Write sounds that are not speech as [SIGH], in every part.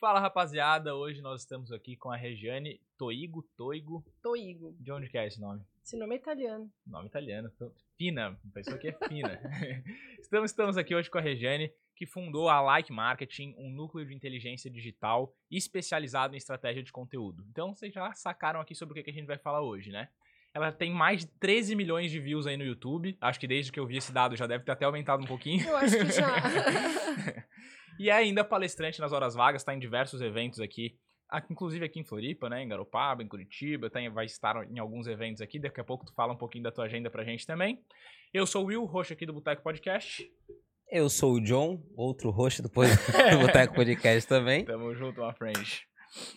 Fala rapaziada, hoje nós estamos aqui com a Regiane Toigo, Toigo. Toigo. De onde que é esse nome? Esse nome é italiano. Nome italiano, fina, pessoa que é fina. [LAUGHS] estamos, estamos aqui hoje com a Regiane, que fundou a Like Marketing, um núcleo de inteligência digital especializado em estratégia de conteúdo. Então vocês já sacaram aqui sobre o que a gente vai falar hoje, né? Ela tem mais de 13 milhões de views aí no YouTube. Acho que desde que eu vi esse dado já deve ter até aumentado um pouquinho. Eu acho que já. [LAUGHS] e é ainda palestrante nas horas vagas, está em diversos eventos aqui, inclusive aqui em Floripa, né, em Garopaba, em Curitiba, tá vai estar em alguns eventos aqui, daqui a pouco tu fala um pouquinho da tua agenda pra gente também. Eu sou o Will, host aqui do Boteco Podcast. Eu sou o John, outro host do, [LAUGHS] do Boteco Podcast também. Tamo junto, my friend.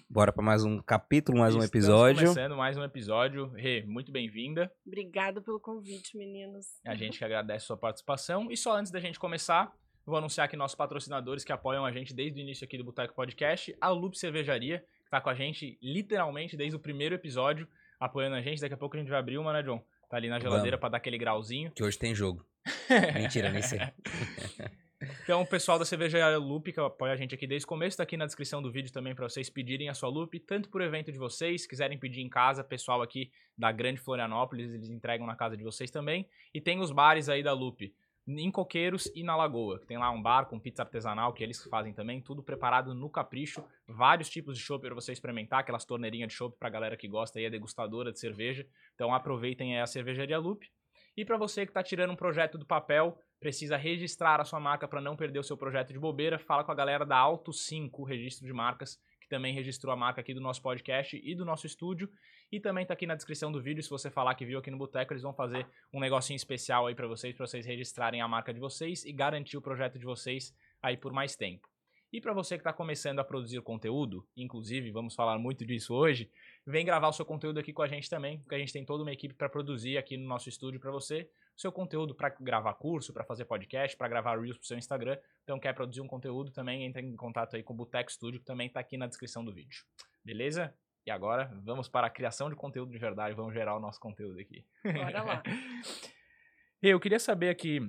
Bora para mais um capítulo, mais Estamos um episódio. começando mais um episódio. Rê, muito bem-vinda. Obrigada pelo convite, meninos. A gente que agradece a sua participação. E só antes da gente começar, vou anunciar aqui nossos patrocinadores que apoiam a gente desde o início aqui do Boteco Podcast. A Loop Cervejaria, que tá com a gente literalmente desde o primeiro episódio, apoiando a gente. Daqui a pouco a gente vai abrir uma, né, John? Tá ali na geladeira para dar aquele grauzinho. Que hoje tem jogo. Mentira, nem sei. [LAUGHS] Então, o pessoal da cervejaria Loop, que apoia a gente aqui desde o começo, tá aqui na descrição do vídeo também para vocês pedirem a sua Loop, tanto por evento de vocês, quiserem pedir em casa, pessoal aqui da Grande Florianópolis, eles entregam na casa de vocês também. E tem os bares aí da Loop, em Coqueiros e na Lagoa, que tem lá um bar com pizza artesanal, que eles fazem também, tudo preparado no capricho, vários tipos de chopp para você experimentar, aquelas torneirinhas de chopp pra galera que gosta aí, é degustadora de cerveja. Então aproveitem aí a cervejaria Loop. E para você que está tirando um projeto do papel, precisa registrar a sua marca para não perder o seu projeto de bobeira, fala com a galera da Auto 5 Registro de Marcas, que também registrou a marca aqui do nosso podcast e do nosso estúdio. E também tá aqui na descrição do vídeo, se você falar que viu aqui no Boteco, eles vão fazer um negocinho especial aí para vocês, para vocês registrarem a marca de vocês e garantir o projeto de vocês aí por mais tempo. E para você que está começando a produzir conteúdo, inclusive vamos falar muito disso hoje, vem gravar o seu conteúdo aqui com a gente também, porque a gente tem toda uma equipe para produzir aqui no nosso estúdio para você, seu conteúdo para gravar curso, para fazer podcast, para gravar reels pro seu Instagram. Então quer produzir um conteúdo também, entra em contato aí com o Boteco Studio, que também está aqui na descrição do vídeo. Beleza? E agora vamos para a criação de conteúdo de verdade, vamos gerar o nosso conteúdo aqui. Bora lá. [LAUGHS] Eu queria saber aqui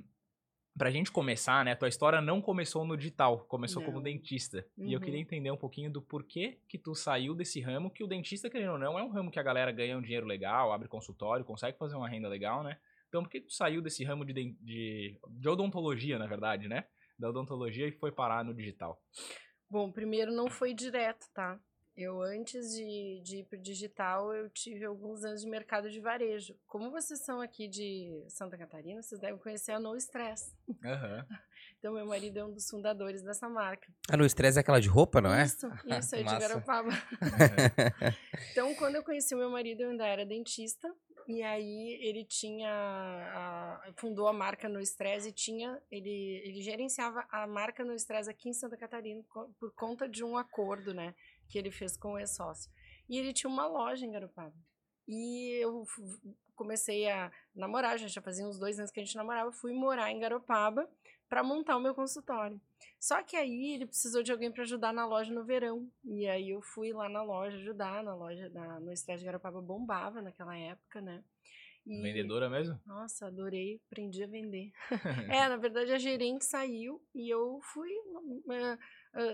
Pra gente começar, né? Tua história não começou no digital, começou Não. como dentista. Uhum. E eu queria entender um pouquinho do porquê que tu saiu desse ramo, que o dentista, querendo ou não, é um ramo que a galera ganha um dinheiro legal, abre consultório, consegue fazer uma renda legal, né? Então por que tu saiu desse ramo de, de, de odontologia, na verdade, né? Da odontologia e foi parar no digital. Bom, primeiro não foi direto, tá? Eu, antes de, de ir pro digital, eu tive alguns anos de mercado de varejo. Como vocês são aqui de Santa Catarina, vocês devem conhecer a No Stress. Aham. [LAUGHS] Então, meu marido é um dos fundadores dessa marca. Ah, no estresse é aquela de roupa, não é? Isso, isso, é de. Garopaba. Então, quando eu conheci o meu marido, eu ainda era dentista. E aí ele tinha a- fundou a marca No Stress e tinha ele ele gerenciava a marca No Stress aqui em Santa Catarina por conta de um acordo, né, que ele fez com o ex-sócio. E ele tinha uma loja em Garopaba. E eu comecei a namorar, já fazia uns dois anos que a gente namorava, fui morar em Garopaba para montar o meu consultório. Só que aí ele precisou de alguém para ajudar na loja no verão. E aí eu fui lá na loja ajudar, na loja da, no Estresse de Garopaba bombava naquela época, né? E, Vendedora mesmo? Nossa, adorei, aprendi a vender. [LAUGHS] é, na verdade a gerente saiu e eu fui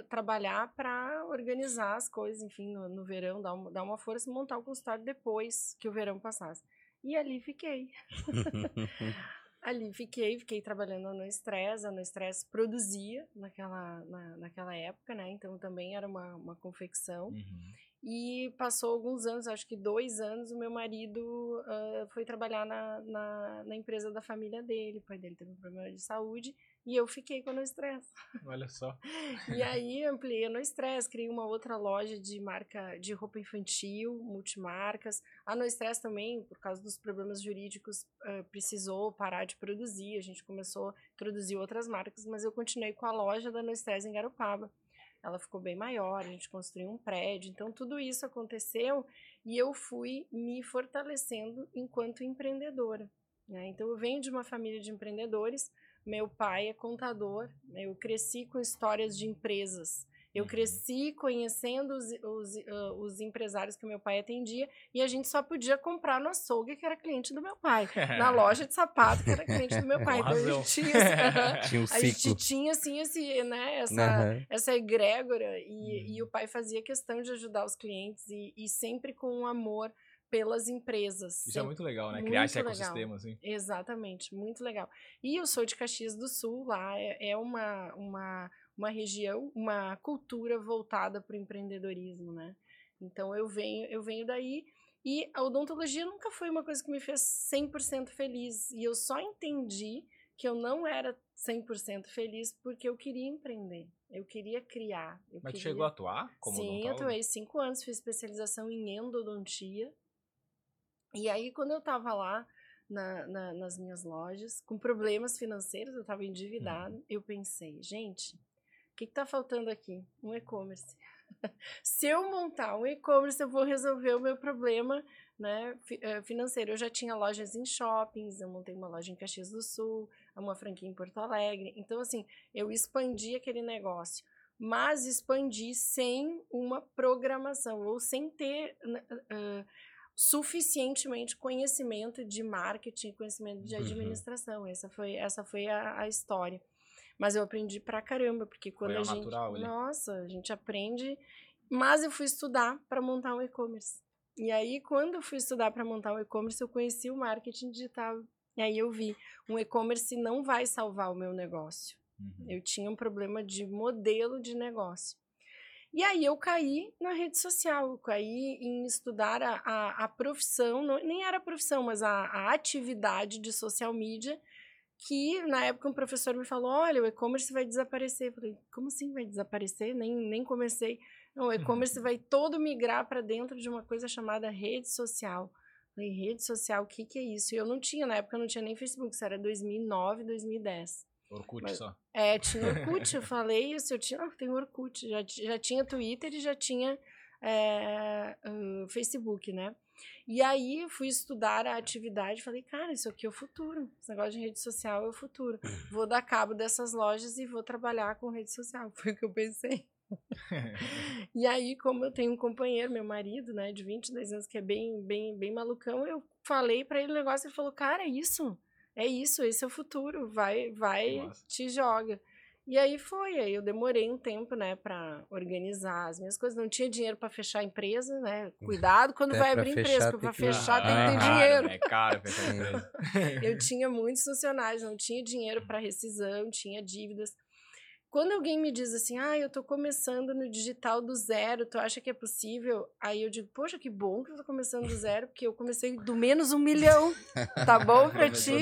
trabalhar para organizar as coisas, enfim, no, no verão, dar uma, dar uma força e montar o consultório depois que o verão passasse. E ali fiquei. [LAUGHS] Ali fiquei, fiquei trabalhando no Stress, a No Stress produzia naquela, na, naquela época, né? Então também era uma, uma confecção. Uhum. E passou alguns anos, acho que dois anos, o meu marido ah, foi trabalhar na, na, na empresa da família dele. O pai dele teve um problema de saúde e eu fiquei com a No Stress. Olha só. [LAUGHS] E aí ampliei a No Stress, criei uma outra loja de marca de roupa infantil, multimarcas. A No Stress também, por causa dos problemas jurídicos, ah, precisou parar de produzir. A gente começou a introduzir outras marcas, mas eu continuei com a loja da No Stress em Garopaba. Ela ficou bem maior, a gente construiu um prédio. Então tudo isso aconteceu e eu fui me fortalecendo enquanto empreendedora. né? Então eu venho de uma família de empreendedores. Meu pai é contador, eu cresci com histórias de empresas Eu Uhum. cresci conhecendo os, os, ah, os empresários que meu pai atendia e a gente só podia comprar no açougue, que era cliente do meu pai. Na [LAUGHS] loja de sapato, que era cliente do meu [LAUGHS] pai. Então a gente tinha, assim, [LAUGHS] Tinha um a gente tinha assim, esse, né, essa, Aham. essa egrégora e, e Uhum. o pai fazia questão de ajudar os clientes e, e sempre com um amor pelas empresas. Isso é sempre- muito legal, né? Criar esse muito legal. ecossistema, assim. Exatamente, muito legal. E eu sou de Caxias do Sul, lá é, é uma, uma, uma região, uma cultura voltada para o empreendedorismo, né? Então eu venho, eu venho daí e a odontologia nunca foi uma coisa que me fez 100% feliz. E eu só entendi que eu não era 100% feliz porque eu queria empreender, eu queria criar. Eu Mas queria... chegou a atuar como Sim, eu odontólogo? atuei cinco anos, fiz especialização em endodontia. E aí, quando eu tava lá na- na- nas minhas lojas, com problemas financeiros, eu tava endividado, Uhum. eu pensei, gente, que, que tá faltando aqui? Um e-commerce. [LAUGHS] Se eu montar um e-commerce, eu vou resolver o meu problema né, eh, financeiro. Eu já tinha lojas em shoppings, eu montei uma loja em Caxias do Sul, uma franquia em Porto Alegre. Então, assim, eu expandi aquele negócio mas expandi sem uma programação ou sem ter ah, suficientemente conhecimento de marketing, conhecimento de Uhum. administração. Essa foi, essa foi a, a história. Mas eu aprendi pra caramba, porque quando ao a gente. natural ali. Nossa, a gente aprende. Mas eu fui estudar para montar um e-commerce. E aí, quando eu fui estudar para montar um e-commerce, eu conheci o marketing digital. E aí eu vi, um e-commerce não vai salvar o meu negócio. Uhum. Eu tinha um problema de modelo de negócio. E aí eu caí na rede social, eu caí em estudar a, a, a profissão, não- nem era a profissão, mas a, a atividade de social media, que na época um professor me falou, olha, o e-commerce vai desaparecer. Eu falei, como assim vai desaparecer? Nem, nem comecei. Não, o e-commerce vai todo migrar para dentro de uma coisa chamada rede social. Eu Falei, rede social, o que, que é isso? E eu não tinha, na época eu não tinha nem Facebook, isso era 2009, 2010. Orkut Mas- só. É, tinha Orkut, eu falei isso, eu tinha, ah, tem Orkut, já, já tinha Twitter e já tinha é, ah, Facebook, né? E aí eu fui estudar a atividade, falei, cara, isso aqui é o futuro, esse negócio de rede social é o futuro. Vou dar cabo dessas lojas e vou trabalhar com rede social, [LAUGHS] foi o que eu pensei. [LAUGHS] E aí, como eu tenho um companheiro, meu marido, né, de 22 anos, que é bem, bem, bem malucão, eu falei pra ele o negócio, ele falou, cara, é isso, é isso, esse é o futuro, vai, vai, te joga. E aí foi, aí eu demorei um tempo, né, pra organizar as minhas coisas, não tinha dinheiro pra fechar a empresa, né, cuidado quando Até vai abrir empresa, porque que- fechar tem que ter dinheiro. É caro fechar [LAUGHS] empresa. Eu tinha muitos funcionários, não tinha dinheiro para rescisão, tinha dívidas. Quando alguém me diz assim, ah, eu tô começando no digital do zero, tu acha que é possível? Aí eu digo, poxa, que bom que eu tô começando do zero, porque eu comecei do menos um milhão, tá bom [LAUGHS] pra ti?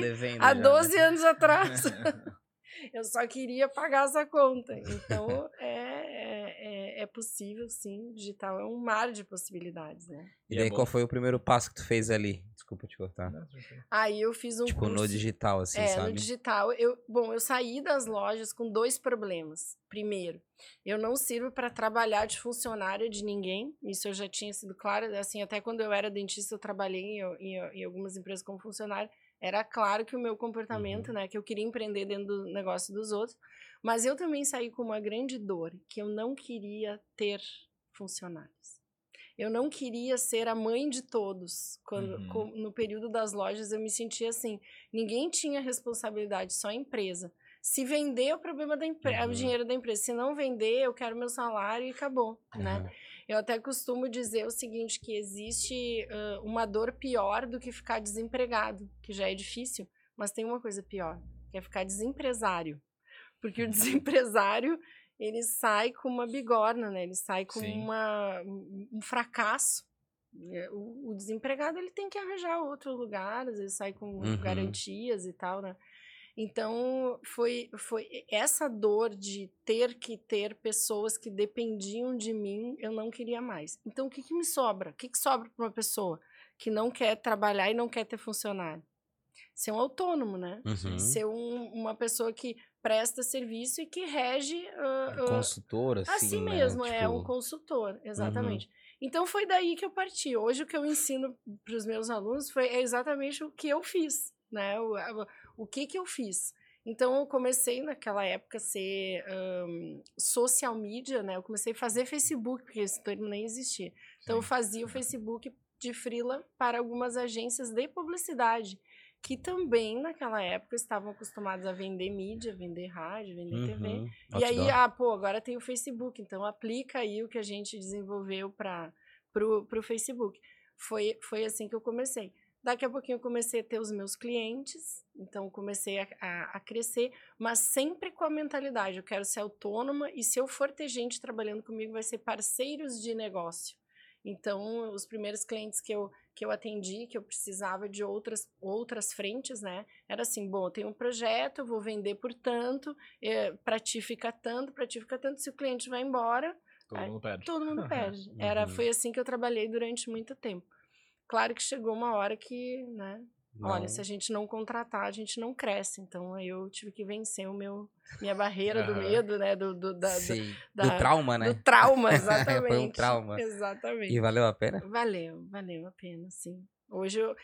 Há já, né? 12 anos atrás. [LAUGHS] Eu só queria pagar essa conta. Então, é, é, é possível, sim. Digital é um mar de possibilidades, né? E E é daí, bom. qual foi o primeiro passo que tu fez ali? Desculpa te cortar. Aí eu fiz um tipo, curso... no digital, assim, é, sabe? no digital, eu, bom, eu saí das lojas com dois problemas. Primeiro, eu não sirvo para trabalhar de funcionária de ninguém. Isso eu já tinha sido claro, assim, até quando eu era dentista, eu trabalhei em, em, em algumas empresas como funcionário. Era claro que o meu comportamento, né, que eu queria empreender dentro do negócio dos outros, mas eu também saí com uma grande dor, que eu não queria ter funcionários. Eu não queria ser a mãe de todos. Quando, Uhum. com- no período das lojas, eu me sentia assim. Ninguém tinha responsabilidade, só a empresa. Se vender, é o problema da empresa, Uhum. o dinheiro da empresa. Se não vender, eu quero meu salário e acabou, né? Uhum. Eu até costumo dizer o seguinte, que existe ãh, uma dor pior do que ficar desempregado, que já é difícil, mas tem uma coisa pior, que é ficar desempresário. Porque o desempresário, ele sai com uma bigorna, né? Ele sai com Sim. uma, um um fracasso. É, O, o desempregado, ele tem que arranjar outro lugar, às vezes sai com Uhum. garantias e tal, né? Então, foi, foi essa dor de ter que ter pessoas que dependiam de mim, eu não queria mais. Então, o que, que me sobra? O que, que sobra para uma pessoa que não quer trabalhar e não quer ter funcionário? Ser um autônomo, né? Uhum. Ser um- uma pessoa que presta serviço e que rege ah, ah, Consultor, assim, assim né? mesmo, é Tipo, um consultor, exatamente. Então foi daí que eu parti. Hoje o que eu ensino para os meus alunos foi é exatamente o que eu fiz, né? O, o que que eu fiz? Então eu comecei naquela época a ser um, social media, né? Eu comecei a fazer Facebook, porque esse termo nem existia. Então eu fazia o Facebook de freela para algumas agências de publicidade que também naquela época estavam acostumados a vender mídia, vender rádio, vender uhum, TV. E aí, ah, pô, agora tem o Facebook, então aplica aí o que a gente desenvolveu para pro Facebook. Foi, foi assim que eu comecei. Daqui a pouquinho eu comecei a ter os meus clientes, então comecei a, a, a, crescer, mas sempre com a mentalidade: eu quero ser autônoma e se eu for ter gente trabalhando comigo, vai ser parceiros de negócio. Então, os primeiros clientes que eu, que eu atendi, que eu precisava de outras, outras frentes, né? Era assim, bom, eu tenho um projeto, eu vou vender por tanto, é, para ti fica tanto, para ti fica tanto, se o cliente vai embora... Todo aí, mundo perde. Todo mundo [LAUGHS] perde. Era, uhum. foi assim que eu trabalhei durante muito tempo. Claro que chegou uma hora que, né? Não. Olha, se a gente não contratar, a gente não cresce. Então eu tive que vencer o meu minha barreira uhum. do medo, né? Do, do, da, Sim. Da, do trauma, né? Do trauma, exatamente. [LAUGHS] Foi um trauma. Exatamente. E valeu a pena? Valeu, valeu a pena, sim. Hoje eu,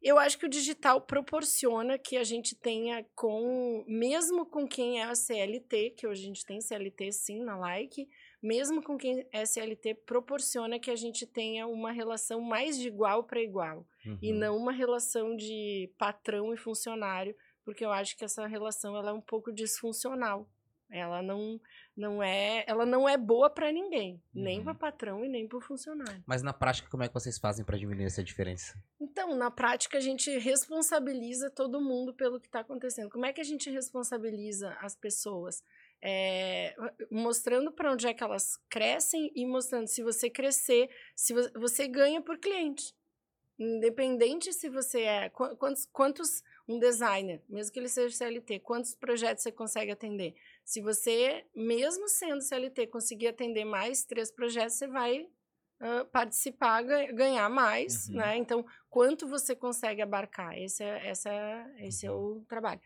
eu acho que o digital proporciona que a gente tenha com, mesmo com quem é a CLT, que hoje a gente tem CLT sim na Like, mesmo com quem SLT, proporciona que a gente tenha uma relação mais de igual para igual uhum. e não uma relação de patrão e funcionário, porque eu acho que essa relação ela é um pouco disfuncional. Ela não, não é, ela não é boa para ninguém, uhum. nem para patrão e nem para o funcionário. Mas na prática, como é que vocês fazem para diminuir essa diferença? Então, na prática, a gente responsabiliza todo mundo pelo que está acontecendo. Como é que a gente responsabiliza as pessoas? É, mostrando para onde é que elas crescem e mostrando se você crescer, se você, você ganha por cliente. Independente se você é. Quantos, quantos um designer, mesmo que ele seja CLT, quantos projetos você consegue atender? Se você, mesmo sendo CLT, conseguir atender mais três projetos, você vai uh, participar, ganhar mais, uhum. né? Então, quanto você consegue abarcar? Esse é, essa, esse é uhum. o trabalho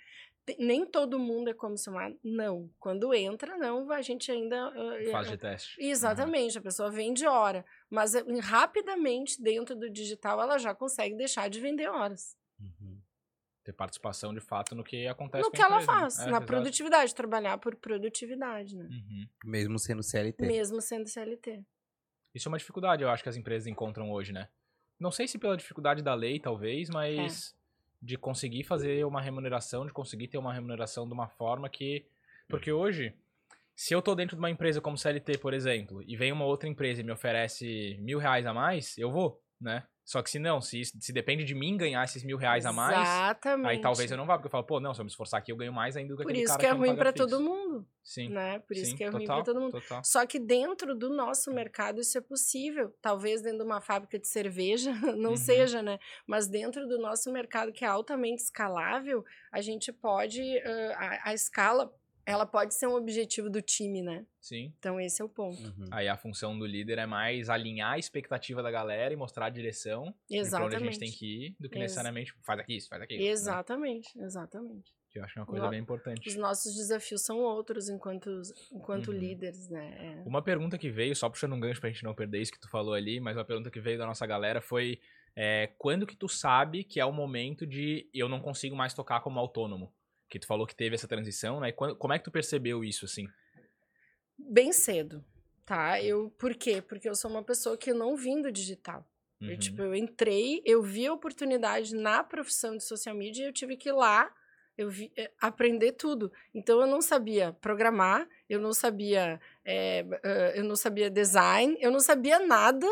nem todo mundo é comissionado, não. Quando entra, não, a gente ainda. Uh, Faz de teste. Exatamente, uhum. a pessoa vende hora. Mas eh, rapidamente, dentro do digital, ela já consegue deixar de vender horas. Uhum. Ter participação de fato no que acontece No que ela né? faz, é, na produtividade, trabalhar por produtividade, né? Uhum. Mesmo sendo CLT. Mesmo sendo CLT. Isso é uma dificuldade, eu acho, que as empresas encontram hoje, né? Não sei se pela dificuldade da lei, talvez, mas. É de conseguir fazer uma remuneração, de conseguir ter uma remuneração de uma forma que. Porque hoje, se eu tô dentro de uma empresa como CLT, por exemplo, e vem uma outra empresa e me oferece mil reais a mais, eu vou, né? Só que se não, se, se depende de mim ganhar esses mil reais a mais, Exatamente. aí talvez eu não vá, porque eu falo, pô, não, se eu me esforçar aqui, eu ganho mais ainda do que Por isso que é que ruim para todo mundo. Sim. Né? Por isso Sim, que é total, ruim para todo mundo. Total. Só que dentro do nosso mercado isso é possível. Talvez dentro de uma fábrica de cerveja [LAUGHS] não uhum. seja, né? Mas dentro do nosso mercado, que é altamente escalável, a gente pode. Uh, a, a escala ela pode ser um objetivo do time, né? Sim. Então esse é o ponto. Uhum. Aí a função do líder é mais alinhar a expectativa da galera e mostrar a direção Exatamente. de onde a gente tem que ir, do que Ex necessariamente faz aqui isso, faz aquilo. Né? Exatamente, né? exatamente. Que eu acho que é uma coisa no... bem importante. Os nossos desafios são outros enquanto, enquanto uhum. líderes, né? É. Uma pergunta que veio, só puxando um gancho pra gente não perder isso que tu falou ali, mas uma pergunta que veio da nossa galera foi é, quando que tu sabe que é o momento de eu não consigo mais tocar como autônomo? Que tu falou que teve essa transição, né? E como é que tu percebeu isso, assim? Bem cedo, tá? Eu, por quê? Porque eu sou uma pessoa que não vim do digital. Uhum. Eu, tipo, eu entrei, eu vi a oportunidade na profissão de social media e eu tive que ir lá eu vi, é, aprender tudo. Então eu não sabia programar, eu não sabia, é, eu não sabia design, eu não sabia nada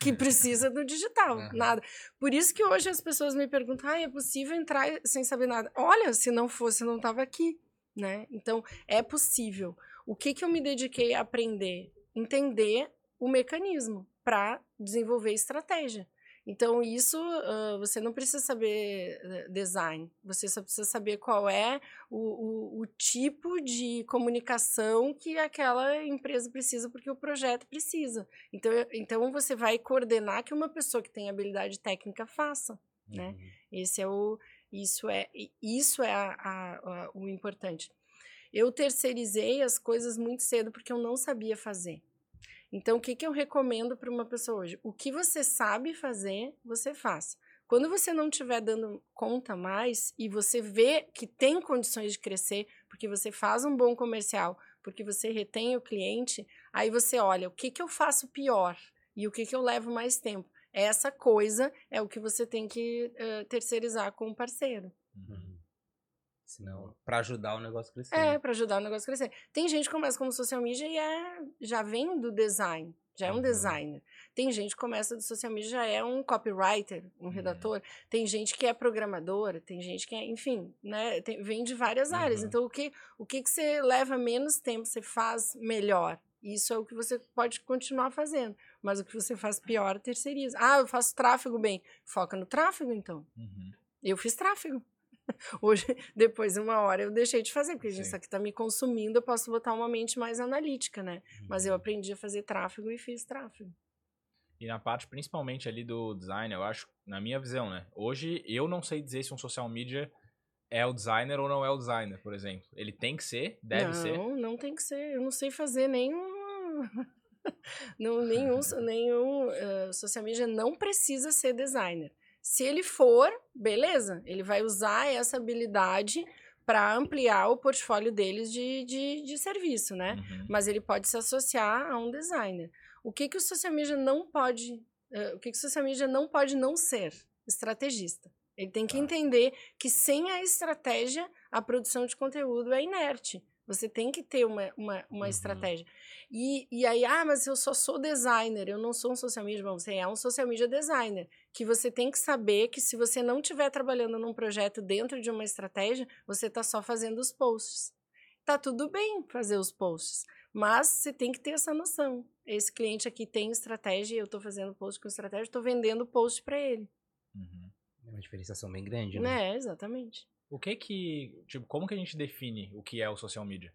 que precisa do digital, uhum. nada. Por isso que hoje as pessoas me perguntam, ah, é possível entrar sem saber nada? Olha, se não fosse, não estava aqui, né? Então é possível. O que que eu me dediquei a aprender? Entender o mecanismo para desenvolver estratégia. Então, isso uh, você não precisa saber eh, design, você só precisa saber qual é o, o, o, tipo de comunicação que aquela empresa precisa, porque o projeto precisa. Então, então você vai coordenar que uma pessoa que tem habilidade técnica faça. Né? Uhum. Né? Esse é o, isso é, isso é a, a, a, o importante. Eu terceirizei as coisas muito cedo porque eu não sabia fazer. Então, o que, que eu recomendo para uma pessoa hoje? O que você sabe fazer, você faz. Quando você não estiver dando conta mais e você vê que tem condições de crescer, porque você faz um bom comercial, porque você retém o cliente, aí você olha o que, que eu faço pior e o que, que eu levo mais tempo. Essa coisa é o que você tem que uh, terceirizar com o parceiro. Uhum. Senão, para ajudar o negócio a crescer. É, né? para ajudar o negócio a crescer. Tem gente que começa como social media e é, já vem do design, já é um Uhum. designer. Tem gente que começa do social media já é um copywriter, um redator. Tem gente que é programadora, tem gente que é, enfim, né, tem- vem de várias áreas. Uhum. Então, o que, o que, que você leva menos tempo, você faz melhor. Isso é o que você pode continuar fazendo. Mas o que você faz pior, terceiriza. Ah, eu faço tráfego bem. Foca no tráfego, então. Uhum. Eu fiz tráfego. [LAUGHS] Hoje, depois de uma hora, eu deixei de fazer, porque Sim. isso aqui tá me consumindo, eu posso botar uma mente mais analítica, né? Mas eu Uhum. aprendi a fazer tráfego e fiz tráfego. E na parte, principalmente ali do design, eu acho, na minha visão, né? Hoje, eu não sei dizer se um social media é o designer ou não é o designer, por exemplo. Ele tem que ser, deve não, ser. não tem que ser. Eu não sei fazer nenhum. [LAUGHS] não, nenhum [LAUGHS] nenhum eh, social media não precisa ser designer. Se ele for, beleza, ele vai usar essa habilidade para ampliar o portfólio deles de, de, de serviço, né? Uhum. mas ele pode se associar a um designer. O que que o social media não pode, eh, o que que o social media não pode não ser? Estrategista. Ele tem que Tá. entender que sem a estratégia, a produção de conteúdo é inerte. Você tem que ter uma, uma, uma Uhum. estratégia. E, e aí, ah, mas eu só sou designer, eu não sou um social media. Bom, você é um social media designer. Que você tem que saber que se você não estiver trabalhando num projeto dentro de uma estratégia, você está só fazendo os posts. Tá tudo bem fazer os posts, mas você tem que ter essa noção. Esse cliente aqui tem estratégia, eu estou fazendo post com estratégia, estou vendendo post para ele. Uhum. É uma diferenciação bem grande, né? Né, exatamente. O que que, tipo, como que a gente define o que é o social media?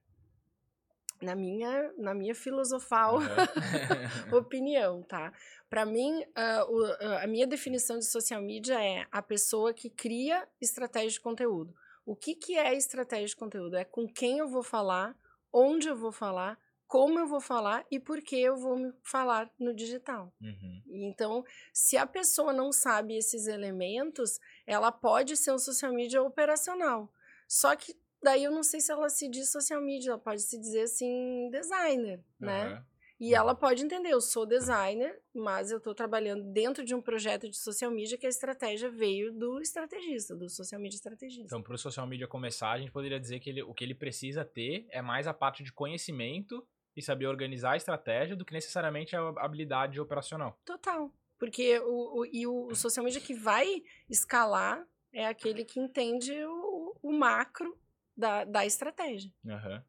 Na minha, na minha filosofal Aham. [LAUGHS] opinião, tá? Para mim, ah, o- ah, a minha definição de social media é a pessoa que cria estratégia de conteúdo. O que, que é estratégia de conteúdo? É com quem eu vou falar, onde eu vou falar, como eu vou falar e por que eu vou me falar no digital. Uhum. Então, se a pessoa não sabe esses elementos, ela pode ser um social media operacional. Só que daí eu não sei se ela se diz social media, ela pode se dizer assim designer, né? Aham. E ela pode entender, eu sou designer, mas eu estou trabalhando dentro de um projeto de social media que a estratégia veio do estrategista, do social media estrategista. Então, para o social media começar, a gente poderia dizer que ele- o que ele precisa ter é mais a parte de conhecimento e saber organizar a estratégia do que necessariamente a habilidade operacional. Total. Porque o, o, e o, o social media que vai escalar é aquele que entende o, o macro da, da estratégia. Aham.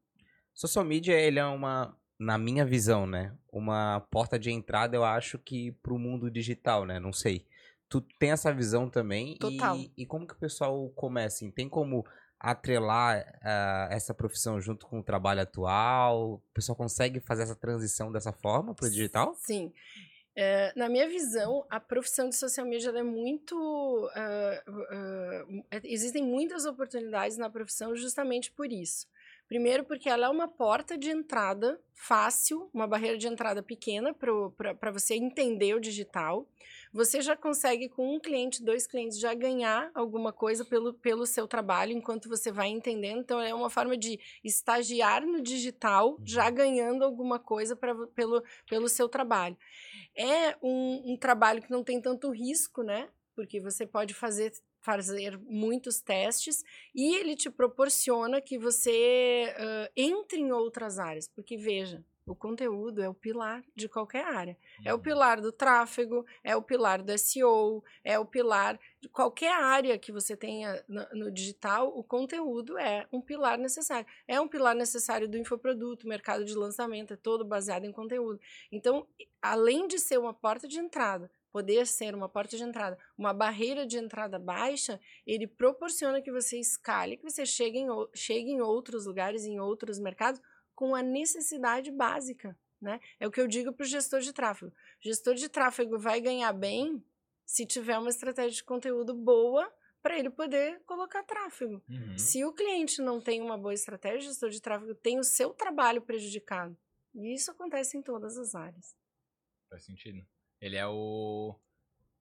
Social media, ele é uma, na minha visão, né? Uma porta de entrada, eu acho que pro mundo digital, né? Não sei. Tu tem essa visão também? Total. E, e como que o pessoal começa? Assim? Tem como atrelar ah, essa profissão junto com o trabalho atual? O pessoal consegue fazer essa transição dessa forma pro digital? Sim. É, na minha visão, a profissão de social media é muito. ah, ah, existem muitas oportunidades na profissão justamente por isso. Primeiro, porque ela é uma porta de entrada fácil, uma barreira de entrada pequena para você entender o digital. Você já consegue, com um cliente, dois clientes, já ganhar alguma coisa pelo, pelo seu trabalho enquanto você vai entendendo. Então, é uma forma de estagiar no digital, já ganhando alguma coisa pra, pelo, pelo seu trabalho. É um, um trabalho que não tem tanto risco, né? Porque você pode fazer, fazer muitos testes e ele te proporciona que você ah, entre em outras áreas. Porque, veja, o conteúdo é o pilar de qualquer área. É o Uhum. pilar do tráfego, é o pilar do SEO, é o pilar de qualquer área que você tenha no, no digital, o conteúdo é um pilar necessário. É um pilar necessário do infoproduto, mercado de lançamento, é todo baseado em conteúdo. Então, além de ser uma porta de entrada, poder ser uma porta de entrada, uma barreira de entrada baixa, ele proporciona que você escale, que você chegue em, chegue em outros lugares, em outros mercados, com a necessidade básica. Né? É o que eu digo para o gestor de tráfego. O gestor de tráfego vai ganhar bem se tiver uma estratégia de conteúdo boa para ele poder colocar tráfego. Uhum. Se o cliente não tem uma boa estratégia, o gestor de tráfego tem o seu trabalho prejudicado. E isso acontece em todas as áreas. Faz sentido. Ele é o,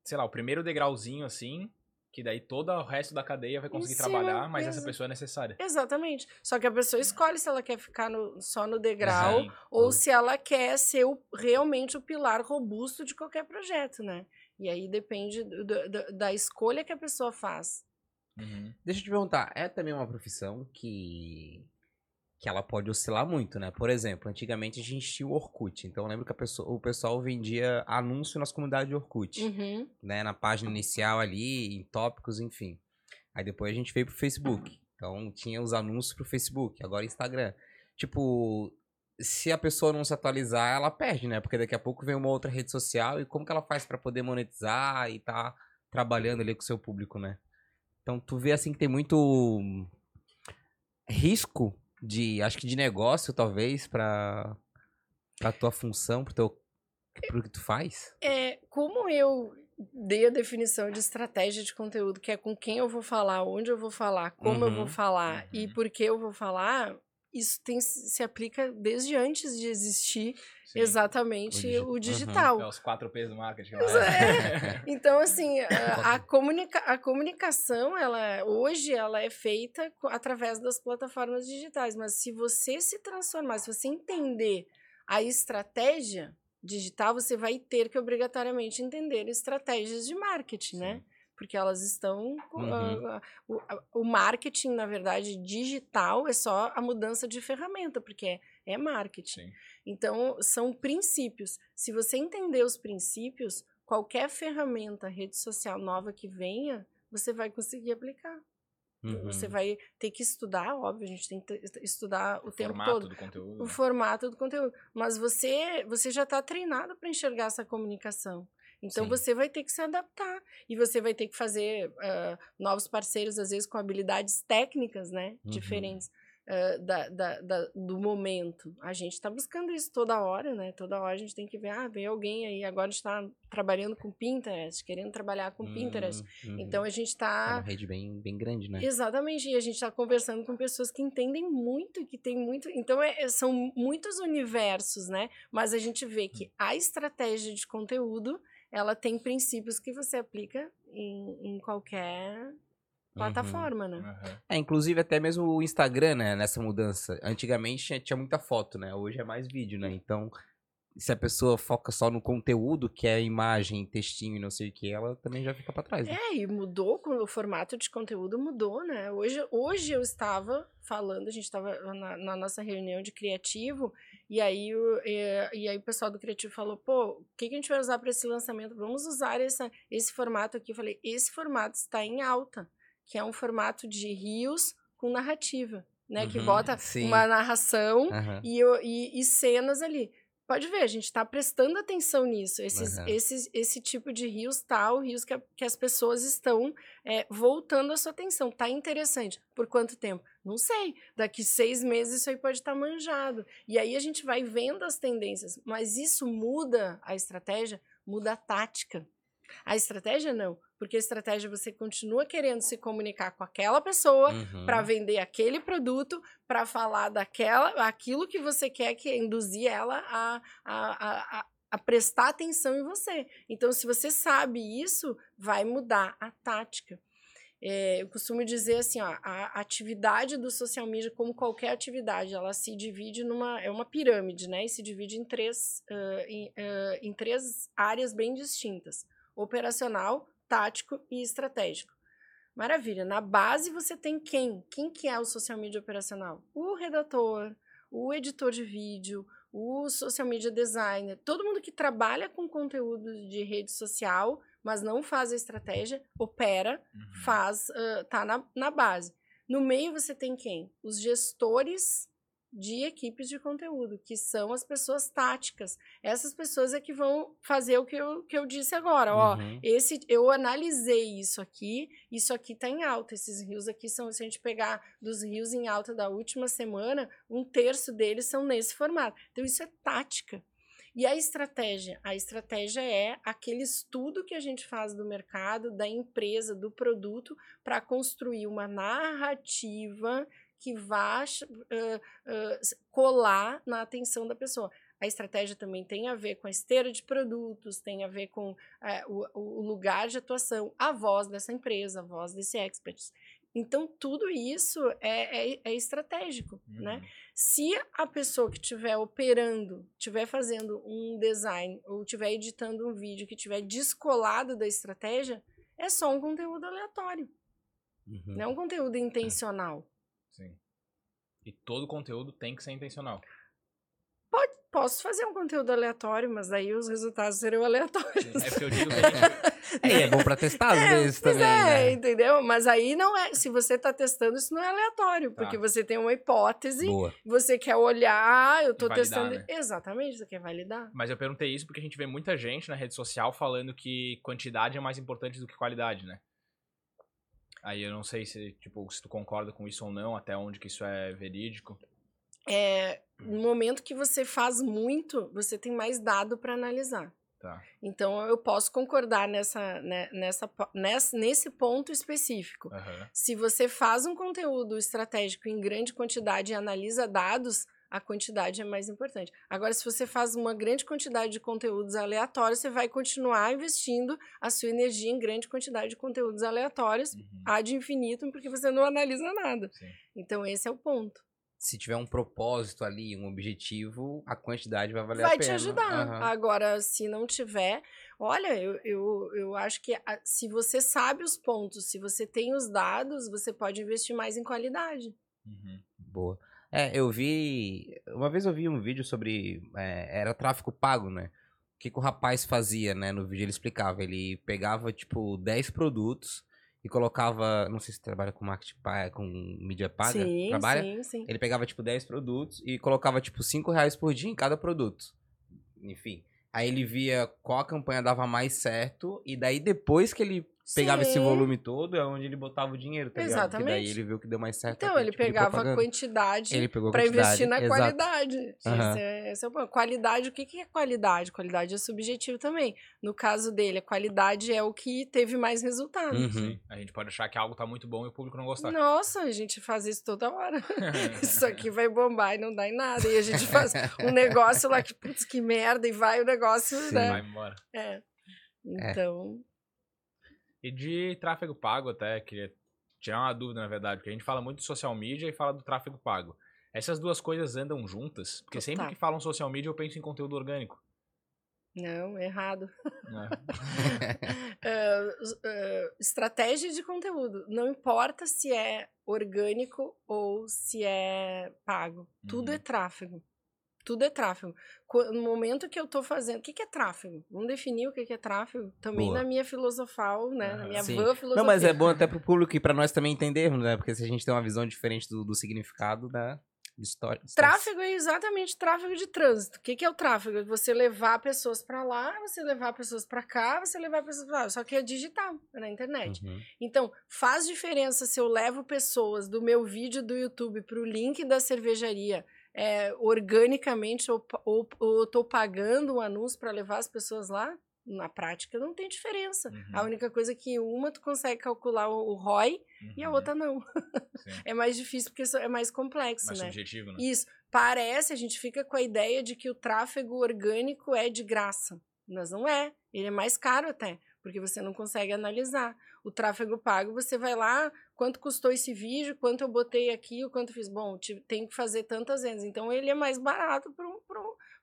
sei lá, o primeiro degrauzinho, assim, Que daí todo o resto da cadeia vai conseguir cima, trabalhar, mas essa pessoa é necessária. Exatamente. Só que a pessoa escolhe se ela quer ficar no- só no degrau Sim. ou se ela quer ser o- realmente o pilar robusto de qualquer projeto, né? E aí depende do- do- da escolha que a pessoa faz. Uhum. Deixa eu te perguntar, é também uma profissão que que ela pode oscilar muito, né? Por exemplo, antigamente a gente tinha o Orkut, então eu lembro que pessoa, o pessoal vendia anúncio nas comunidades de Orkut, Uhum. né? Na página inicial ali, em tópicos, enfim. Aí depois a gente veio pro Facebook, então tinha os anúncios pro Facebook, agora Instagram. Tipo, se a pessoa não se atualizar, ela perde, né? Porque daqui a pouco vem uma outra rede social e como que ela faz pra poder monetizar e tá trabalhando ali com o seu público, né? Então tu vê assim que tem muito risco de, acho que de negócio talvez para tua função, teu pro que tu faz. É, como eu dei a definição de estratégia de conteúdo, que é com quem eu vou falar, onde eu vou falar, como eu vou Uhum, falar e uhum. por que eu vou falar, isso tem, se aplica desde antes de existir Sim. exatamente O digi- o uhum. digital. É os 4 P's do marketing. É. [LAUGHS] Então, assim, a, a comunica a comunicação, ela hoje, ela é feita através das plataformas digitais. Mas se você se transformar, se você entender a estratégia digital, você vai ter que obrigatoriamente entender estratégias de marketing, né? Porque elas estão. Uhum. ah, o, o marketing, na verdade, digital é só a mudança de ferramenta, porque é, é marketing. Sim. Então, são princípios. Se você entender os princípios, qualquer ferramenta, rede social nova que venha, você vai conseguir aplicar. Você Uhum. vai ter que estudar, óbvio, a gente tem que estudar o, O tempo formato todo. do conteúdo. O formato do conteúdo. Mas você, você já está treinado para enxergar essa comunicação. Então Sim. você vai ter que se adaptar. E você vai ter que fazer ah, novos parceiros, às vezes, com habilidades técnicas, né? Uhum. Diferentes da, da- da- do momento. A gente está buscando isso toda hora, né? Toda hora a gente tem que ver, ah, vem alguém aí, agora a gente está trabalhando com Pinterest, querendo trabalhar com Pinterest. Uhum. Então a gente é está uma rede bem, bem grande, né? Exatamente, e a gente está conversando com pessoas que entendem muito, que tem muito. Então, é- é- são muitos universos, né? Mas a gente vê que a estratégia de conteúdo ela tem princípios que você aplica em, em qualquer plataforma, né? Aham. É, inclusive até mesmo o Instagram, né, nessa mudança. Antigamente tinha, tinha muita foto, né? Hoje é mais vídeo, né? Então, se a pessoa foca só no conteúdo, que é imagem, textinho e não sei o que, ela também já fica pra trás. Né? É, e mudou, o formato de conteúdo mudou, né? Hoje, hoje eu estava falando, a gente estava na, na nossa reunião de criativo, e aí, o, e, e aí o pessoal do criativo falou, pô, o que, que a gente vai usar para esse lançamento? Vamos usar essa, esse formato aqui. Eu falei, esse formato está em alta, que é um formato de rios com narrativa, né? Que Uhum, bota sim. uma narração Aham. e, e, e cenas ali. Pode ver, a gente está prestando atenção nisso. Esses, Aham. esses, esse tipo de rios tal, rios que, a- que as pessoas estão é, voltando a sua atenção. Tá interessante. Por quanto tempo? Não sei. Daqui seis meses isso aí pode estar manjado. E aí a gente vai vendo as tendências. Mas isso muda a estratégia, muda a tática. A estratégia não, porque a estratégia você continua querendo se comunicar com aquela pessoa, Uhum. para vender aquele produto, para falar daquela, aquilo que você quer que induzir ela a, a, a, a, prestar atenção em você. Então, se você sabe isso, vai mudar a tática. É, eu costumo dizer assim, ó, a atividade do social media, como qualquer atividade, ela se divide numa é uma pirâmide, né? E se divide em três, ah, em, ah, em três áreas bem distintas: operacional, tático e estratégico. Maravilha. Na base você tem quem? Quem que é o social media operacional? O redator, o editor de vídeo, o social media designer, todo mundo que trabalha com conteúdo de rede social, mas não faz a estratégia, opera, Uhum. faz, ah, tá na, na base. No meio você tem quem? Os gestores de equipes de conteúdo, que são as pessoas táticas. Essas pessoas é que vão fazer o que eu, que eu disse agora, ó. Uhum. Esse, eu analisei isso aqui, isso aqui tá em alta. Esses rios aqui são, se a gente pegar dos rios em alta da última semana, um terço deles são nesse formato. Então, isso é tática. E a estratégia? A estratégia é aquele estudo que a gente faz do mercado, da empresa, do produto, para construir uma narrativa que vá ah, ah, colar na atenção da pessoa. a estratégia também tem a ver com a esteira de produtos, tem a ver com é, o, o, lugar de atuação, a voz dessa empresa, a voz desse expert. Então, tudo isso é, é, é estratégico, né? uhum. né? Se a pessoa que estiver operando, estiver fazendo um design ou estiver editando um vídeo que estiver descolado da estratégia, é só um conteúdo aleatório. Uhum. Não é um conteúdo intencional. Sim. E todo conteúdo tem que ser intencional. Pode, posso fazer um conteúdo aleatório, mas aí os resultados serão aleatórios. É porque eu digo [LAUGHS] que a gente... É, é bom pra testar às é, vezes também, é, né? entendeu? Mas aí não é, se você tá testando, isso não é aleatório, porque tá. você tem uma hipótese, Boa. você quer olhar, eu tô validar, testando... Né? Exatamente, você quer validar. Mas eu perguntei isso porque a gente vê muita gente na rede social falando que quantidade é mais importante do que qualidade, né? Aí eu não sei se, tipo, se tu concorda com isso ou não, até onde que isso é verídico. É, no momento que você faz muito, você tem mais dado para analisar. Tá. Então eu posso concordar nessa, né, nessa, nessa, nesse ponto específico. Uhum. Se você faz um conteúdo estratégico em grande quantidade e analisa dados, a quantidade é mais importante. Agora, se você faz uma grande quantidade de conteúdos aleatórios, você vai continuar investindo a sua energia em grande quantidade de conteúdos aleatórios, uhum. ad infinitum, porque você não analisa nada. Sim. Então, esse é o ponto. Se tiver um propósito ali, um objetivo, a quantidade vai valer vai a pena. Vai te ajudar. Uhum. Agora, se não tiver, olha, eu, eu, eu acho que a, se você sabe os pontos, se você tem os dados, você pode investir mais em qualidade. Uhum. Boa. É, eu vi. Uma vez eu vi um vídeo sobre. É, era tráfico pago, né? O que, que o rapaz fazia, né? No vídeo ele explicava. Ele pegava, tipo, 10 produtos e colocava. Não sei se trabalha com marketing paga, com mídia paga. Sim, trabalha? sim, sim. Ele pegava, tipo, 10 produtos e colocava, tipo, 5 reais por dia em cada produto. Enfim. Aí ele via qual a campanha dava mais certo. E daí, depois que ele pegava Sim. esse volume todo, é onde ele botava o dinheiro, tá Exatamente. Porque daí ele viu que deu mais certo. Então, ele tipo pegava a quantidade para investir na Exato. qualidade. Uhum. Esse, é, esse é o ponto. Qualidade, o que, que é qualidade? Qualidade é subjetivo também. No caso dele, a qualidade é o que teve mais resultado. Uhum. A gente pode achar que algo tá muito bom e o público não gostar. Nossa, a gente faz isso toda hora. [LAUGHS] isso aqui vai bombar e não dá em nada. E a gente faz [LAUGHS] um negócio lá que, putz, que merda, e vai o negócio, Sim. né? Vai embora. É. é. Então... É. E de tráfego pago até, queria tirar uma dúvida, na verdade, porque a gente fala muito de social media e fala do tráfego pago. Essas duas coisas andam juntas? Porque sempre que falam social media eu penso em conteúdo orgânico. Não, errado. [LAUGHS] É. uh, uh, estratégia de conteúdo. Não importa se é orgânico ou se é pago. Tudo é uhum. tráfego. Tudo é tráfego. No momento que eu estou fazendo. O que, que é tráfego? Vamos definir o que, que é tráfego. Também Boa. na minha filosofal, né? Na minha van filosofia. Não, mas é bom até [LAUGHS] para o público e para nós também entendermos, né? Porque se a gente tem uma visão diferente do, do significado da história. Tráfego é exatamente tráfego de trânsito. O que, que é o tráfego? Você levar pessoas para lá, você levar pessoas para cá, você levar pessoas para lá. Só que é digital, é na internet. Uhum. Então, faz diferença se eu levo pessoas do meu vídeo do YouTube para o link da cervejaria é, organicamente ou, ou, ou tô pagando um anúncio para levar as pessoas lá, na prática não tem diferença. Uhum. A única coisa é que uma tu consegue calcular o, ROI uhum. e a uhum. outra não. [LAUGHS] é mais difícil porque é mais complexo, mais né? subjetivo, né? Isso. Parece, a gente fica com a ideia de que o tráfego orgânico é de graça. Mas não é. Ele é mais caro até, porque você não consegue analisar. O tráfego pago, você vai lá, quanto custou esse vídeo, quanto eu botei aqui, o quanto fiz. Bom, tem que fazer tantas vezes. Então, ele é mais barato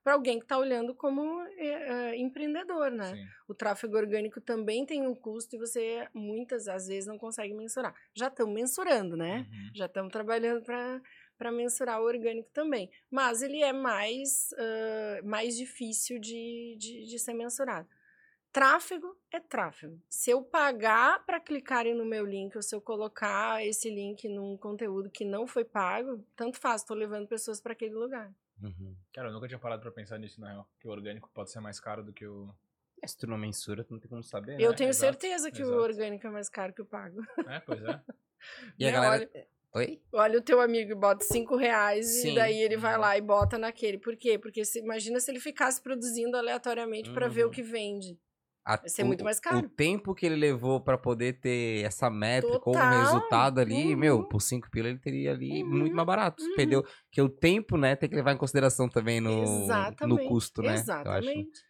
para alguém que está olhando como é, empreendedor, né? Sim. O tráfego orgânico também tem um custo e você, muitas, às vezes, não consegue mensurar. Já estamos mensurando, né? Uhum. Já estamos trabalhando para para mensurar o orgânico também. Mas ele é mais, uh, mais difícil de, de, de ser mensurado. Tráfego é tráfego. Se eu pagar para clicarem no meu link, ou se eu colocar esse link num conteúdo que não foi pago, tanto faz, estou levando pessoas para aquele lugar. Uhum. Cara, eu nunca tinha parado para pensar nisso, na real. Que o orgânico pode ser mais caro do que o. É, se tu não mensura, tu não tem como saber. Eu né? tenho Exato. certeza que Exato. o orgânico é mais caro que o pago. É, pois é. [LAUGHS] e a galera. Olha... Oi? Olha o teu amigo e bota cinco reais Sim. e daí ele vai uhum. lá e bota naquele. Por quê? Porque se, imagina se ele ficasse produzindo aleatoriamente uhum. para ver o uhum. que vende. A- Vai ser o- muito mais caro. O tempo que ele levou pra poder ter essa métrica ou um Total. resultado ali, Uhum. meu, por 5 pila ele teria ali Uhum. muito mais barato. Uhum. Perdeu. Que o tempo, né, tem que levar em consideração também no, no custo, né? eu acho. Exatamente.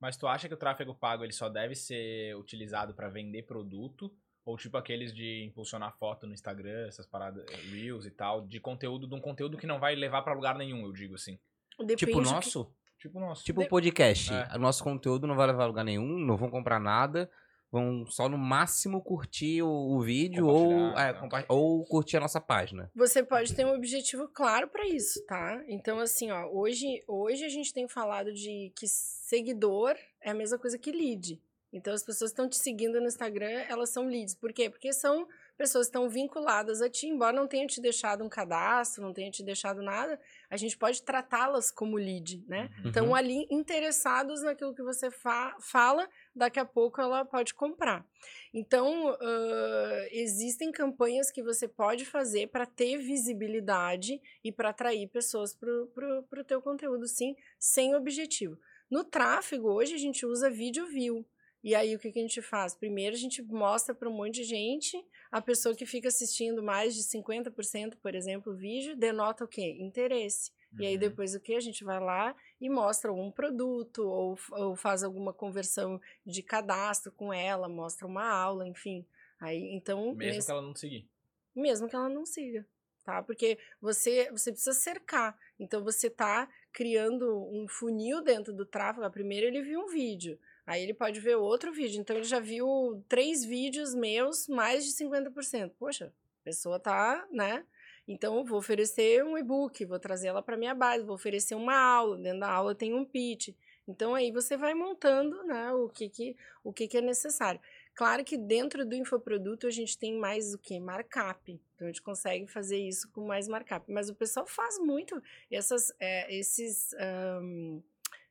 Mas tu acha que o tráfego pago ele só deve ser utilizado pra vender produto? Ou tipo aqueles de impulsionar foto no Instagram, essas paradas, eh, Reels e tal, de conteúdo, de um conteúdo que não vai levar pra lugar nenhum, eu digo assim. Depende Tipo o que- nosso? Tipo o nosso. Tipo o De- podcast. É. O nosso conteúdo não vai levar a lugar nenhum, não vão comprar nada. Vão só no máximo curtir o, o vídeo ou, é, tá. ou curtir a nossa página. Você pode ter um objetivo claro para isso, tá? Então, assim, ó, hoje, hoje a gente tem falado de que seguidor é a mesma coisa que lead. Então, as pessoas estão te seguindo no Instagram, elas são leads. Por quê? Porque são pessoas estão vinculadas a ti, embora não tenha te deixado um cadastro, não tenha te deixado nada, a gente pode tratá-las como lead, né? Uhum. Estão ali interessados naquilo que você fa fala, daqui a pouco ela pode comprar. Então, ãh, existem campanhas que você pode fazer para ter visibilidade e para atrair pessoas para o teu conteúdo, sim, sem objetivo. No tráfego, hoje a gente usa vídeo view. E aí, o que, que a gente faz? Primeiro, a gente mostra para um monte de gente, a pessoa que fica assistindo mais de 50%, por exemplo, vídeo, denota o quê? Interesse. E aí Uhum. depois o que? A gente vai lá e mostra um produto ou, ou faz alguma conversão de cadastro com ela, mostra uma aula, enfim. Aí, então, Mesmo nesse- que ela não seguir. mesmo que ela não siga, tá? Porque você, você precisa cercar. Então você tá criando um funil dentro do tráfego. Ah, Primeiro ele viu um vídeo, aí ele pode ver outro vídeo. Então ele já viu três vídeos meus, mais de 50%. Poxa, a pessoa tá, né? Então eu vou oferecer um e-book, vou trazer ela para minha base, vou oferecer uma aula, dentro da aula tem um pitch. Então aí você vai montando, né, o que que o que que é necessário. Claro que dentro do infoproduto a gente tem mais o que? Markup. Então a gente consegue fazer isso com mais markup. Mas o pessoal faz muito essas, é, esses. ahn,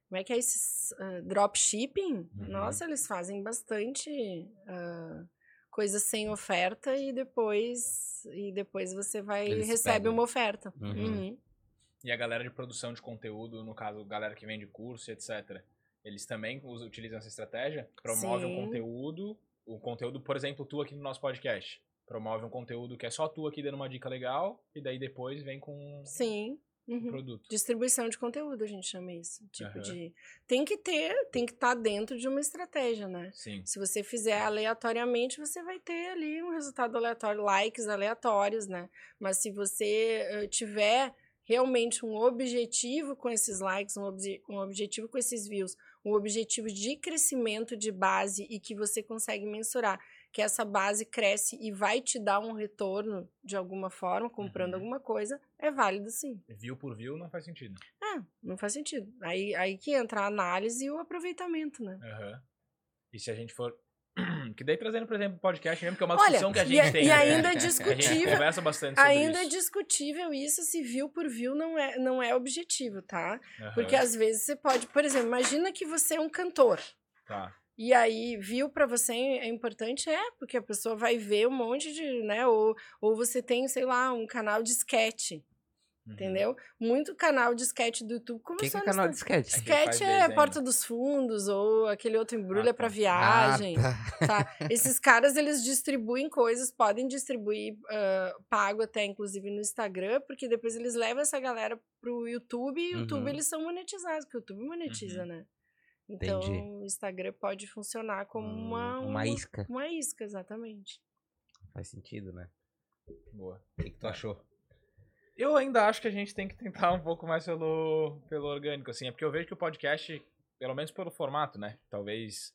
como é que é esses ah, dropshipping? Uhum. Nossa, eles fazem bastante ah, coisa sem oferta e depois e depois você vai Eles recebe pegam. uma oferta. Uhum. Uhum. E a galera de produção de conteúdo, no caso, galera que vende curso, etc. Eles também usam- utilizam essa estratégia? Promove um Sim. conteúdo, o conteúdo, por exemplo, tu aqui no nosso podcast. Promove um conteúdo que é só tu aqui dando uma dica legal, e daí depois vem com Sim. Um Uhum. produto. Distribuição de conteúdo, a gente chama isso. Tipo Aham. de. Tem que ter, tem que estar dentro de uma estratégia, né? Sim. Se você fizer aleatoriamente, você vai ter ali um resultado aleatório, likes aleatórios, né? Mas se você eh, tiver realmente um objetivo com esses likes, um, obje- um objetivo com esses views, um objetivo de crescimento de base e que você consegue mensurar que essa base cresce e vai te dar um retorno de alguma forma, comprando Uhum. alguma coisa, é válido sim. View por view não faz sentido. Ah, não faz sentido. Aí, aí que entra a análise e o aproveitamento, né? Aham. E se a gente for. [CLEARS THROAT] Que daí trazendo, por exemplo, o podcast mesmo, que é uma Olha, discussão que a e gente a- tem. e né? ainda é [LAUGHS] A gente discutível. conversa bastante sobre Ainda é isso. discutível isso se view por view não é, não é objetivo, tá? Aham, Porque às vezes você pode, por exemplo, imagina que você é um cantor. Tá. E aí, view pra você é importante? É, porque a pessoa vai ver um monte de, né? Ou, ou você tem, sei lá, um canal de sketch, Uhum. entendeu? Muito canal de sketch do YouTube O que, começou que é canal de sketch? É Sketch é. Porta dos Fundos, ou aquele outro embrulha Ah, pra tá. viagem. Ah, tá. tá? [LAUGHS] Esses caras, eles distribuem coisas, podem distribuir ah, pago até, inclusive, no Instagram, porque depois eles levam essa galera pro YouTube e o YouTube Uhum. eles são monetizados, porque o YouTube monetiza, Uhum. né? Então, Entendi. o Instagram pode funcionar como Hum, uma, uma isca. Uma isca, exatamente. Faz sentido, né? Boa. O que, que tu achou? Eu ainda acho que a gente tem que tentar um pouco mais pelo, pelo orgânico, assim. É porque eu vejo que o podcast, pelo menos pelo formato, né? Talvez,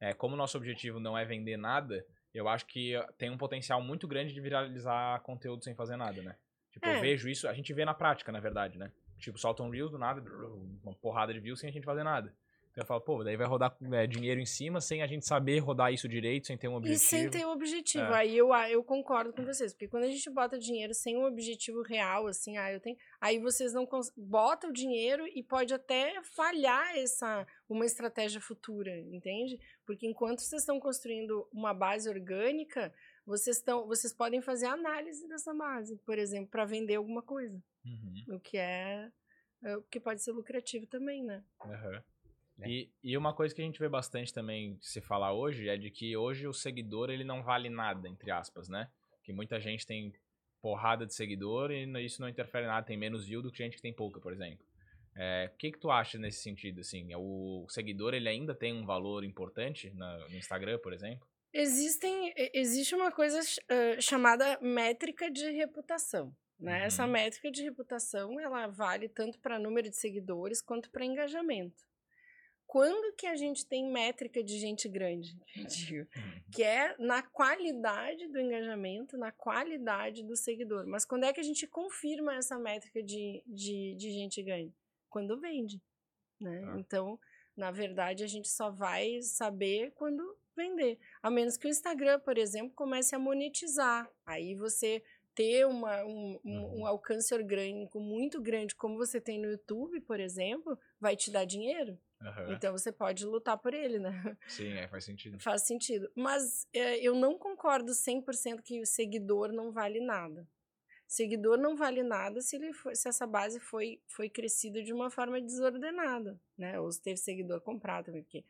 é, como o nosso objetivo não é vender nada, eu acho que tem um potencial muito grande de viralizar conteúdo sem fazer nada, né? Tipo, É. eu vejo isso, a gente vê na prática, na verdade, né? Tipo, solta um Reels do nada, uma porrada de views sem a gente fazer nada. Eu falo, pô, daí vai rodar é, dinheiro em cima sem a gente saber rodar isso direito, sem ter um objetivo. E sem ter um objetivo. É. Aí eu, ah, eu concordo com vocês, porque quando a gente bota dinheiro sem um objetivo real, assim, ah, eu tenho. Aí vocês não botam o dinheiro e pode até falhar essa uma estratégia futura, entende? Porque enquanto vocês estão construindo uma base orgânica, vocês estão, vocês podem fazer análise dessa base, por exemplo, para vender alguma coisa, Uhum, o que é, é o que pode ser lucrativo também, né? aham. É. E, e uma coisa que a gente vê bastante também se falar hoje é de que hoje o seguidor ele não vale nada, entre aspas, né? Que muita gente tem porrada de seguidor e isso não interfere nada, tem menos view do que gente que tem pouca, por exemplo. É, o que, que tu acha nesse sentido, assim? O seguidor, ele ainda tem um valor importante no Instagram, por exemplo? Existem, existe uma coisa uh, chamada métrica de reputação. Né? Uhum. Essa métrica de reputação, ela vale tanto para número de seguidores quanto para engajamento quando que a gente tem métrica de gente grande, uhum. que é na qualidade do engajamento, na qualidade do seguidor. Mas quando é que a gente confirma essa métrica de, de, de gente grande? Quando vende, né? Ah. Então, na verdade, a gente só vai saber quando vender. A menos que o Instagram, por exemplo, comece a monetizar. Aí você ter uma, um, um, um uhum. alcance orgânico muito grande, como você tem no YouTube, por exemplo, vai te dar dinheiro. Uhum. Então você pode lutar por ele, né? Sim, é, faz sentido. Faz sentido. Mas é, eu não concordo 100% que o seguidor não vale nada. Seguidor não vale nada se, ele for, se essa base foi, foi crescida de uma forma desordenada, né? Ou se teve seguidor comprado também, porque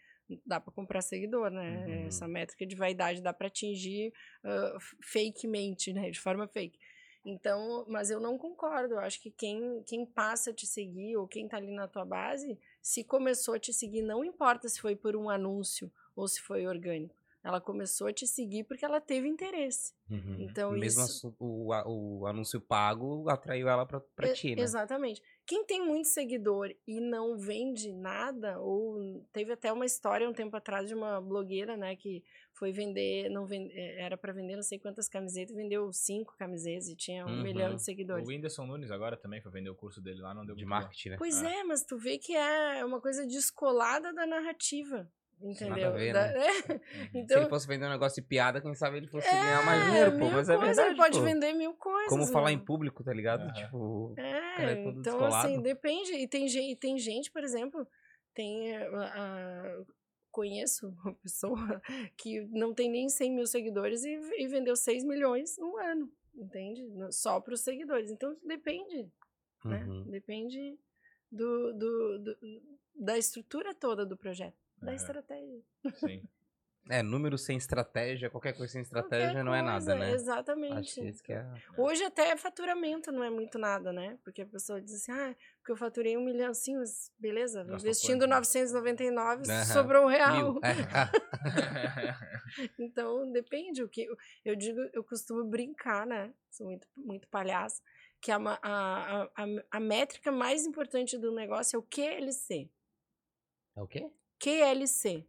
dá para comprar seguidor, né? Uhum. Essa métrica de vaidade dá para atingir uh, fakemente, né? De forma fake. Então, mas eu não concordo. Eu acho que quem, quem passa a te seguir ou quem tá ali na tua base, se começou a te seguir, não importa se foi por um anúncio ou se foi orgânico. Ela começou a te seguir porque ela teve interesse. Uhum. Então, Mesmo isso... o, o anúncio pago atraiu ela para ti, né? Exatamente. Quem tem muito seguidor e não vende nada, ou teve até uma história um tempo atrás de uma blogueira, né, que foi vender, não vende, é, era para vender não sei quantas camisetas, vendeu cinco camisetas e tinha um uhum. milhão de seguidores. O Whindersson Nunes agora também foi vender o curso dele lá, não deu De marketing, né? Pois é. é, mas tu vê que é uma coisa descolada da narrativa. Entendeu? Ver, da, né? é. [LAUGHS] então, Se ele fosse vender um negócio de piada, quem sabe ele fosse é, ganhar mais dinheiro, pô. Mas é verdade. Ele pode pô. vender mil coisas. Como falar em público, tá ligado? Uhum. Tipo. É, é então descolado. assim, depende. E tem, gente, tem gente, por exemplo, tem. Uh, conheço uma [LAUGHS] pessoa que não tem nem 100 mil seguidores e, e vendeu 6 milhões no ano, entende? Só para os seguidores. Então depende, né? uhum. né? Depende do, do, do, da estrutura toda do projeto da estratégia. Sim. É, número sem estratégia, qualquer coisa sem estratégia qualquer não é nada, né? Exatamente. Que é... Hoje até faturamento não é muito nada, né? Porque a pessoa diz assim, ah, porque eu faturei um milhão, sim, mas beleza, Gastou investindo quanto? 999, uhum. sobrou um real. [LAUGHS] [LAUGHS] então, depende. O que eu digo, eu costumo brincar, né? Sou muito, muito palhaço, que a, a, a, a métrica mais importante do negócio é o QLC. É o quê? QLC.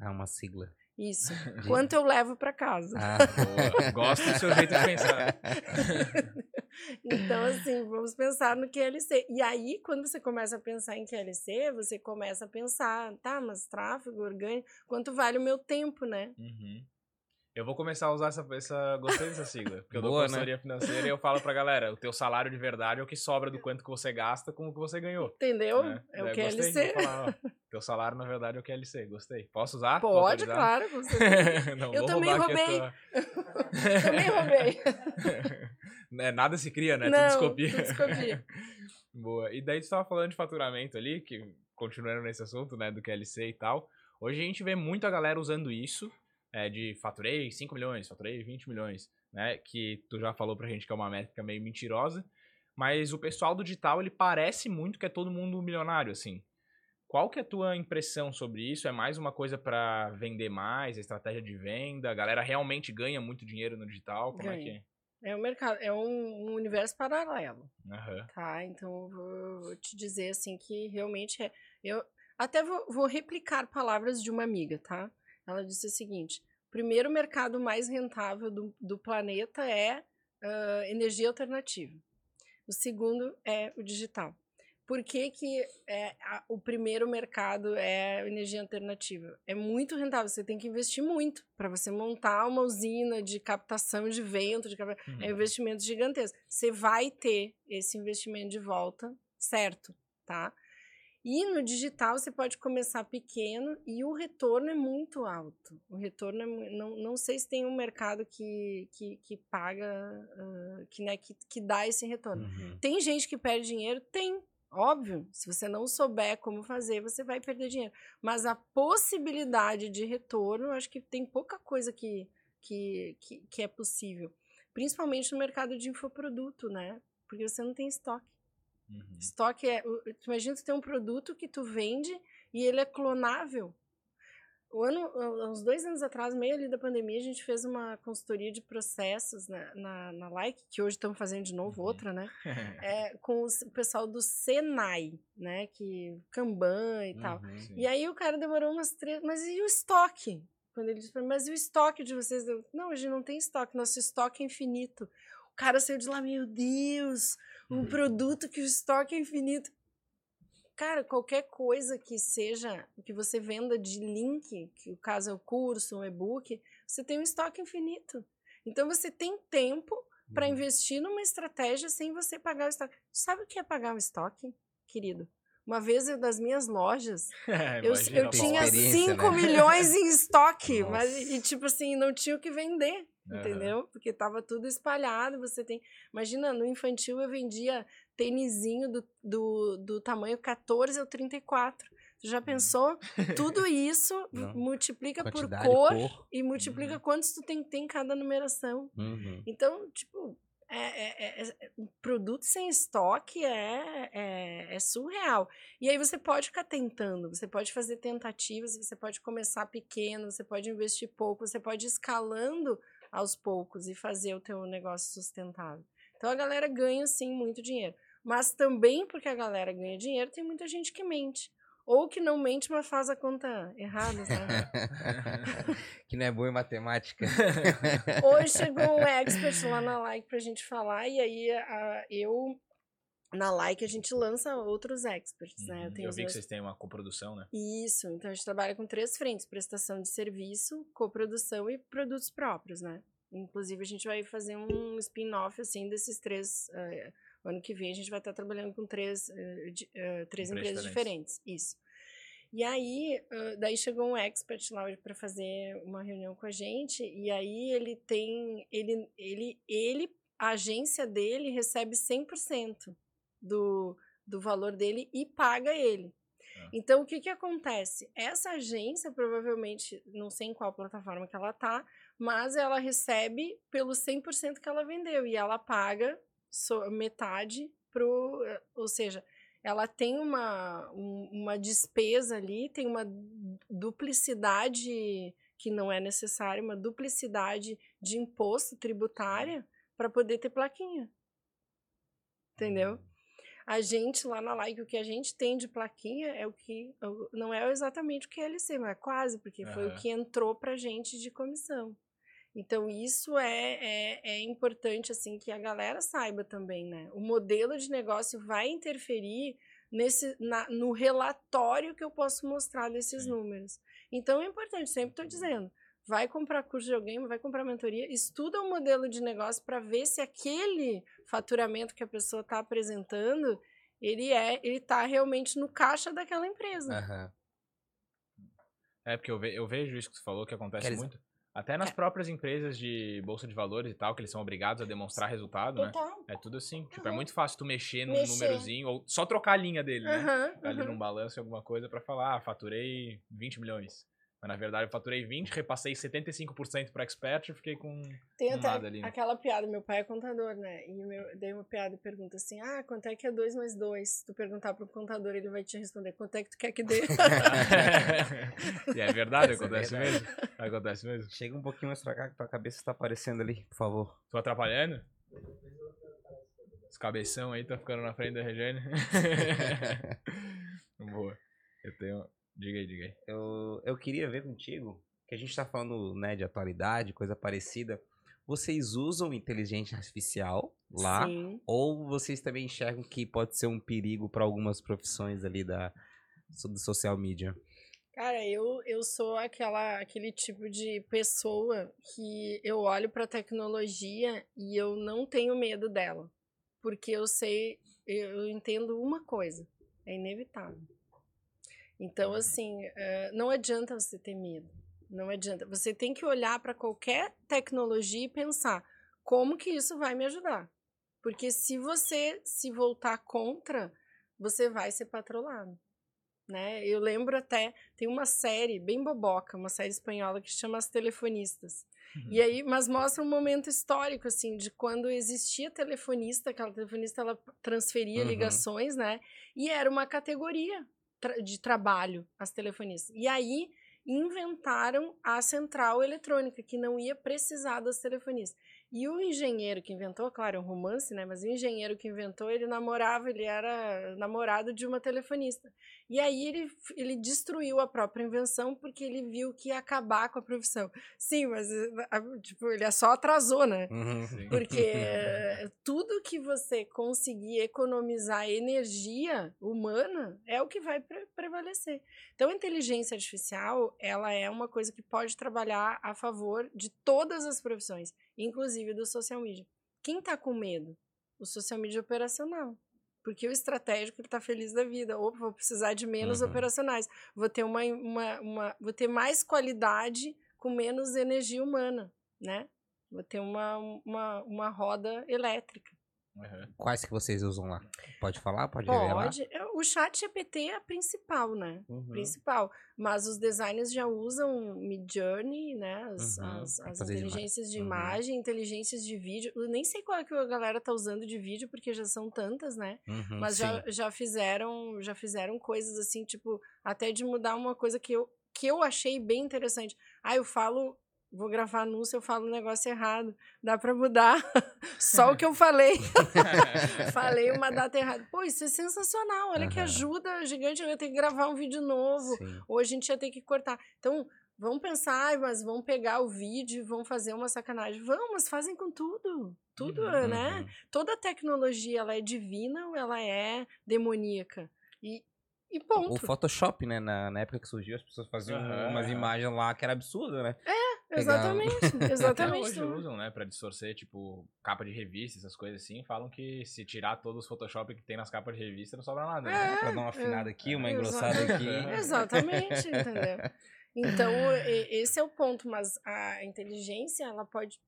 É uma sigla. Isso. [LAUGHS] Quanto eu levo para casa. Ah, [LAUGHS] boa. Gosto do seu jeito de pensar. [LAUGHS] então, assim, vamos pensar no QLC. E aí, quando você começa a pensar em QLC, você começa a pensar, tá, mas tráfego orgânico, quanto vale o meu tempo, né? Uhum. Eu vou começar a usar essa. essa gostei dessa sigla. Porque eu dou Boa, consultoria né? financeira e eu falo pra galera: o teu salário de verdade é o que sobra do quanto que você gasta com o que você ganhou. Entendeu? Né? É o QLC. Falar, ó, teu salário, na verdade, é o QLC. Gostei. Posso usar? Pode, claro. [LAUGHS] Não, eu [LAUGHS] também roubei. Tua... também roubei. é, nada se cria, né? Não, tudo copia. Tudo [LAUGHS] copia. Boa. E daí tu tava falando de faturamento ali, que continuando nesse assunto, né, do QLC e tal. Hoje a gente vê muita galera usando isso é, de faturei 5 milhões, faturei 20 milhões, né? Que tu já falou pra gente que é uma métrica meio mentirosa. Mas o pessoal do digital, ele parece muito que é todo mundo milionário, assim. Qual que é a tua impressão sobre isso? É mais uma coisa para vender mais, a estratégia de venda? A galera realmente ganha muito dinheiro no digital? Como ganha. é que é? É um mercado, é um, um universo paralelo. Uhum. Tá, então vou, vou, te dizer assim que realmente é. Eu até vou, vou replicar palavras de uma amiga, tá? Ela disse o seguinte: o primeiro mercado mais rentável do, do planeta é uh, energia alternativa. O segundo é o digital. Por que, que é, a, o primeiro mercado é energia alternativa? É muito rentável, você tem que investir muito para você montar uma usina de captação de vento, de cap... uhum. é um investimento gigantesco. Você vai ter esse investimento de volta, certo, tá? E no digital você pode começar pequeno e o retorno é muito alto. O retorno é não, não sei se tem um mercado que, que, que paga, uh, que, né, que, que dá esse retorno. Uhum. Tem gente que perde dinheiro? Tem. Óbvio, se você não souber como fazer, você vai perder dinheiro. Mas a possibilidade de retorno, acho que tem pouca coisa que, que, que, que é possível. Principalmente no mercado de infoproduto, né? Porque você não tem estoque. Uhum. Estoque é. Imagina tu ter um produto que tu vende e ele é clonável. O ano, uns dois anos atrás, meio ali da pandemia, a gente fez uma consultoria de processos na, na, na Like, que hoje estamos fazendo de novo uhum. outra, né? [LAUGHS] é, com o pessoal do Senai, né? Que Kanban e uhum, tal. Sim. E aí o cara demorou umas três. Mas e o estoque? Quando ele disse mas e o estoque de vocês? Não, a gente não tem estoque, nosso estoque é infinito. O cara saiu de lá, meu Deus, um uhum. produto que o estoque é infinito. Cara, qualquer coisa que seja, que você venda de link, que o caso é o curso, um e-book, você tem um estoque infinito. Então você tem tempo para uhum. investir numa estratégia sem você pagar o estoque. Sabe o que é pagar o estoque, querido? Uma vez eu, das minhas lojas, é, [LAUGHS] eu, eu tinha 5 né? milhões em estoque, mas e tipo assim, não tinha o que vender, uhum. entendeu? Porque tava tudo espalhado, você tem... Imagina, no infantil eu vendia tênisinho do, do, do tamanho 14 ou 34. Tu já uhum. pensou? Tudo [LAUGHS] isso Não. multiplica Quantidade, por cor, cor, e multiplica uhum. quantos tu tem que ter em cada numeração. Uhum. Então, tipo, é, é, é, é produto sem estoque é, é, é, surreal. E aí você pode ficar tentando, você pode fazer tentativas, você pode começar pequeno, você pode investir pouco, você pode ir escalando aos poucos e fazer o teu negócio sustentável. Então a galera ganha sim muito dinheiro. Mas também porque a galera ganha dinheiro, tem muita gente que mente. Ou que não mente, mas faz a conta errada, sabe? [LAUGHS] que não é boa em matemática. [LAUGHS] Hoje chegou um expert lá na Like pra gente falar, e aí a, eu, na Like, a gente lança outros experts, né? Eu, uhum. eu vi que vocês têm uma coprodução, né? Isso, então a gente trabalha com três frentes: prestação de serviço, coprodução e produtos próprios, né? Inclusive, a gente vai fazer um spin-off, assim, desses três. Uh, ano que vem a gente vai estar trabalhando com três, uh, de, uh, três empresas diferentes. Isso. E aí, uh, daí chegou um expert lá para fazer uma reunião com a gente, e aí ele tem, ele, ele, ele, a agência dele recebe 100% do, do valor dele e paga ele. Ah. Então, o que que acontece? Essa agência, provavelmente, não sei em qual plataforma que ela tá, mas ela recebe pelo 100% que ela vendeu e ela paga metade pro, eh, ou seja, ela tem uma, uma despesa ali, tem uma duplicidade que não é necessária, uma duplicidade de imposto tributária para poder ter plaquinha. Entendeu? Hum. A gente lá na Like, o que a gente tem de plaquinha é o que. Não é exatamente o que é LC, mas é quase, porque uhum. foi o que entrou pra gente de comissão. Então, isso é, é, é, importante, assim, que a galera saiba também, né? O modelo de negócio vai interferir nesse, na, no relatório que eu posso mostrar desses números. Então, é importante, sempre estou dizendo, vai comprar curso de alguém, vai comprar mentoria, estuda o modelo de negócio para ver se aquele faturamento que a pessoa está apresentando, ele é, ele está realmente no caixa daquela empresa. Uhum. É, porque eu, ve, eu vejo isso que você falou, que acontece Queres... muito. Até nas é. próprias empresas de bolsa de valores e tal, que eles são obrigados a demonstrar resultado, né? É tudo assim. Uhum. Tipo, é muito fácil tu mexer num mexer. númerozinho, ou só trocar a linha dele, né? Uhum, ali uhum. num balanço alguma coisa para falar, ah, faturei 20 milhões. Mas na verdade eu faturei 20, repassei 75% para expert e fiquei com Tem até nada ali. Né? Aquela piada, meu pai é contador, né? E meu, daí uma piada e pergunta assim: ah, quanto é que é 2 mais 2? Se tu perguntar pro contador, ele vai te responder: quanto é que tu quer que dê? [LAUGHS] e é verdade, [LAUGHS] acontece é verdade. mesmo. Acontece mesmo. Chega um pouquinho mais pra cá que tua cabeça tá aparecendo ali, por favor. Tô atrapalhando? Os cabeção aí tá ficando na frente da Regiane. [LAUGHS] Boa. Eu tenho. Diga aí, diga aí. Eu, eu queria ver contigo, que a gente tá falando né, de atualidade, coisa parecida. Vocês usam inteligência artificial lá? Sim. Ou vocês também enxergam que pode ser um perigo para algumas profissões ali da, do social media? Cara, eu, eu sou aquela, aquele tipo de pessoa que eu olho para a tecnologia e eu não tenho medo dela. Porque eu sei, eu entendo uma coisa: é inevitável. Então, uhum. assim, uh, não adianta você ter medo. Não adianta. Você tem que olhar para qualquer tecnologia e pensar como que isso vai me ajudar. Porque se você se voltar contra, você vai ser patrolado. Né? Eu lembro até, tem uma série bem boboca, uma série espanhola que chama As Telefonistas. Uhum. E aí, mas mostra um momento histórico, assim, de quando existia telefonista, aquela telefonista, ela transferia uhum. ligações, né? E era uma categoria de trabalho, as telefonistas. E aí, inventaram a central eletrônica, que não ia precisar das telefonistas. E o engenheiro que inventou, claro, é um romance, né? Mas o engenheiro que inventou, ele namorava, ele era namorado de uma telefonista. E aí ele, ele destruiu a própria invenção porque ele viu que ia acabar com a profissão. Sim, mas tipo, ele só atrasou, né? Uhum, porque [LAUGHS] tudo que você conseguir economizar energia humana é o que vai pre prevalecer. Então, a inteligência artificial, ela é uma coisa que pode trabalhar a favor de todas as profissões inclusive do social media. Quem está com medo? O social media operacional. Porque o estratégico está feliz da vida. Ou vou precisar de menos uhum. operacionais. Vou ter, uma, uma, uma, vou ter mais qualidade com menos energia humana, né? Vou ter uma, uma, uma roda elétrica. Uhum. Quais que vocês usam lá? Pode falar? Pode, Pode. revelar? É, o chat GPT é a principal, né? Uhum. Principal. Mas os designers já usam Midjourney, né? As, uhum. as, as inteligências de imagem, uhum. inteligências de vídeo. Eu nem sei qual é que a galera tá usando de vídeo, porque já são tantas, né? Uhum, Mas já, já fizeram já fizeram coisas assim, tipo, até de mudar uma coisa que eu, que eu achei bem interessante. Ah, eu falo vou gravar anúncio, eu falo um negócio errado. Dá para mudar [LAUGHS] só o que eu falei. [LAUGHS] falei uma data errada. Pô, isso é sensacional. Olha uhum. que ajuda gigante. Eu ia ter que gravar um vídeo novo. Sim. Ou a gente ia ter que cortar. Então, vamos pensar, mas vamos pegar o vídeo vamos fazer uma sacanagem. Vamos, mas fazem com tudo. Tudo, uhum. né? Uhum. Toda tecnologia, ela é divina ou ela é demoníaca? E, e ponto. O Photoshop, né? Na, na época que surgiu, as pessoas faziam uhum. umas imagens lá que era absurdo, né? É, Exatamente, [LAUGHS] exatamente. Até hoje usam, né, pra distorcer, tipo, capa de revista, essas coisas assim. Falam que se tirar todos os Photoshop que tem nas capas de revista, não sobra nada. Né? É, pra dar uma afinada é, aqui, uma engrossada aqui. [LAUGHS] Exatamente, entendeu? Então, esse é o ponto, mas a inteligência, ela pode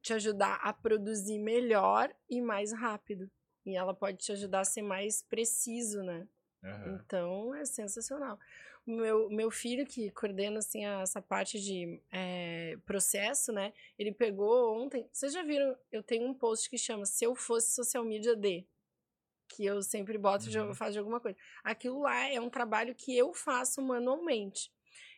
te ajudar a produzir melhor e mais rápido. E ela pode te ajudar a ser mais preciso, né? Uhum. Então, é sensacional meu, meu filho, que coordena assim, essa parte de é, processo, né? Ele pegou ontem. Vocês já viram? Eu tenho um post que chama Se Eu Fosse Social Media D. Que eu sempre boto, uhum. de, faço de alguma coisa. Aquilo lá é um trabalho que eu faço manualmente.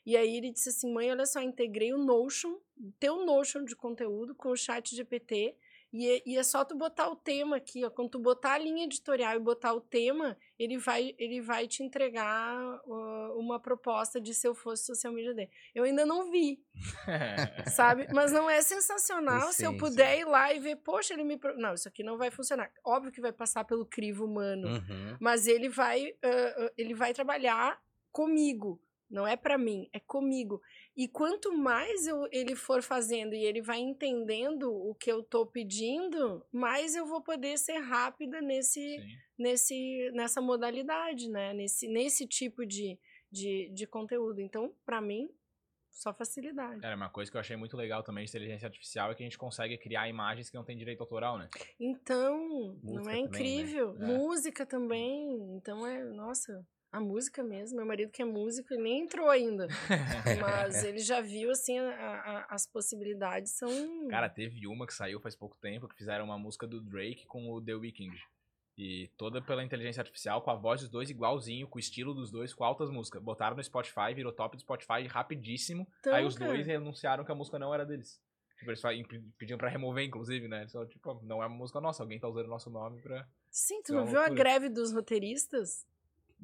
E aí ele disse assim: mãe, olha só, integrei o Notion, teu Notion de conteúdo com o chat GPT e é, e é só tu botar o tema aqui, ó. Quando tu botar a linha editorial e botar o tema, ele vai, ele vai te entregar uh, uma proposta de se eu fosse social media dele. Eu ainda não vi, [LAUGHS] sabe? Mas não é sensacional sim, se eu puder sim. ir lá e ver, poxa, ele me... Não, isso aqui não vai funcionar. Óbvio que vai passar pelo crivo humano, uhum. mas ele vai, uh, ele vai trabalhar comigo. Não é para mim, é comigo. E quanto mais eu, ele for fazendo e ele vai entendendo o que eu tô pedindo, mais eu vou poder ser rápida nesse, nesse, nessa modalidade, né? Nesse, nesse tipo de, de, de conteúdo. Então, para mim, só facilidade. Cara, uma coisa que eu achei muito legal também de inteligência artificial é que a gente consegue criar imagens que não tem direito autoral, né? Então, Música não é incrível? Também, né? Música também. Então é, nossa, a música mesmo. Meu marido que é músico e nem entrou ainda. [LAUGHS] mas ele já viu, assim, a, a, as possibilidades são... Cara, teve uma que saiu faz pouco tempo, que fizeram uma música do Drake com o The Weeknd. E toda pela inteligência artificial, com a voz dos dois igualzinho, com o estilo dos dois, com altas músicas. Botaram no Spotify, virou top do Spotify rapidíssimo. Então, aí os cara. dois anunciaram que a música não era deles. Tipo, eles pediam pra remover, inclusive, né? Só, tipo, não é uma música nossa, alguém tá usando o nosso nome pra... Sim, tu não viu a greve dos roteiristas?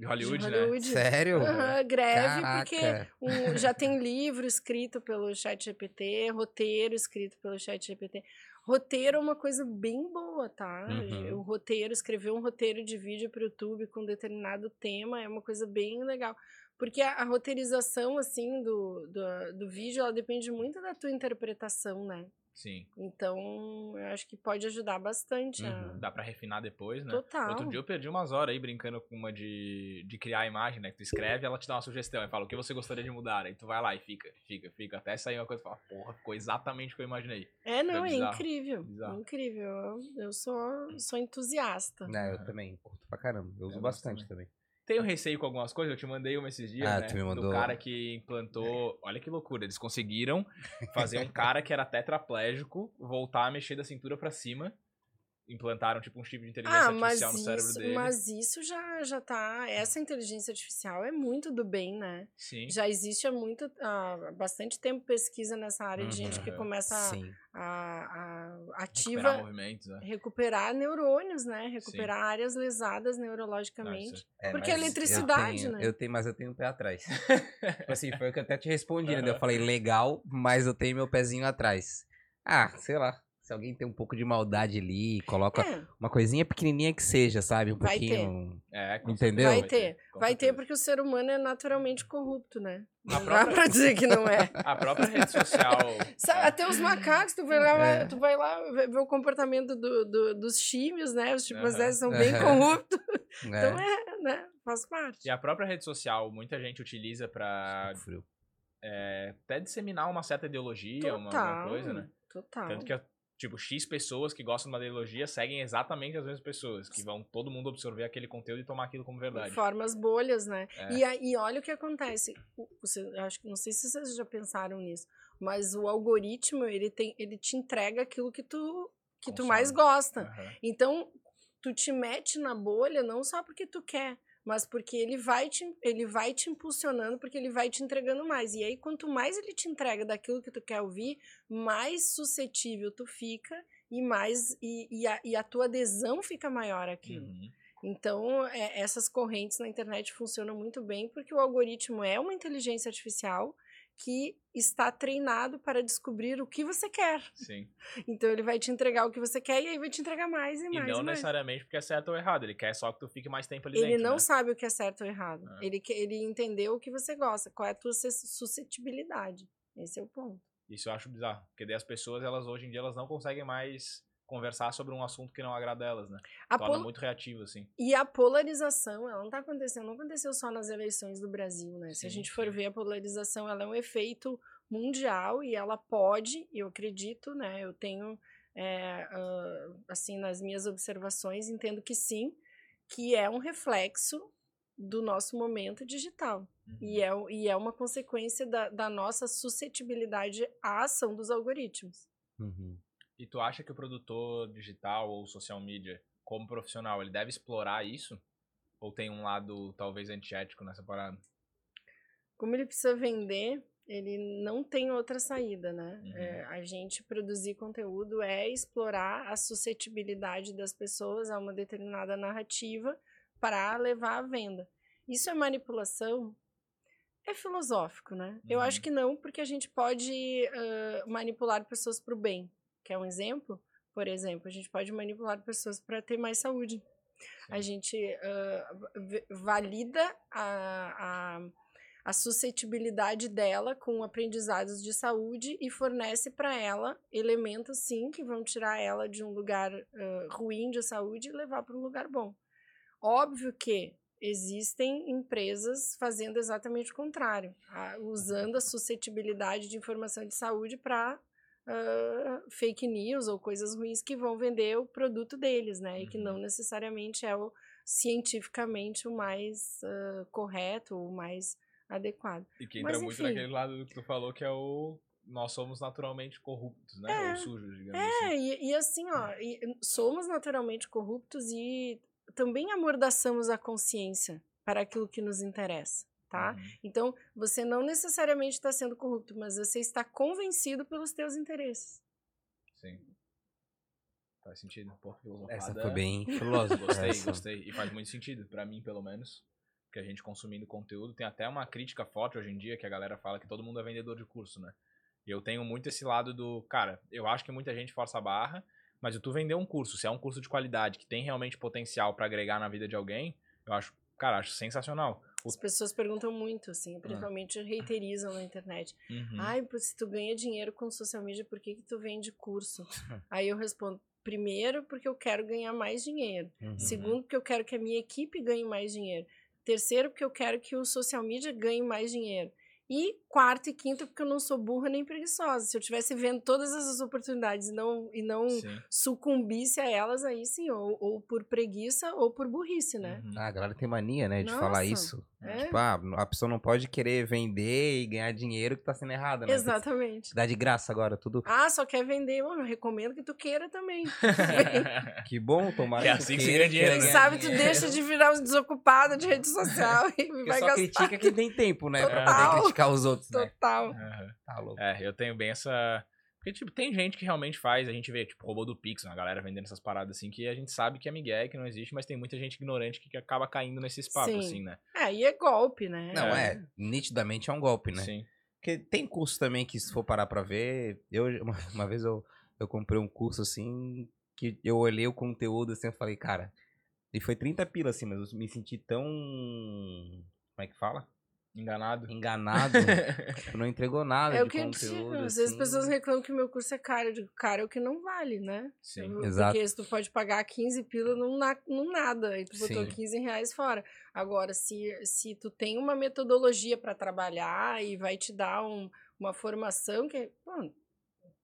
De Hollywood, de Hollywood. né? Sério? Uhum, greve, Caraca. porque um, já tem livro escrito pelo chat GPT, roteiro escrito pelo chat GPT. Roteiro é uma coisa bem boa, tá? Uhum. O roteiro, escrever um roteiro de vídeo para o YouTube com determinado tema é uma coisa bem legal. Porque a, a roteirização, assim, do, do, do, vídeo, ela depende muito da tua interpretação, né? Sim. Então, eu acho que pode ajudar bastante. a- Uhum. Dá pra refinar depois, né? Total. Outro dia eu perdi umas horas aí brincando com uma de, de criar a imagem, né? Que tu escreve ela te dá uma sugestão e fala o que você gostaria de mudar. Aí tu vai lá e fica, fica, fica. Até sair uma coisa e fala, porra, ficou exatamente o que eu imaginei. É, não, é, incrível. bizarro. Incrível. Eu, eu sou, sou entusiasta. Não, eu também, curto pra caramba. Eu uso Eu bastante também. Tenho receio com algumas coisas, eu te mandei uma esses dias, Ah, né? tu me Do mandou. cara que implantou. [LAUGHS] Olha que loucura, eles conseguiram fazer um cara que era tetraplégico voltar a mexer da cintura pra cima. Implantaram, tipo, um chip de inteligência Ah, artificial no cérebro isso, dele. mas isso já, já tá. Essa inteligência artificial é muito do bem, né? Sim. Já existe há muito, há bastante tempo pesquisa nessa área de gente que Uhum. começa a, Sim. a, a Recuperar ativa movimentos, né? recuperar neurônios, né? Recuperar áreas lesadas neurologicamente. Ah, É, Porque mas eletricidade, eu tenho, né? Eu tenho, mas eu tenho um pé atrás. [LAUGHS] tipo assim, foi o que eu até te respondi, né? Eu falei, legal, mas eu tenho meu pezinho atrás. Ah, sei lá. Se alguém tem um pouco de maldade ali, coloca É, uma coisinha pequenininha que seja, sabe? Um Vai ter. pouquinho. É, com Entendeu? Vai ter. vai ter porque o ser humano é naturalmente corrupto, né? A Não dá própria- pra dizer que não é. [LAUGHS] A própria rede social. Sabe, até os macacos, tu vai lá, É. tu vai lá ver, o comportamento do, do- dos chimes, né? Os chimpanzés Aham. são bem Aham. [LAUGHS] corruptos. É, Então é, né? Faz parte. E a própria rede social, muita gente utiliza pra frio. é, até disseminar uma certa ideologia, uma, Total. alguma coisa, né? Total. Tanto que, tipo, X pessoas que gostam de uma ideologia seguem exatamente as mesmas pessoas, que vão todo mundo absorver aquele conteúdo e tomar aquilo como verdade. Forma as bolhas, né? É. E, a- e olha o que acontece. Você, acho que não sei se vocês já pensaram nisso, mas o algoritmo ele tem, ele te entrega aquilo que tu que tu mais gosta. Aham. Então tu te mete na bolha não só porque tu quer, mas porque ele vai te ele vai te impulsionando, porque ele vai te entregando mais. E aí quanto mais ele te entrega daquilo que tu quer ouvir, mais suscetível tu fica e mais e, e, a, e a tua adesão fica maior àquilo. Uhum. Então, é, essas correntes na internet funcionam muito bem porque o algoritmo é uma inteligência artificial que está treinado para descobrir o que você quer. Sim. Então, ele vai te entregar o que você quer e aí vai te entregar mais e E mais. não e mais. necessariamente porque é certo ou errado, ele quer só que tu fique mais tempo ali Ele dentro. não né? sabe o que é certo ou errado. É. Ele, ele entendeu o que você gosta, qual é a tua sus- suscetibilidade. Esse é o ponto. Isso eu acho bizarro, porque daí as pessoas, elas hoje em dia, elas não conseguem mais conversar sobre um assunto que não agrada elas, né? A Torna pol- muito reativo, assim. E a polarização, ela não está acontecendo, não aconteceu só nas eleições do Brasil, né? Se a Sim, gente for sim. ver a polarização, ela é um efeito mundial e ela pode, eu acredito, né? Eu tenho, é, ah, assim, nas minhas observações, entendo que sim, que é um reflexo do nosso momento digital. Uhum. E é, e é uma consequência da, da nossa suscetibilidade à ação dos algoritmos. Uhum. E tu acha que o produtor digital ou social media, como profissional, ele deve explorar isso? Ou tem um lado talvez antiético nessa parada? como ele precisa vender, ele não tem outra saída, né? Uhum. É, a gente produzir conteúdo é explorar a suscetibilidade das pessoas a uma determinada narrativa para levar à venda. Isso é manipulação? É filosófico, né? Eu Uhum. acho que não, porque a gente pode ah, manipular pessoas para o bem. Quer um exemplo? Por exemplo, a gente pode manipular pessoas para ter mais saúde. A Sim. gente ah, v- valida a, a, a suscetibilidade dela com aprendizados de saúde e fornece para ela elementos, sim, que vão tirar ela de um lugar ah, ruim de saúde e levar para um lugar bom. Óbvio que existem empresas fazendo exatamente o contrário, ah, usando a suscetibilidade de informação de saúde para fake news ou coisas ruins que vão vender o produto deles, né? E que Uhum. não necessariamente é o cientificamente o mais ah, correto, o mais adequado. E que Mas, entra muito enfim. naquele lado que tu falou que é o. Nós somos naturalmente corruptos, né? É. Ou sujos, digamos assim. É, e, e assim, ó, e somos naturalmente corruptos e também amordaçamos a consciência para aquilo que nos interessa, tá? Uhum. Então, você não necessariamente está sendo corrupto, mas você está convencido pelos teus interesses. Sim. Faz sentido. Pô, Essa foi bem [LAUGHS] filosófica. Gostei, essa. gostei. E faz muito sentido, pra mim, pelo menos. Que a gente consumindo conteúdo. Tem até uma crítica forte hoje em dia que a galera fala que todo mundo é vendedor de curso, né? E eu tenho muito esse lado do. Cara, eu acho que muita gente força a barra, mas se tu vender um curso, se é um curso de qualidade que tem realmente potencial pra agregar na vida de alguém, eu acho, cara, acho sensacional. As pessoas perguntam muito, assim, principalmente reiterizam na internet. Uhum. Ai, se tu ganha dinheiro com social media, por que, que tu vende curso? [LAUGHS] Aí eu respondo, primeiro, porque eu quero ganhar mais dinheiro. Uhum. Segundo, porque eu quero que a minha equipe ganhe mais dinheiro. Terceiro, porque eu quero que o social media ganhe mais dinheiro. E quarto e quinto, porque eu não sou burra nem preguiçosa. Se eu tivesse vendo todas essas oportunidades e não, e não Sim. sucumbisse a elas, aí sim, ou, ou por preguiça ou por burrice, né? Uhum. Ah, a galera tem mania, né, de falar Nossa, isso. É. Tipo, ah, a pessoa não pode querer vender e ganhar dinheiro que tá sendo errado, né? Exatamente. Dá de graça agora, tudo. Ah, só quer vender? Eu recomendo que tu queira também. [LAUGHS] Que bom, tomara Que é assim que queira, ganha dinheiro, Quem né? sabe tu deixa de virar um desocupado de rede social e Porque vai só gastar. critica quem tem tempo, né? Pra Total. poder criticar os outros, né? Total. Aham. Tá louco. É, eu tenho bem essa. Porque, tipo, tem gente que realmente faz, a gente vê, tipo, robô do Pix, uma galera vendendo essas paradas assim, que a gente sabe que é migué, que não existe, mas tem muita gente ignorante que acaba caindo nesses papos, Sim. assim, né? É, e é golpe, né? Não, é, nitidamente é um golpe, né? Sim. Porque tem curso também que, se for parar pra ver, eu, [LAUGHS] uma, uma vez eu, eu comprei um curso assim, que eu olhei o conteúdo assim, eu falei, cara, e foi 30 pila assim, mas eu me senti tão. Como é que fala? Enganado. Enganado. tipo, [LAUGHS] não entregou nada É o de que eu conteúdo. digo. Às vezes as assim. pessoas reclamam que o meu curso é caro. Eu digo, cara, é o que não vale, né? Sim. Eu- Exato. Porque se tu pode pagar 15 pila num, na, num nada, aí tu botou Sim. 15 reais fora. Agora, se, se tu tem uma metodologia para trabalhar e vai te dar um- uma formação que, pô,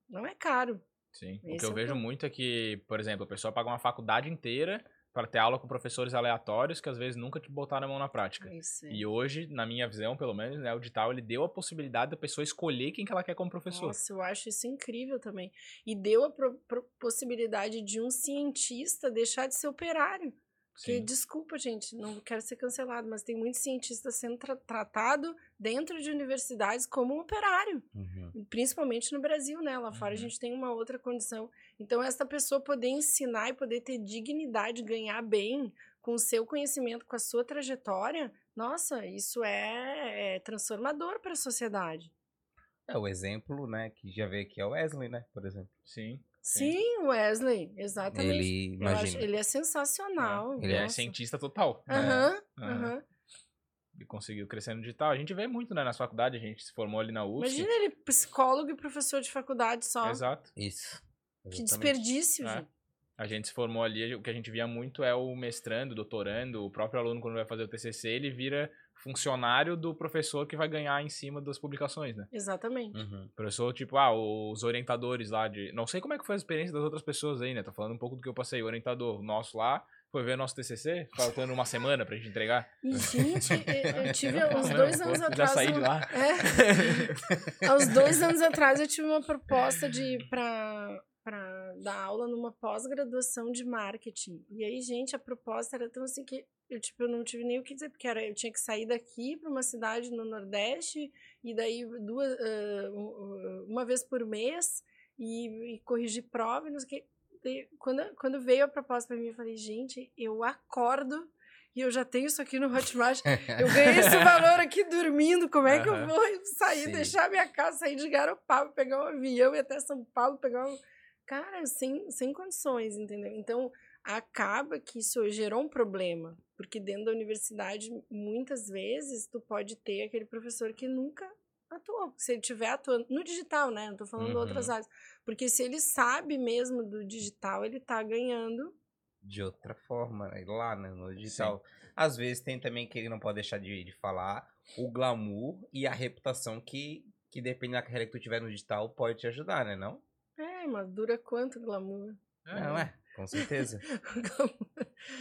não é caro. Sim. O Esse que é eu o vejo ponto. muito é que, por exemplo, a pessoa paga uma faculdade inteira para ter aula com professores aleatórios que às vezes nunca te botaram a mão na prática. Isso é. E hoje, na minha visão, pelo menos, né, o digital ele deu a possibilidade da pessoa escolher quem que ela quer como professor. Nossa, eu acho isso incrível também. E deu a possibilidade de um cientista deixar de ser operário. Porque, Sim. desculpa, gente, não quero ser cancelado, mas tem muitos cientistas sendo tra tratado dentro de universidades como um operário. Uhum. Principalmente no Brasil, né? Lá fora a Uhum. gente tem uma outra condição. Então, essa pessoa poder ensinar e poder ter dignidade, ganhar bem com o seu conhecimento, com a sua trajetória, nossa, isso é, é transformador para a sociedade. É o exemplo, né, que já veio aqui é o Wesley, né, por exemplo. Sim. Sim. Sim, Wesley, exatamente. Ele, imagina. ele é sensacional. Ele é nossa. cientista total. né? Aham, Aham. aham. E conseguiu crescer no digital. A gente vê muito, né, nas faculdades, a gente se formou ali na UFSC. Imagina ele psicólogo e professor de faculdade só. Exato. Isso. Que Exatamente. desperdício, É. A gente se formou ali, o que a gente via muito é o mestrando, doutorando, o próprio aluno quando vai fazer o TCC, ele vira funcionário do professor que vai ganhar em cima das publicações, né? Exatamente. Uhum. Professor, tipo, ah, os orientadores lá de... Não sei como é que foi a experiência das outras pessoas aí, né? Tô falando um pouco do que eu passei. O orientador nosso lá foi ver nosso TCC, faltando uma semana pra gente entregar. E, gente, eu, eu [LAUGHS] tive uns Não, dois pô, anos já atrás. saí de lá. É. [LAUGHS] Uns dois anos atrás eu tive uma proposta de para para dar aula numa pós-graduação de marketing. E aí, gente, a proposta era tão assim que eu tipo eu não tive nem o que dizer, porque era eu tinha que sair daqui para uma cidade no Nordeste e daí duas um- uma vez por mês e, e corrigir prova, e não sei o que. Quando quando veio a proposta para mim, eu falei, gente, eu acordo e eu já tenho isso aqui no Hotmart. [LAUGHS] Eu ganhei esse valor aqui dormindo. Como é que eu vou sair, Sim. deixar minha casa, sair de Garopaba, pegar um avião e ir até São Paulo, pegar um. Cara, sem, sem condições, entendeu? Então, acaba que isso gerou um problema. Porque dentro da universidade, muitas vezes, tu pode ter aquele professor que nunca atuou. Se ele estiver atuando no digital, né? Não tô falando de outras Uhum. áreas. Porque se ele sabe mesmo do digital, ele tá ganhando. de outra forma, né? lá né, no digital. Às vezes tem também que ele não pode deixar de, de falar o glamour e a reputação que, que depende da carreira que tu tiver no digital pode te ajudar, né? Não? É, mas dura quanto glamour? Não, é, com certeza.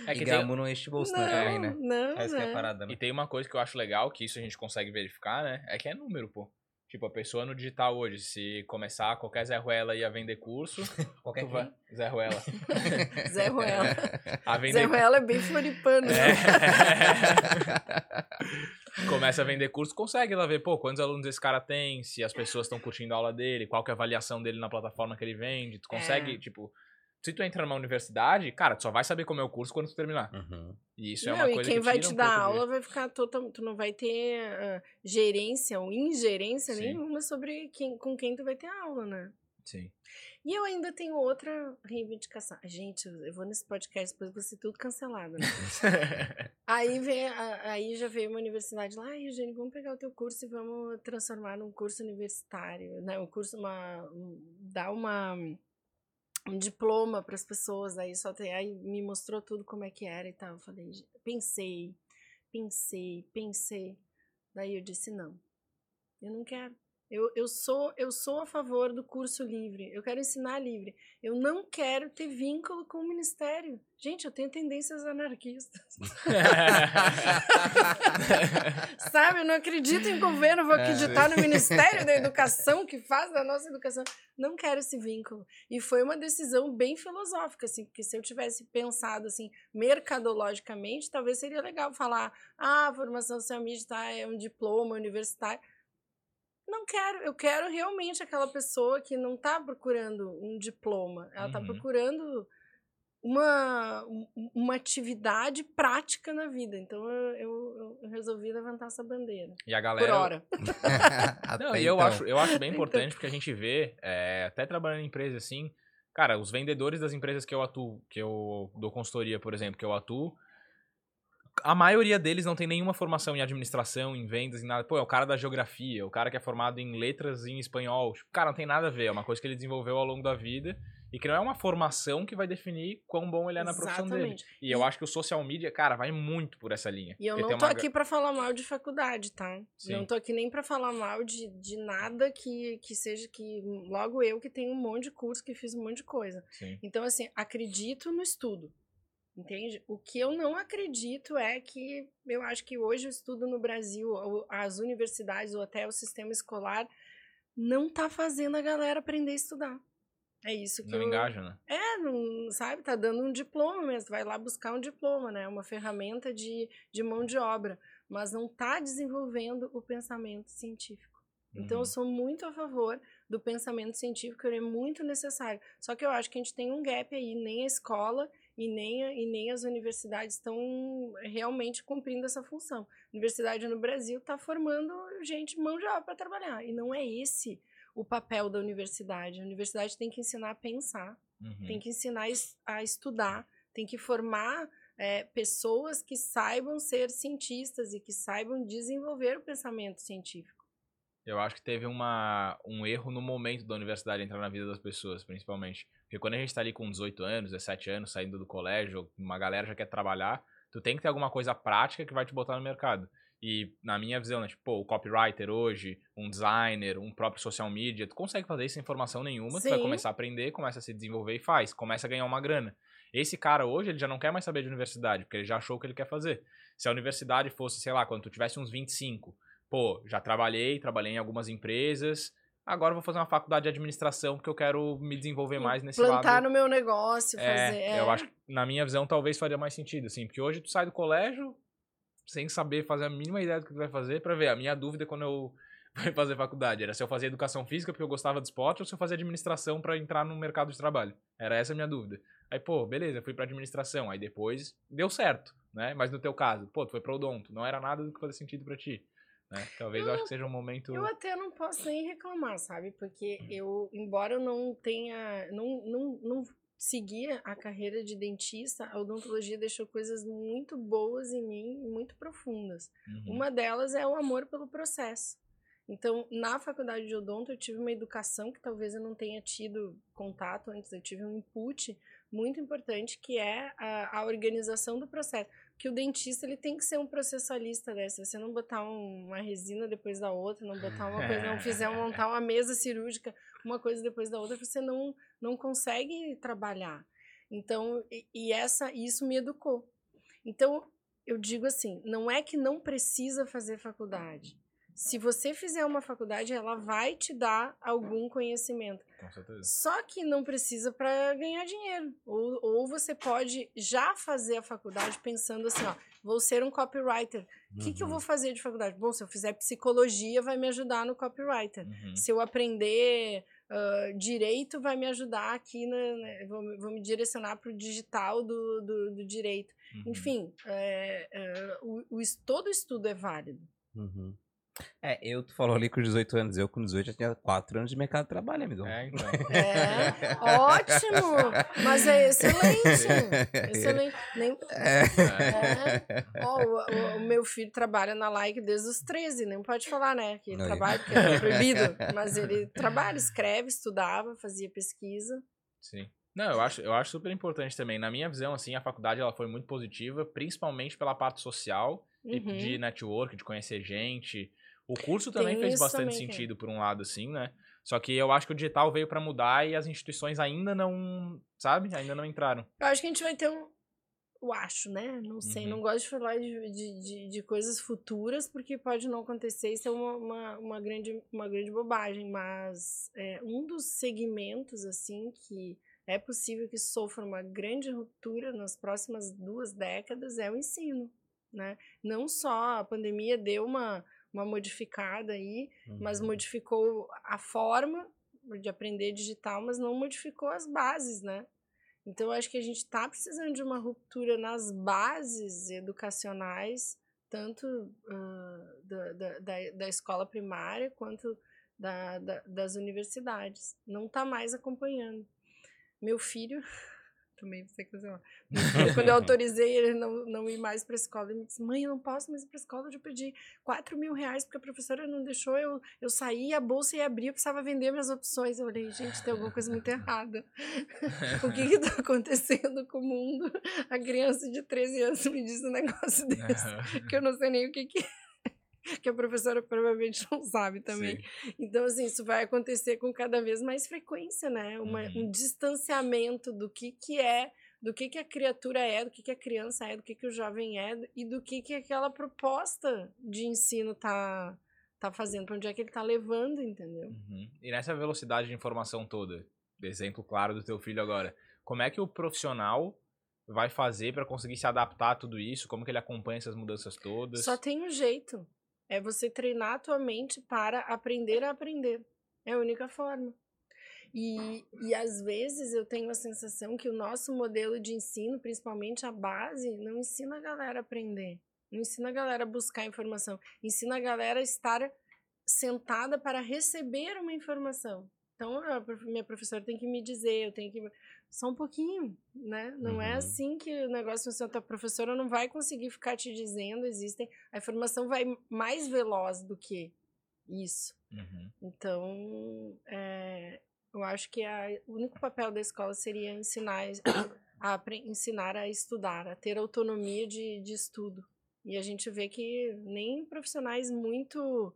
É e que tem, glamour não enche o bolso né, também, né? Não, Essa que é né? a parada, né? E tem uma coisa que eu acho legal, que isso a gente consegue verificar, né? É que é número, pô. Tipo, a pessoa no digital hoje, se começar qualquer Zé Ruela ia vender curso, [LAUGHS] Qualquer vai... Zé Ruela. [LAUGHS] Zé Ruela. [LAUGHS] A vender... Zé Ruela é bem floripano. né? É. Começa a vender curso, consegue lá ver, pô, quantos alunos esse cara tem, se as pessoas estão curtindo a aula dele, qual que é a avaliação dele na plataforma que ele vende. Tu consegue, É. tipo, se tu entra numa universidade, cara, tu só vai saber como é o curso quando tu terminar. Uhum. E isso é Não, uma e coisa quem que vai tira te um dar pouco de- aula vai ficar total, tu não vai ter ah, gerência ou ingerência Sim. nenhuma sobre quem, com quem tu vai ter aula, né? Sim. E eu ainda tenho outra reivindicação. Gente, eu vou nesse podcast, depois vou ser tudo cancelado. Né? [LAUGHS] aí, vem, aí já veio uma universidade lá, ai, Eugênio, vamos pegar o teu curso e vamos transformar num curso universitário, né? Um curso, uma. dar uma um diploma para as pessoas, aí só tem, aí me mostrou tudo como é que era e tal. Eu falei, pensei, pensei, pensei. Daí eu disse não. Eu não quero. Eu, eu, sou, eu sou a favor do curso livre. Eu quero ensinar livre. Eu não quero ter vínculo com o ministério. Gente, eu tenho tendências anarquistas. [LAUGHS] Sabe? Eu não acredito em governo, vou é. acreditar no Ministério da [LAUGHS] Educação que faz da nossa educação. Não quero esse vínculo. E foi uma decisão bem filosófica, assim, porque se eu tivesse pensado assim, mercadologicamente, talvez seria legal falar: ah, a formação social mídia tá, é um diploma universitário não quero, eu quero realmente aquela pessoa que não está procurando um diploma, ela está uhum. procurando uma, uma atividade prática na vida. Então eu, eu, eu, resolvi levantar essa bandeira. E a galera. Por hora. [LAUGHS] não, e eu então. acho, eu acho bem importante porque a gente vê, é, até trabalhando em empresa assim, cara, os vendedores das empresas que eu atuo, que eu dou consultoria, por exemplo, que eu atuo, a maioria deles não tem nenhuma formação em administração, em vendas, em nada. Pô, é o cara da geografia, o cara que é formado em letras em espanhol. Tipo, cara, não tem nada a ver. É uma coisa que ele desenvolveu ao longo da vida e que não é uma formação que vai definir quão bom ele é na Exatamente. profissão dele. E, e, eu acho que o social media, cara, vai muito por essa linha. E eu não tô uma... aqui para falar mal de faculdade, tá? Sim. Não tô aqui nem para falar mal de, de nada que, que seja que logo eu que tenho um monte de curso, que fiz um monte de coisa. Sim. Então, assim, acredito no estudo. Entende? O que eu não acredito é que eu acho que hoje o estudo no Brasil, as universidades ou até o sistema escolar não tá fazendo a galera aprender a estudar. É isso que não eu... engaja, né? É, não, sabe? Tá dando um diploma mesmo, vai lá buscar um diploma, né? Uma ferramenta de, de mão de obra, mas não tá desenvolvendo o pensamento científico. Uhum. Então eu uhum. sou muito a favor do pensamento científico, ele é muito necessário. Só que eu acho que a gente tem um gap aí, nem a escola e nem, e nem as universidades estão realmente cumprindo essa função. A universidade no Brasil está formando gente mão de obra para trabalhar, e não é esse o papel da universidade. A universidade tem que ensinar a pensar, uhum. tem que ensinar a estudar, tem que formar é, pessoas que saibam ser cientistas e que saibam desenvolver o pensamento científico. Eu acho que teve uma, um erro no momento da universidade entrar na vida das pessoas, principalmente. Porque quando a gente tá ali com 18 anos, 17 anos, saindo do colégio, uma galera já quer trabalhar, tu tem que ter alguma coisa prática que vai te botar no mercado. E na minha visão, né, tipo, pô, o copywriter hoje, um designer, um próprio social media, tu consegue fazer isso sem formação nenhuma, Sim. tu vai começar a aprender, começa a se desenvolver e faz, começa a ganhar uma grana. Esse cara hoje, ele já não quer mais saber de universidade, porque ele já achou o que ele quer fazer. Se a universidade fosse, sei lá, quando tu tivesse uns 25, pô, já trabalhei, trabalhei em algumas empresas, agora vou fazer uma faculdade de administração porque eu quero me desenvolver mais nesse plantar lado. Plantar no meu negócio, é, fazer. É, eu acho que, na minha visão, talvez faria mais sentido, assim, porque hoje tu sai do colégio sem saber fazer a mínima ideia do que tu vai fazer para ver. A minha dúvida quando eu [LAUGHS] fui fazer faculdade era se eu fazia educação física porque eu gostava de esporte ou se eu fazia administração para entrar no mercado de trabalho. Era essa a minha dúvida. Aí, pô, beleza, fui para administração. Aí depois deu certo, né? Mas no teu caso, pô, tu foi pro odonto, não era nada do que fazia sentido para ti. Né? Talvez eu, eu, acho que seja um momento. Eu até não posso nem reclamar, sabe? Porque eu, embora eu não tenha. Não, não, não seguia a carreira de dentista, a odontologia deixou coisas muito boas em mim, muito profundas. Uhum. Uma delas é o amor pelo processo. Então, na faculdade de odonto, eu tive uma educação que talvez eu não tenha tido contato antes, eu tive um input muito importante que é a, a organização do processo que o dentista ele tem que ser um processualista dessa. Se você não botar um, uma resina depois da outra, não botar uma coisa, não fizer [LAUGHS] montar uma mesa cirúrgica, uma coisa depois da outra, você não, não consegue trabalhar. Então, e, e essa isso me educou. Então, eu digo assim, não é que não precisa fazer faculdade se você fizer uma faculdade, ela vai te dar algum conhecimento. Com certeza. Só que não precisa para ganhar dinheiro. Ou, ou você pode já fazer a faculdade pensando assim, ó, vou ser um copywriter. O uhum. que, que eu vou uhum. fazer de faculdade? Bom, se eu fizer psicologia, vai me ajudar no copywriter. Uhum. Se eu aprender uh, direito, vai me ajudar aqui, na, né, vou, vou, me direcionar para o digital do, do, do direito. Uhum. Enfim, é, é, o, o, todo estudo é válido. Uhum. É, eu, tu falou ali com 18 anos, eu com 18 já tinha 4 anos de mercado de trabalho, amigo. É, então. É, ótimo! Mas é excelente! [LAUGHS] Excelente. Nem, [LAUGHS] é. Ó, o, o- o meu filho trabalha na Like desde os 13, nem pode falar, né? Que ele trabalha porque é proibido. Mas ele trabalha, escreve, estudava, fazia pesquisa. Sim. Não, eu acho, eu acho super importante também. Na minha visão, assim, a faculdade ela foi muito positiva, principalmente pela parte social Uhum. de network, de conhecer gente. O curso também Tem fez bastante também, sentido, por um lado, assim, né? Só que eu acho que o digital veio pra mudar e as instituições ainda não, sabe? Ainda não entraram. Eu acho que a gente vai ter um. Eu acho, né? Não sei. Uhum. Não gosto de falar de, de, de, coisas futuras, porque pode não acontecer. Isso é uma, uma, uma, grande, uma grande bobagem. Mas é, um dos segmentos, assim, que é possível que sofra uma grande ruptura nas próximas duas décadas é o ensino, né? Não só a pandemia deu uma, uma modificada aí, mas Uhum. modificou a forma de aprender digital, mas não modificou as bases, né? Então, acho que a gente está precisando de uma ruptura nas bases educacionais, tanto da, da, da, da escola primária quanto da, da- das universidades. Não está mais acompanhando. Meu filho, também você dizer, ó, quando eu [LAUGHS] autorizei ele não, não ir mais para a escola, ele me disse: Mãe, eu não posso mais ir para a escola. Eu já pedi 4 mil reais porque a professora não deixou eu, eu sair, a bolsa ia abrir, eu precisava vender minhas opções. Eu olhei: Gente, tem alguma coisa muito errada. o que está acontecendo com o mundo? A criança de 13 anos me diz um negócio [LAUGHS] desse, que eu não sei nem o que, que é. [LAUGHS] Que a professora provavelmente não sabe também. Sim. Então, assim, isso vai acontecer com cada vez mais frequência, né? Uma, Uhum. Um distanciamento do que, que é, do que, que a criatura é, do que, que a criança é, do que, que o jovem é e do que, que aquela proposta de ensino tá, tá fazendo, para onde é que ele tá levando, entendeu? Uhum. E nessa velocidade de informação toda, exemplo claro do teu filho agora, como é que o profissional vai fazer pra conseguir se adaptar a tudo isso? Como que ele acompanha essas mudanças todas? Só tem um jeito. É você treinar a tua mente para aprender a aprender. É a única forma. E, e às vezes eu tenho a sensação que o nosso modelo de ensino, principalmente a base, não ensina a galera a aprender. Não ensina a galera a buscar informação. Ensina a galera a estar sentada para receber uma informação. Então, a minha professora tem que me dizer, eu tenho que. Só um pouquinho, né? Não é Uhum. assim que o negócio funciona. A professora não vai conseguir ficar te dizendo, existem. A informação vai mais veloz do que isso. Uhum. Então, é, eu acho que a, o único papel da escola seria ensinar [COUGHS] a, ensinar a estudar, a ter autonomia de, de estudo. E a gente vê que nem profissionais muito.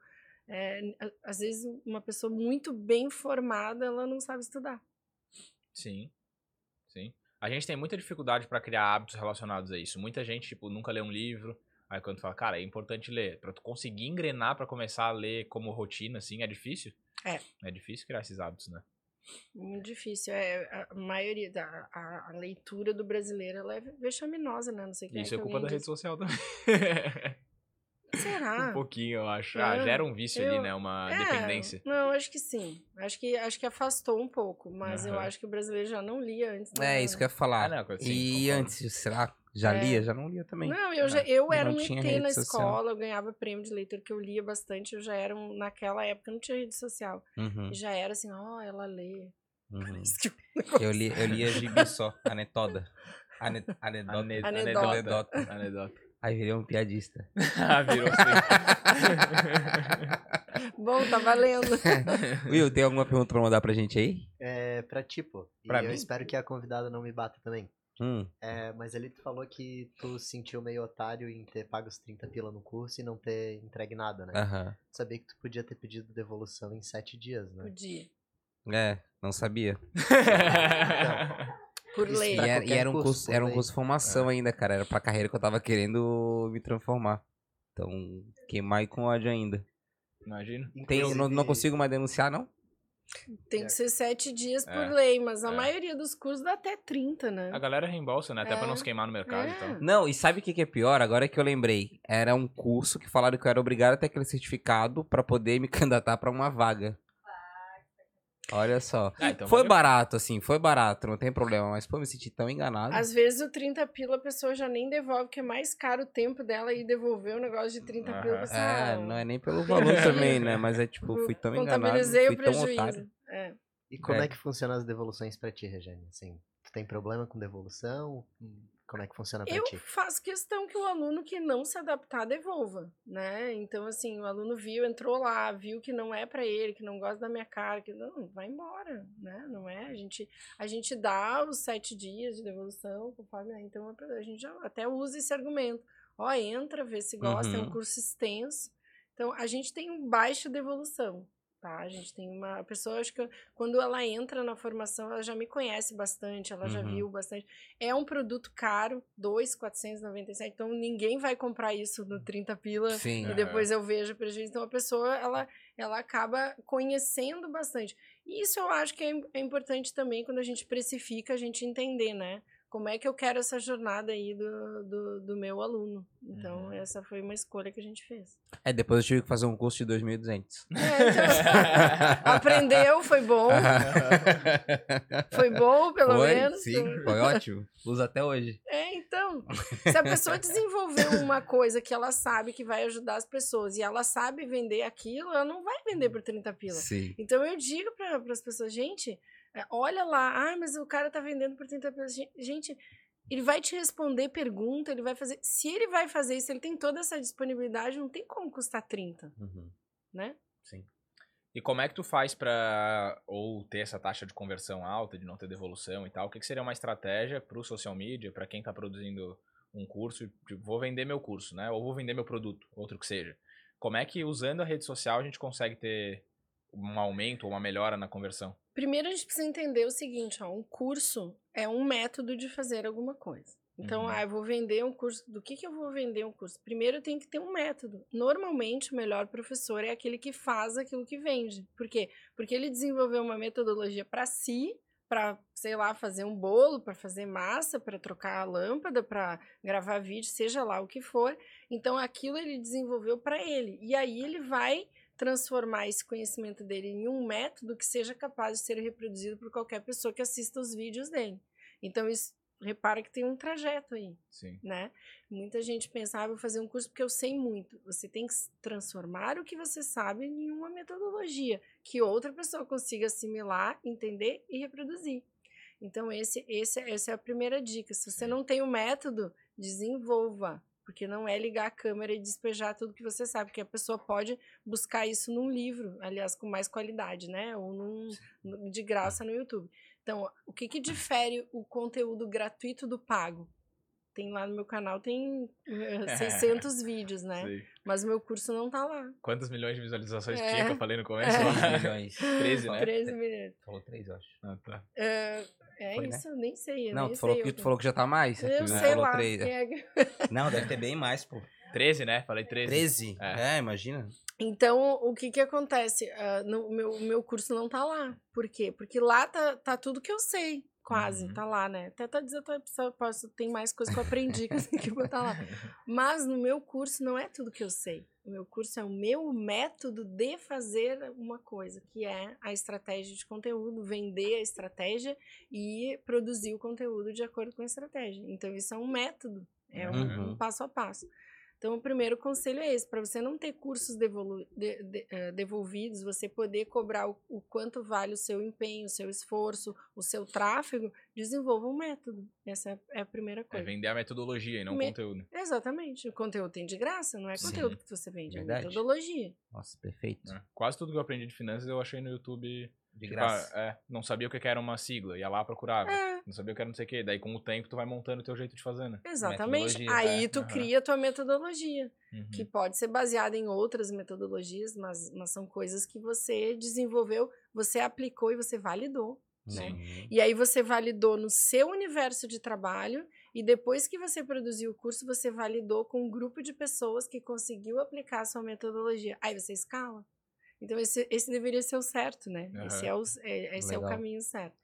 É, às vezes, uma pessoa muito bem formada, ela não sabe estudar. Sim. Sim. A gente tem muita dificuldade pra criar hábitos relacionados a isso. Muita gente, tipo, nunca lê um livro. Aí quando tu fala, cara, é importante ler. Pra tu conseguir engrenar pra começar a ler como rotina, assim, é difícil? É. É difícil criar esses hábitos, né? Muito difícil. É, a maioria da a, a leitura do brasileiro ela é vexaminosa, né? Não sei quem Isso é, que culpa alguém da rede disse. social também. [LAUGHS] Será? um pouquinho, eu acho. Ah, Ah, gera um vício ali, eu- né? Uma É, dependência. Não, acho que sim. Acho que, acho que afastou um pouco, mas eu Aham. acho que o brasileiro já não lia antes. É, isso que eu ia falar. Ah, não, sim, e concordo. antes, será? Já É. lia? Já não lia também. Não, eu, já, eu era não um tinha ET rede na social. escola, eu ganhava prêmio de leitura que eu lia bastante, eu já era um, naquela época não tinha rede social. Uhum, E já era assim, ó, ela lê. uhum. Que Eu lia, eu lia gibi só, anetoda. Ane, anedota. [LAUGHS] Ane- Anedota. Anedota. Anedota. Aí virei um piadista. [LAUGHS] Ah, Virou assim. [LAUGHS] Bom, tá valendo. [LAUGHS] Will, tem alguma pergunta pra mandar pra gente aí? É pra ti, pô. E Pra eu mim? espero que a convidada não me bata também. Hum, É, mas ele tu falou que tu se sentiu meio otário em ter pago os 30 pila no curso e não ter entregue nada, né? aham. Sabia que tu podia ter pedido devolução em 7 dias, né? Podia. É, não sabia. Por lei. E era, e qualquer era um curso, curso, por era um curso de formação ainda, cara. Era pra carreira que eu tava querendo me transformar. Então, fiquei mais com ódio ainda. Imagina. Tem, não, não consigo mais denunciar, não? Tem que ser sete dias por É, lei, mas a é. maioria dos cursos dá até 30, né? A galera reembolsa, né? Até pra não É. se queimar no mercado É. e tal. Não, e sabe o que, que é pior? Agora que eu lembrei. Era um curso que falaram que eu era obrigado a ter aquele certificado pra poder me [LAUGHS] candidatar pra uma vaga. Olha só. Ah, então foi valeu. barato, assim, foi barato, não tem problema. Mas, pô, me senti tão enganado. Às vezes o 30 pila a pessoa já nem devolve, porque é mais caro o tempo dela ir devolver um negócio de 30 pila. Aham. Você, É, ah, não é nem pelo valor [LAUGHS] também, né? Mas é tipo, fui tão enganado, Contabilizei fui o tão prejuízo. otário. É. E como É. é. que funcionam as devoluções pra ti, Regiane? Assim, tu tem problema com devolução? Como é que funciona Eu ti? faço questão que o aluno que não se adaptar devolva, né? Então, assim, o aluno viu, entrou lá, viu que não é pra ele, que não gosta da minha cara, que não, vai embora, né? Não é? A gente, a gente dá os sete dias de devolução, conforme, né? então a gente já até usa esse argumento. Ó, entra, vê se gosta, é um Uhum. curso extenso. Então, a gente tem um baixa devolução, tá? A gente tem uma a pessoa, acho que quando ela entra na formação, ela já me conhece bastante, ela já Uhum. viu bastante. É um produto caro, 2,497, então ninguém vai comprar isso no 30 pila Sim. e Aham. depois eu vejo prejuízo. Então a pessoa, ela, ela acaba conhecendo bastante. E isso eu acho que é, é importante também quando a gente precifica, a gente entender, né? Como é que eu quero essa jornada aí do, do, do meu aluno. Então, Uhum. essa foi uma escolha que a gente fez. É, depois eu tive que fazer um curso de 2.200. É, então, [LAUGHS] aprendeu, foi bom. [LAUGHS] Foi bom, pelo foi, menos. Sim, foi ótimo. Uso até hoje. É, então, se a pessoa desenvolver uma coisa que ela sabe que vai ajudar as pessoas e ela sabe vender aquilo, ela não vai vender por 30 pila. Sim. Então eu digo para as pessoas, gente, olha lá, ah, mas o cara tá vendendo por 30 pila. Gen- Gente, ele vai te responder pergunta, ele vai fazer. Se ele vai fazer isso, ele tem toda essa disponibilidade, não tem como custar 30, Uhum. né? Sim. E como é que tu faz pra ou ter essa taxa de conversão alta, de não ter devolução e tal? O que, que seria uma estratégia pro social media, pra quem tá produzindo um curso, tipo, vou vender meu curso, né? Ou vou vender meu produto, outro que seja. Como é que usando a rede social a gente consegue ter um aumento ou uma melhora na conversão? Primeiro a gente precisa entender o seguinte, ó, um curso é um método de fazer alguma coisa. Então, Uhum. ah, eu vou vender um curso. Do que, que eu vou vender um curso? Primeiro eu tenho que ter um método. Normalmente, o melhor professor é aquele que faz aquilo que vende. Por quê? Porque ele desenvolveu uma metodologia para si, para, sei lá, fazer um bolo, para fazer massa, para trocar a lâmpada, para gravar vídeo, seja lá o que for. Então, aquilo ele desenvolveu para ele. E aí ele vai transformar esse conhecimento dele em um método que seja capaz de ser reproduzido por qualquer pessoa que assista os vídeos dele. Então, isso, repara que tem um trajeto aí, Sim. né? Muita gente pensa, ah, vou fazer um curso porque eu sei muito. Você tem que transformar o que você sabe em uma metodologia que outra pessoa consiga assimilar, entender e reproduzir. Então, esse, esse, essa é a primeira dica. Se você não tem o método, desenvolva. Porque não é ligar a câmera e despejar tudo que você sabe, porque a pessoa pode buscar isso num livro, aliás, com mais qualidade, né? Ou num, de graça no YouTube. Então, o que, que difere o conteúdo gratuito do pago? Tem lá no meu canal, tem eh, [LAUGHS] 600 vídeos, né? Sei. Mas o meu curso não tá lá. Quantas milhões de visualizações É. tinha que eu falei no começo? É. lá? 3 milhões. 13, né? 13 milhões. Falou 3, eu acho. Ah, tá. É, é Foi, né? isso, eu nem sei. Eu Não, nem tu falou, sei que, tu falou que já tá mais. Eu Tu sei falou lá. é. que- [LAUGHS] Não, deve ter bem mais, pô. 13, né? Falei 13. 13? É. É, imagina. Então, o que que acontece? Ah, no, o meu, o meu curso não tá lá. Por quê? Porque lá tá, tá tudo que eu sei, quase. Uhum. Tá lá, né? Até tá desatualizado, posso, tem mais coisas que eu aprendi [LAUGHS] que eu que botar lá. Mas no meu curso não é tudo que eu sei. O meu curso é o meu método de fazer uma coisa, que é a estratégia de conteúdo, vender a estratégia e produzir o conteúdo de acordo com a estratégia. Então, isso é um método, é um, Uhum. um passo a passo. Então, o primeiro conselho é esse: para você não ter cursos devolu- de- de- eh, devolvidos, você poder cobrar o, o quanto vale o seu empenho, o seu esforço, o seu tráfego, desenvolva um método. Essa é- é a primeira É coisa. vender a metodologia e não o Me- conteúdo. Exatamente. O conteúdo tem de graça, não é Sim. conteúdo que você vende, Verdade. é metodologia. Nossa, perfeito. né? Quase tudo que eu aprendi de finanças eu achei no YouTube. De Tipo, graça. ah, é, não sabia o que era uma sigla, ia lá procurava. É, Não sabia o que era não sei o que. Daí com o tempo tu vai montando o teu jeito de fazer, né? exatamente. Aí é, tu aham. cria a tua metodologia, Uhum. que pode ser baseada em outras metodologias, mas, mas são coisas que você desenvolveu, você aplicou e você validou. né? Uhum. E aí você validou no seu universo de trabalho e depois que você produziu o curso, você validou com um grupo de pessoas que conseguiu aplicar a sua metodologia. Aí você escala. Então esse, esse deveria ser o certo, né? Esse, é o, é, esse é o caminho certo.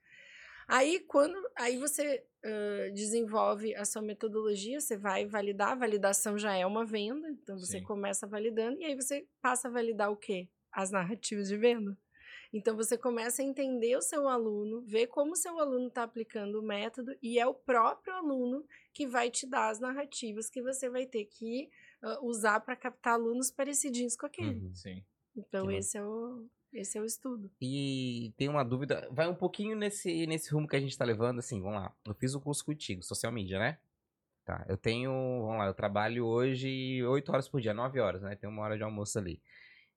Aí quando aí você ãh, desenvolve a sua metodologia, você vai validar, a validação já é uma venda, então você Sim. começa validando e aí você passa a validar o quê? As narrativas de venda. Então você começa a entender o seu aluno, ver como o seu aluno está aplicando o método e é o próprio aluno que vai te dar as narrativas que você vai ter que uh, usar para captar alunos parecidinhos com aquele. Uhum. Sim. Então Que esse é o esse é o estudo. E tem uma dúvida, vai um pouquinho nesse, nesse rumo que a gente tá levando, assim, vamos lá. Eu fiz o curso contigo, social media, né? Tá, eu tenho, vamos lá, eu trabalho hoje 8 horas por dia, 9 horas, né? Tem uma hora de almoço ali.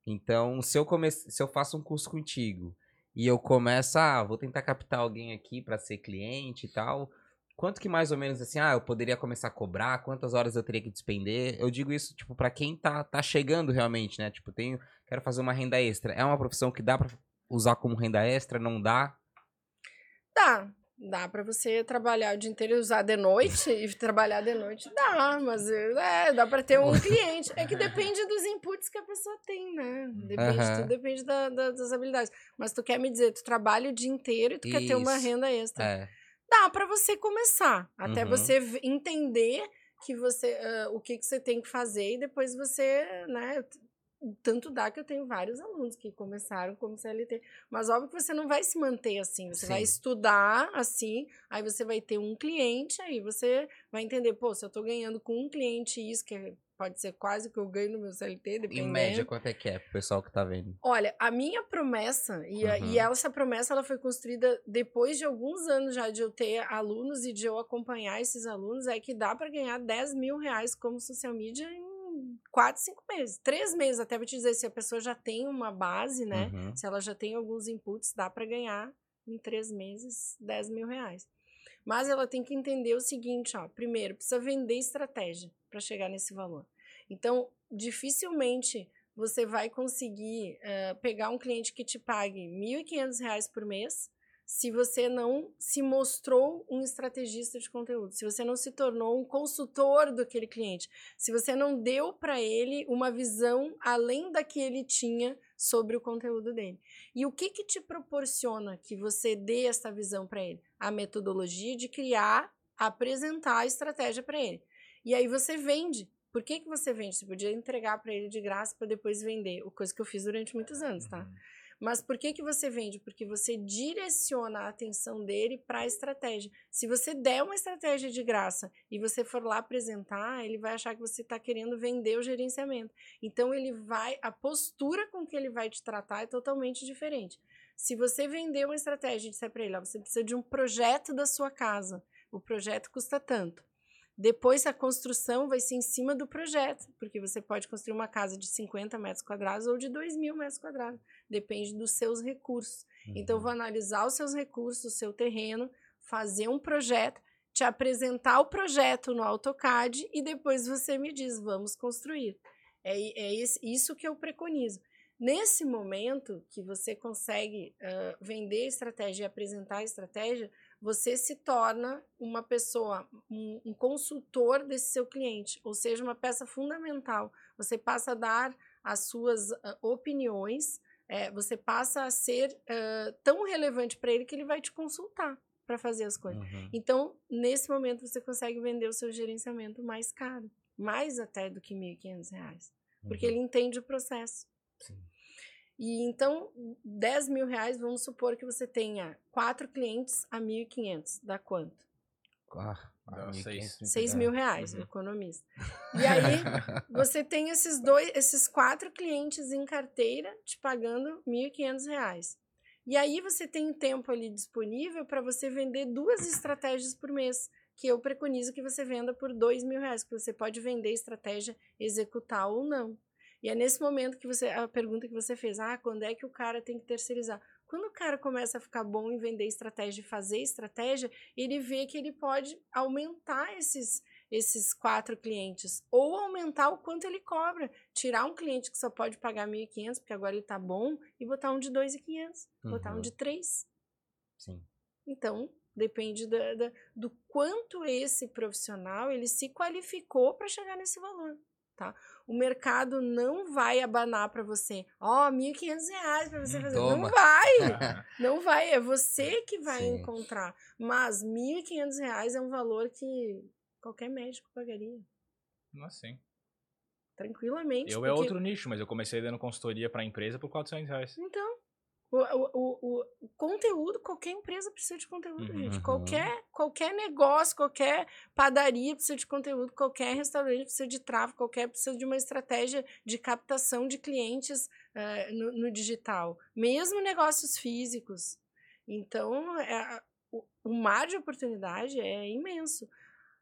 Então, se eu comece, se eu faço um curso contigo e eu começo, ah, vou tentar captar alguém aqui para ser cliente e tal, quanto que mais ou menos assim, ah, eu poderia começar a cobrar, quantas horas eu teria que despender? Eu digo isso, tipo, para quem tá, tá chegando realmente, né? Tipo, tenho, quero fazer uma renda extra. É uma profissão que dá para usar como renda extra, não dá? Dá. Dá pra você trabalhar o dia inteiro e usar de noite e trabalhar de noite. Dá, mas é, dá pra ter um [LAUGHS] cliente. É que depende dos inputs que a pessoa tem, né? Depende, tudo depende da- da- das habilidades. Mas tu quer me dizer, tu trabalha o dia inteiro e tu quer ter uma Isso. renda extra. É. Dá pra você começar, até Uhum. você entender que você ah, o que, que você tem que fazer e depois você, né? Tanto dá que eu tenho vários alunos que começaram como CLT. Mas óbvio que você não vai se manter assim. Você vai Sim. estudar assim, aí você vai ter um cliente, aí você vai entender, pô, se eu tô ganhando com um cliente isso, que é- pode ser quase que eu ganho no meu CLT, Em dependendo. média, quanto é que é pro pessoal que tá vendo? Olha, a minha promessa, e, a- e Uhum. ela- essa promessa ela foi construída depois de alguns anos já de eu ter alunos e de eu acompanhar esses alunos, é que dá para ganhar 10 mil reais como social media em 4, 5 meses. Três meses, até vou te dizer, se a pessoa já tem uma base, né? Uhum. Se ela já tem alguns inputs, dá para ganhar em três meses 10 mil reais. Mas ela tem que entender o seguinte, ó. Primeiro, precisa vender estratégia para chegar nesse valor. Então, dificilmente você vai conseguir eh, pegar um cliente que te pague 1.500 reais por mês se você não se mostrou um estrategista de conteúdo, se você não se tornou um consultor daquele cliente, se você não deu para ele uma visão além da que ele tinha sobre o conteúdo dele. E o que que te proporciona que você dê essa visão para ele? A metodologia de criar, apresentar a estratégia para ele. E aí você vende. Por que, que você vende? Você podia entregar para ele de graça para depois vender, o coisa que eu fiz durante muitos anos, tá? Uhum. Mas por que, que você vende? Porque você direciona a atenção dele para a estratégia. Se você der uma estratégia de graça e você for lá apresentar, ele vai achar que você está querendo vender o gerenciamento. Então ele vai, a postura com que ele vai te tratar é totalmente diferente. Se você vender uma estratégia e disser para ele, ó, você precisa de um projeto da sua casa, o projeto custa tanto. Depois a construção vai ser em cima do projeto, porque você pode construir uma casa de 50 metros quadrados ou de 2 mil metros quadrados, depende dos seus recursos. Então, eu vou analisar os seus recursos, o seu terreno, fazer um projeto, te apresentar o projeto no AutoCAD e depois você me diz, vamos construir. É, é isso que eu preconizo. Nesse momento que você consegue ah, vender estratégia e apresentar a estratégia, você se torna uma pessoa, um, um consultor desse seu cliente, ou seja, uma peça fundamental. Você passa a dar as suas ah, opiniões, eh, você passa a ser ah, tão relevante para ele que ele vai te consultar para fazer as coisas. Uhum. Então, nesse momento, você consegue vender o seu gerenciamento mais caro, mais até do que 1.500 reais, porque Uhum. ele entende o processo. Sim. E então, 10 mil reais, vamos supor que você tenha quatro clientes a 1.500, dá quanto? Ah, Dá 1.500, seis. 6 é. mil reais, Uhum. economista. E aí, você tem esses dois, esses quatro clientes em carteira te pagando 1.500 reais. E aí você tem tempo ali disponível para você vender duas estratégias por mês, que eu preconizo que você venda por R$ mil reais, que você pode vender estratégia, executar ou não. E é nesse momento que você, a pergunta que você fez, ah, quando é que o cara tem que terceirizar? Quando o cara começa a ficar bom em vender estratégia e fazer estratégia, ele vê que ele pode aumentar esses, esses quatro clientes ou aumentar o quanto ele cobra. Tirar um cliente que só pode pagar 1.500, porque agora ele tá bom, e botar um de 2.500, botar um Uhum. de 3. Sim. Então, depende da- da- do quanto esse profissional ele se qualificou para chegar nesse valor, tá? O mercado não vai abanar para você, ó, 1.500 reais para você Hum, fazer. toma. Não vai! [LAUGHS] Não vai, é você que vai Sim. encontrar. Mas 1.500 reais é um valor que qualquer médico pagaria, Nossa, sim. tranquilamente. Eu é porque- outro nicho, mas eu comecei dando consultoria pra empresa por 400 reais. Então, O, o, o, o conteúdo, qualquer empresa precisa de conteúdo, Uhum. gente. Qualquer, qualquer negócio, qualquer padaria precisa de conteúdo, qualquer restaurante precisa de tráfego, qualquer precisa de uma estratégia de captação de clientes eh, no, no digital. Mesmo negócios físicos. Então, é, o, o mar de oportunidade é imenso.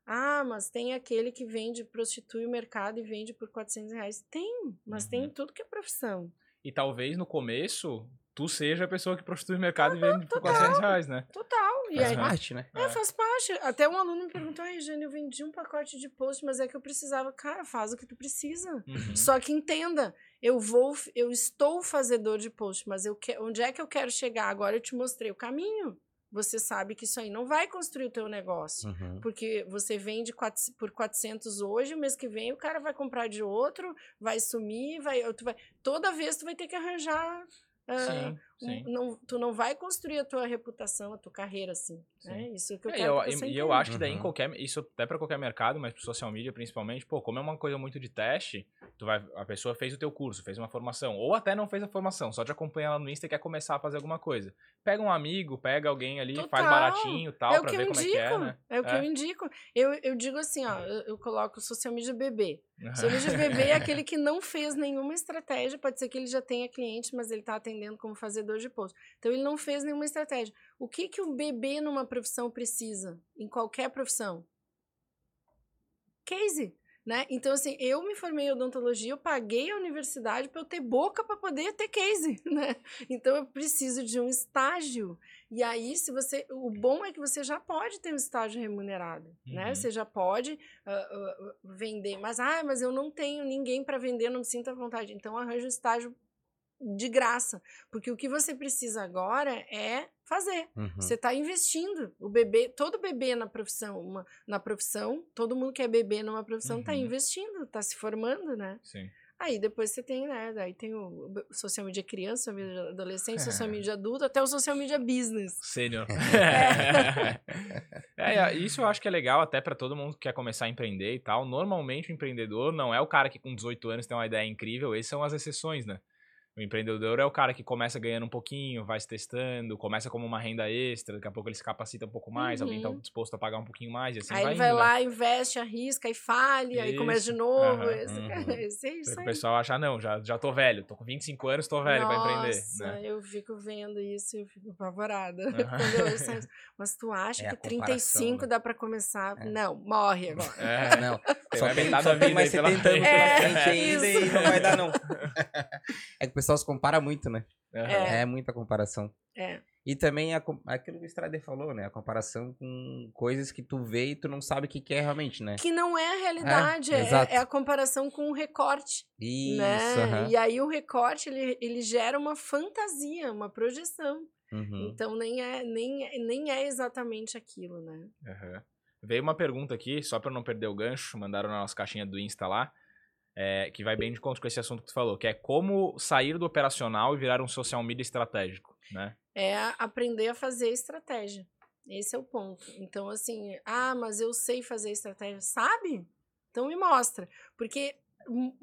Ah, mas tem aquele que vende, prostitui o mercado e vende por 400 reais. Tem, mas tem Uhum. em tudo que é profissão. E talvez no começo, tu seja a pessoa que prostitui o mercado e vende por total. 400 reais, né? Total. E Faz aí, parte, né? É, É. faz parte. Até um aluno me perguntou, ai, Jane, eu vendi um pacote de post, mas é que eu precisava. Cara, faz o que tu precisa. Uhum. Só que entenda, eu vou, eu estou fazedor de post, mas eu que, onde é que eu quero chegar? Agora eu te mostrei o caminho. Você sabe que isso aí não vai construir o teu negócio. Uhum. Porque você vende quatro- por 400 hoje, o mês que vem o cara vai comprar de outro, vai sumir, vai, tu vai toda vez tu vai ter que arranjar ah, Sim, não, tu não vai construir a tua reputação, a tua carreira assim. Sim. É isso que eu É, e quero eu, que você e eu acho que daí em Uhum. qualquer. Isso até pra qualquer mercado, mas pro social media principalmente, pô, como é uma coisa muito de teste, tu vai, a pessoa fez o teu curso, fez uma formação, ou até não fez a formação, só te acompanha lá no Insta e quer começar a fazer alguma coisa. Pega um amigo, pega alguém ali, faz Total. baratinho e tal, é pra ver como indico. é que é, né? o que É. eu indico. Eu, eu digo assim, ó, eu, eu coloco social media bebê. Social media Uhum. bebê é [LAUGHS] aquele que não fez nenhuma estratégia, pode ser que ele já tenha cliente, mas ele está atendendo como fazedor de post. Então ele não fez nenhuma estratégia. O que que o bebê numa profissão precisa? Em qualquer profissão? Case. Né? Então, assim, eu me formei em odontologia, eu paguei a universidade para eu ter boca para poder ter case, [LAUGHS] né? Então, eu preciso de um estágio. E aí, se você. O bom é que você já pode ter um estágio remunerado, né? Uhum. Você já pode ah, ah, vender. Mas, ah, mas eu não tenho ninguém para vender, não me sinto à vontade. Então, arranja um estágio de graça. Porque o que você precisa agora é fazer. Uhum. Você está investindo. O bebê, todo bebê na profissão, uma, na profissão, todo mundo que é bebê numa profissão está Uhum. investindo, está se formando, né? Sim. Aí depois você tem, né? Daí tem o social media criança, social media adolescente, É. [LAUGHS] social media adulto, até o social media business. Sênior. [LAUGHS] é, [LAUGHS] isso eu acho que é legal até pra todo mundo que quer começar a empreender e tal. Normalmente o empreendedor não é o cara que com 18 anos tem uma ideia incrível, esses são as exceções, né? O empreendedor é o cara que começa ganhando um pouquinho, vai se testando, começa como uma renda extra, daqui a pouco ele se capacita um pouco mais, alguém tá Uhum. disposto a pagar um pouquinho mais e assim aí vai ele vai indo, né? lá, investe, arrisca e falha, aí começa de novo. Aham. Esse, Uhum. [LAUGHS] esse é isso O aí. pessoal acha, não, já, já tô velho, tô com 25 anos, tô velho pra empreender. Nossa, Né? eu fico vendo isso e eu fico apavorada. [LAUGHS] Isso. Mas tu acha É a que comparação, 35 né? dá pra começar? É. Não, morre agora. É, Não, tem só tem, metade só da tem vida mais aí pela 70 anos frente. pela É, frente ainda e isso. não vai dar, não. [LAUGHS] É que o pessoal se compara muito, né? Aham. É. É, muita comparação. É. E também a, aquilo que o Strader falou, né? A comparação com coisas que tu vê e tu não sabe o que, que é realmente, né? Que não é a realidade, é, exato. é a comparação com o recorte. Isso, né? aham. E aí o recorte ele, ele gera uma fantasia, uma projeção. Uhum. Então nem é, nem, é- nem é exatamente aquilo, né? Aham. Veio uma pergunta aqui, só pra não perder o gancho, mandaram na nossa caixinha do Insta lá, é, que vai bem de conta com esse assunto que tu falou, que é como sair do operacional e virar um social media estratégico, né? É aprender a fazer estratégia. Esse é o ponto. Então, assim, ah, mas eu sei fazer estratégia. Sabe? Então me mostra. Porque hum,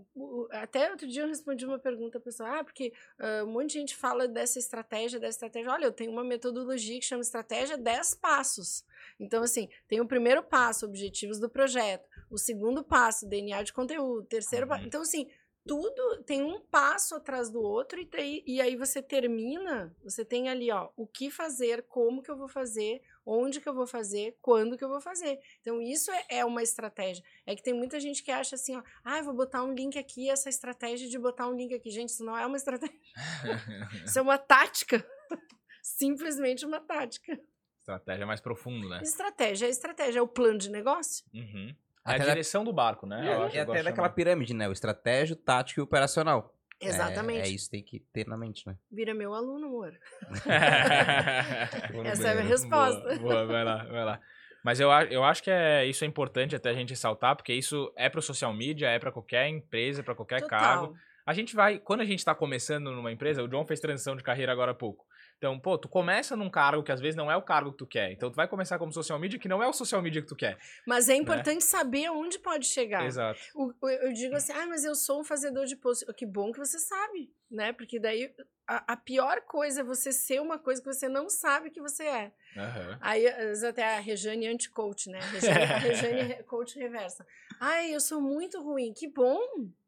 até outro dia eu respondi uma pergunta pessoal, ah, porque ah, um monte de gente fala dessa estratégia, dessa estratégia. Olha, eu tenho uma metodologia que chama estratégia 10 passos. Então, assim, tem o primeiro passo, objetivos do projeto. O segundo passo, DNA de conteúdo. O terceiro passo. Uhum. Então, assim, tudo tem um passo atrás do outro e, daí- e aí você termina, você tem ali, ó, o que fazer, como que eu vou fazer, onde que eu vou fazer, quando que eu vou fazer. Então, isso é, é uma estratégia. É que tem muita gente que acha assim, ó, ah, eu vou botar um link aqui, essa estratégia de botar um link aqui. Gente, isso não é uma [LAUGHS] estratégia, [LAUGHS] isso é uma tática. [LAUGHS] Simplesmente uma tática. Estratégia mais profundo, né? Estratégia é estratégia, é o plano de negócio. Uhum. É a da- direção do barco, né? Eu acho E até daquela chamar. pirâmide, né? O estratégia, o tático e o operacional. É- Exatamente. É, isso que tem que ter na mente, né? Vira meu aluno, amor. [LAUGHS] Essa é a minha resposta. Boa, boa, vai lá, vai lá. Mas eu, eu acho que é, isso é importante até a gente ressaltar, porque isso é pro social media, é pra qualquer empresa, pra qualquer cargo. Total. A gente vai, quando a gente tá começando numa empresa, o John fez transição de carreira agora há pouco. Então, pô, tu começa num cargo que às vezes não é o cargo que tu quer. Então tu vai começar como social media que não é o social media que tu quer. Mas é importante saber aonde pode chegar. Exato. O- eu digo assim, ah, mas eu sou um fazedor de post. Que bom que você sabe. Né? Porque daí a, a, pior coisa é você ser uma coisa que você não sabe que você é. Uhum. Aí, até a Rejane anti-coach, né? A Rejane, a [LAUGHS] Rejane coach reversa. Ai, eu sou muito ruim. Que bom,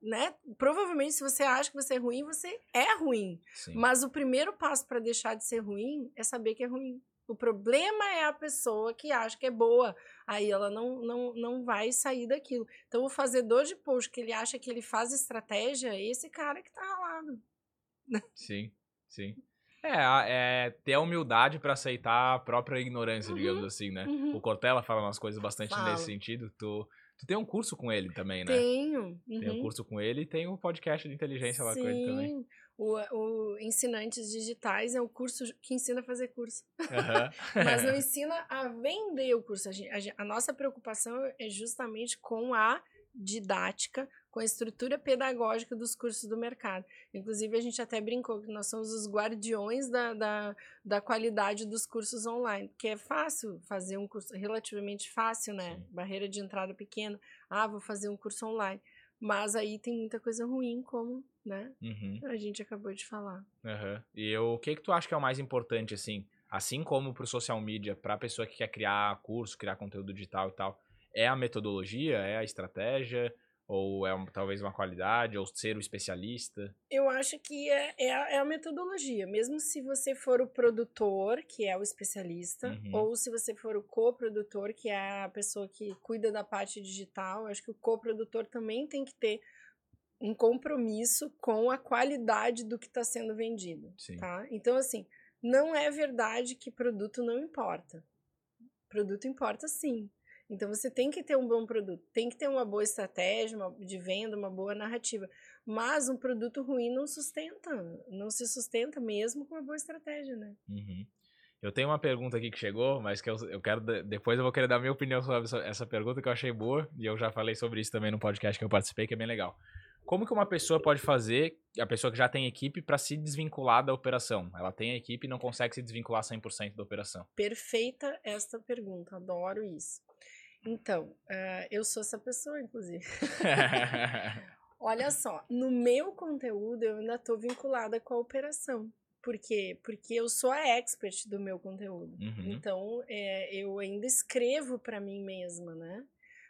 né? Provavelmente, se você acha que você é ruim, você é ruim. Sim. Mas o primeiro passo para deixar de ser ruim é saber que é ruim. O problema é a pessoa que acha que é boa. Aí ela não, não, não vai sair daquilo. Então, o fazedor de post que ele acha que ele faz estratégia é esse cara que tá ralado. Sim, sim. É, é ter a humildade para aceitar a própria ignorância, Uhum, digamos assim, né? uhum. O Cortella fala umas coisas bastante Fala. nesse sentido. Tu, tu tem um curso com ele também, né? Tenho. Tem um uhum. curso com ele e tem um podcast de inteligência lá com ele também. Sim. O, o Ensinantes Digitais é o curso que ensina a fazer curso. [LAUGHS] Mas não ensina a vender o curso. A, gen- a a nossa preocupação é justamente com a didática, com a estrutura pedagógica dos cursos do mercado. Inclusive, a gente até brincou que nós somos os guardiões da, da, da qualidade dos cursos online, porque é fácil fazer um curso, relativamente fácil, né? Sim. Barreira de entrada pequena. Ah, vou fazer um curso online. Mas aí tem muita coisa ruim, como né, Uhum. a gente acabou de falar. Aham. E eu, o que que tu acha que é o mais importante, assim, assim como pro social media, pra pessoa que quer criar curso, criar conteúdo digital e tal, é a metodologia, é a estratégia, ou é um- talvez uma qualidade, ou ser o especialista? Eu acho que é, é, a, é a metodologia. Mesmo se você for o produtor, que é o especialista, Uhum. ou se você for o coprodutor, que é a pessoa que cuida da parte digital, eu acho que o coprodutor também tem que ter um compromisso com a qualidade do que está sendo vendido. Sim. Tá? Então, assim, não é verdade que produto não importa. Produto importa sim. Então você tem que ter um bom produto, tem que ter uma boa estratégia uma- de venda, uma boa narrativa. Mas um produto ruim não sustenta, não se sustenta mesmo com uma boa estratégia, né? Uhum. Eu tenho uma pergunta aqui que chegou, mas que eu, eu quero. de- Depois eu vou querer dar minha opinião sobre essa- essa pergunta que eu achei boa, e eu já falei sobre isso também no podcast que eu participei, que é bem legal. Como que uma pessoa pode fazer, a pessoa que já tem equipe, para se desvincular da operação? Ela tem a equipe e não consegue se desvincular 100% da operação. Perfeita esta pergunta, adoro isso. Então, eh, eu sou essa pessoa, inclusive. [LAUGHS] [LAUGHS] Olha só, no meu conteúdo eu ainda estou vinculada com a operação. Por quê? Porque eu sou a expert do meu conteúdo. Uhum. Então, é, eu ainda escrevo para mim mesma, né?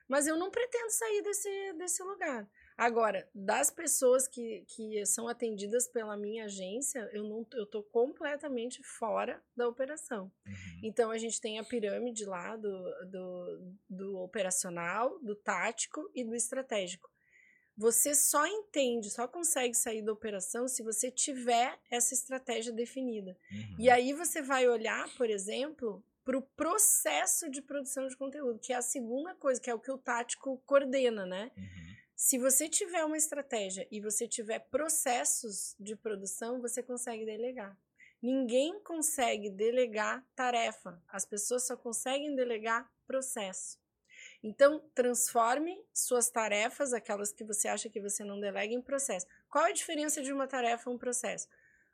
Mas eu não pretendo sair desse, desse lugar. Agora, das pessoas que, que são atendidas pela minha agência, eu não eu tô completamente fora da operação. Uhum. Então a gente tem a pirâmide lá do, do, do operacional, do tático e do estratégico. Você só entende, só consegue sair da operação se você tiver essa estratégia definida. Uhum. E aí você vai olhar, por exemplo, para o processo de produção de conteúdo, que é a segunda coisa, que é o que o tático coordena, né? Uhum. Se você tiver uma estratégia e você tiver processos de produção, você consegue delegar. Ninguém consegue delegar tarefa. As pessoas só conseguem delegar processo. Então, transforme suas tarefas, aquelas que você acha que você não delega, em processo. Qual a diferença de uma tarefa e um processo?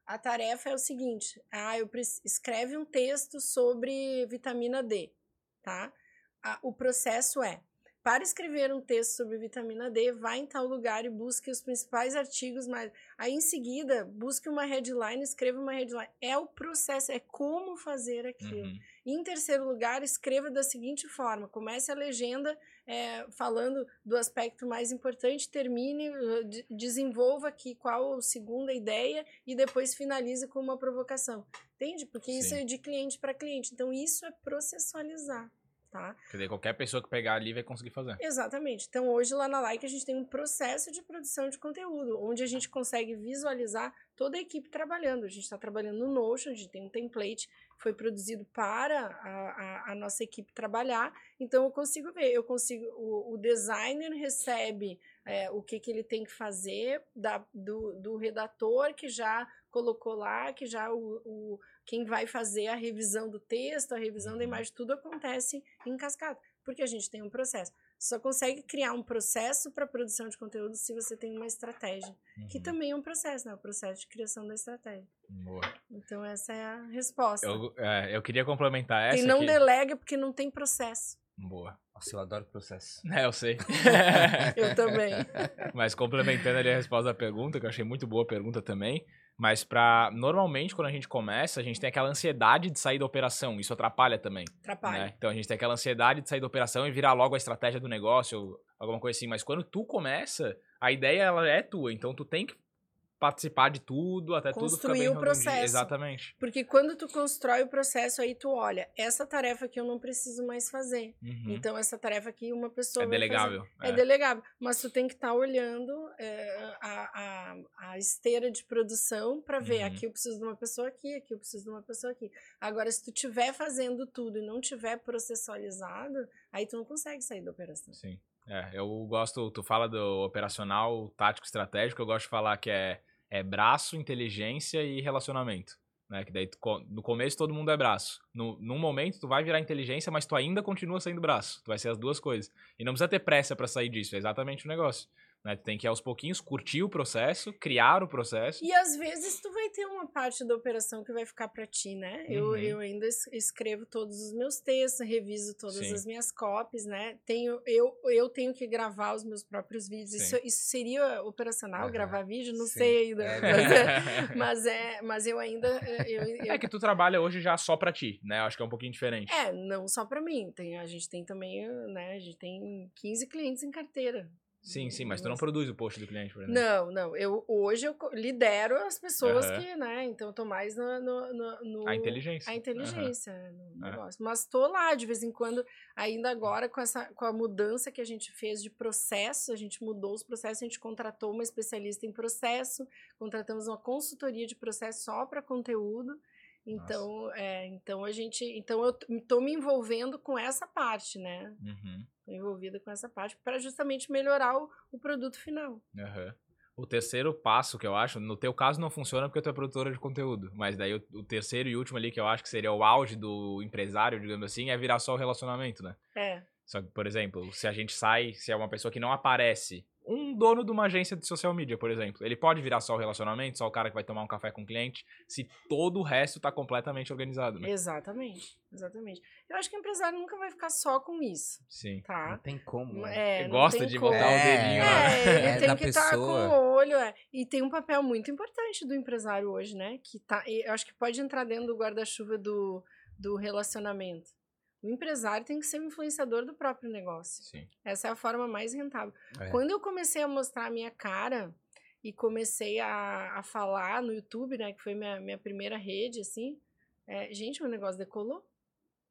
A tarefa é o seguinte: ah, eu escreve um texto sobre vitamina D, tá? Ah, o processo é para escrever um texto sobre vitamina D, vá em tal lugar e busque os principais artigos, mas aí em seguida busque uma headline, escreva uma headline. É o processo, é como fazer aquilo. Uhum. Em terceiro lugar, escreva da seguinte forma: comece a legenda é, falando do aspecto mais importante, termine, uh, de- desenvolva aqui qual a segunda ideia e depois finalize com uma provocação. Entende? Porque isso Sim. é de cliente para cliente. Então, isso é processualizar. Tá? Quer dizer, qualquer pessoa que pegar ali vai conseguir fazer. Exatamente. Então, hoje lá na Like a gente tem um processo de produção de conteúdo, onde a gente consegue visualizar toda a equipe trabalhando. A gente está trabalhando no Notion, a gente tem um template que foi produzido para a, a, a nossa equipe trabalhar. Então, eu consigo ver, eu consigo. O, o designer recebe é, o que, que ele tem que fazer da, do, do redator que já colocou lá, que já o, o quem vai fazer a revisão do texto, a revisão da imagem, tudo acontece em cascata, porque a gente tem um processo. Só consegue criar um processo para produção de conteúdo se você tem uma estratégia, que Uhum. também é um processo, né? O processo de criação da estratégia. Boa. Então, essa é a resposta. Eu, é, eu queria complementar essa. Quem não que... delega é porque não tem processo. Boa. Nossa, eu adoro processo. [LAUGHS] É, eu sei. Eu também. [LAUGHS] Mas complementando ali a resposta da pergunta, que eu achei muito boa a pergunta também. Mas pra. Normalmente, quando a gente começa, a gente tem aquela ansiedade de sair da operação. Isso atrapalha também. Atrapalha. né? Então a gente tem aquela ansiedade de sair da operação e virar logo a estratégia do negócio, ou alguma coisa assim. Mas quando tu começa, a ideia ela é tua. Então tu tem que participar de tudo, até tudo ficar Construir bem o redondinho. processo. Exatamente. Porque quando tu constrói o processo, aí tu olha, essa tarefa aqui eu não preciso mais fazer. Uhum. Então, essa tarefa aqui uma pessoa é delegável. É. delegável, mas tu tem que estar olhando é, a, a, a esteira de produção para ver Uhum. aqui eu preciso de uma pessoa aqui, aqui eu preciso de uma pessoa aqui. Agora, se tu estiver fazendo tudo e não tiver processualizado, aí tu não consegue sair da operação. Sim. É, eu gosto, tu fala do operacional, tático, estratégico, eu gosto de falar que é, é braço, inteligência e relacionamento. Né? Que daí tu no começo todo mundo é braço. No, num momento tu vai virar inteligência, mas tu ainda continua sendo braço. Tu vai ser as duas coisas. E não precisa ter pressa pra sair disso, é exatamente o negócio. Né? Tu tem que aos pouquinhos curtir o processo, criar o processo. E às vezes tu vai ter uma parte da operação que vai ficar para ti, né? Eu, Uhum. eu ainda es- escrevo todos os meus textos, reviso todas Sim. as minhas copies, né? Tenho, eu, eu tenho que gravar os meus próprios vídeos. Isso, isso seria operacional, Aham. gravar vídeo? Não Sim. sei ainda. É. Mas, é, mas, é, mas eu ainda. Eu, eu- É que tu trabalha hoje já só pra ti, né? Eu acho que é um pouquinho diferente. é, não só para mim. Tem, a gente tem também, né? A gente tem 15 clientes em carteira. Sim, sim, mas tu não produz o post do cliente, por exemplo. Não, não. Eu, hoje eu lidero as pessoas que, né? Então eu tô mais no. no, no- no- A inteligência. a inteligência no É. negócio. Mas tô lá de vez em quando, ainda agora com essa com a mudança que a gente fez de processo, a gente mudou os processos, a gente contratou uma especialista em processo, contratamos uma consultoria de processo só para conteúdo. Então, é, então a gente, então eu tô me envolvendo com essa parte, né? Uhum. Envolvida com essa parte para justamente melhorar o, o produto final. Aham. O terceiro passo que eu acho, no teu caso não funciona porque tu é produtora de conteúdo, mas daí o, o terceiro e último ali que eu acho que seria o auge do empresário, digamos assim, é virar só o relacionamento, né? É. Só que, por exemplo, se a gente sai, se é uma pessoa que não aparece, um dono de uma agência de social media, por exemplo, ele pode virar só o relacionamento, só o cara que vai tomar um café com o cliente, se todo o resto tá completamente organizado, né? Exatamente, exatamente. Eu acho que o empresário nunca vai ficar só com isso, Sim. Não tá? tem como. né? É, Ele não gosta tem de como. botar o É, dedinho lá. É, ele É tem da que estar com pessoa. o olho. É. E tem um papel muito importante do empresário hoje, né? Que tá, eu acho que pode entrar dentro do guarda-chuva do, do relacionamento. O empresário tem que ser o influenciador do próprio negócio. Sim. Essa é a forma mais rentável. É. Quando eu comecei a mostrar a minha cara e comecei a, a falar no YouTube, né? Que foi minha, minha primeira rede, assim. é, gente, o negócio decolou.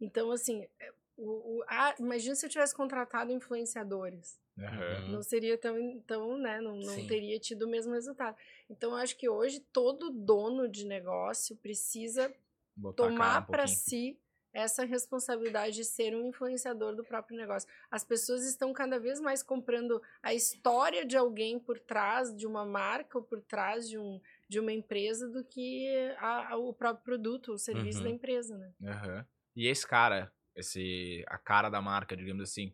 Então, assim, é, o, o- imagina se eu tivesse contratado influenciadores. Uhum. não seria tão, tão né, não, não teria tido o mesmo resultado. Então, eu acho que hoje todo dono de negócio precisa Botar tomar um para si essa responsabilidade de ser um influenciador do próprio negócio. As pessoas estão cada vez mais comprando a história de alguém por trás de uma marca ou por trás de, um, de uma empresa do que a- a- o próprio produto, o serviço Uhum. da empresa, né? Aham. E esse cara, esse a cara da marca, digamos assim,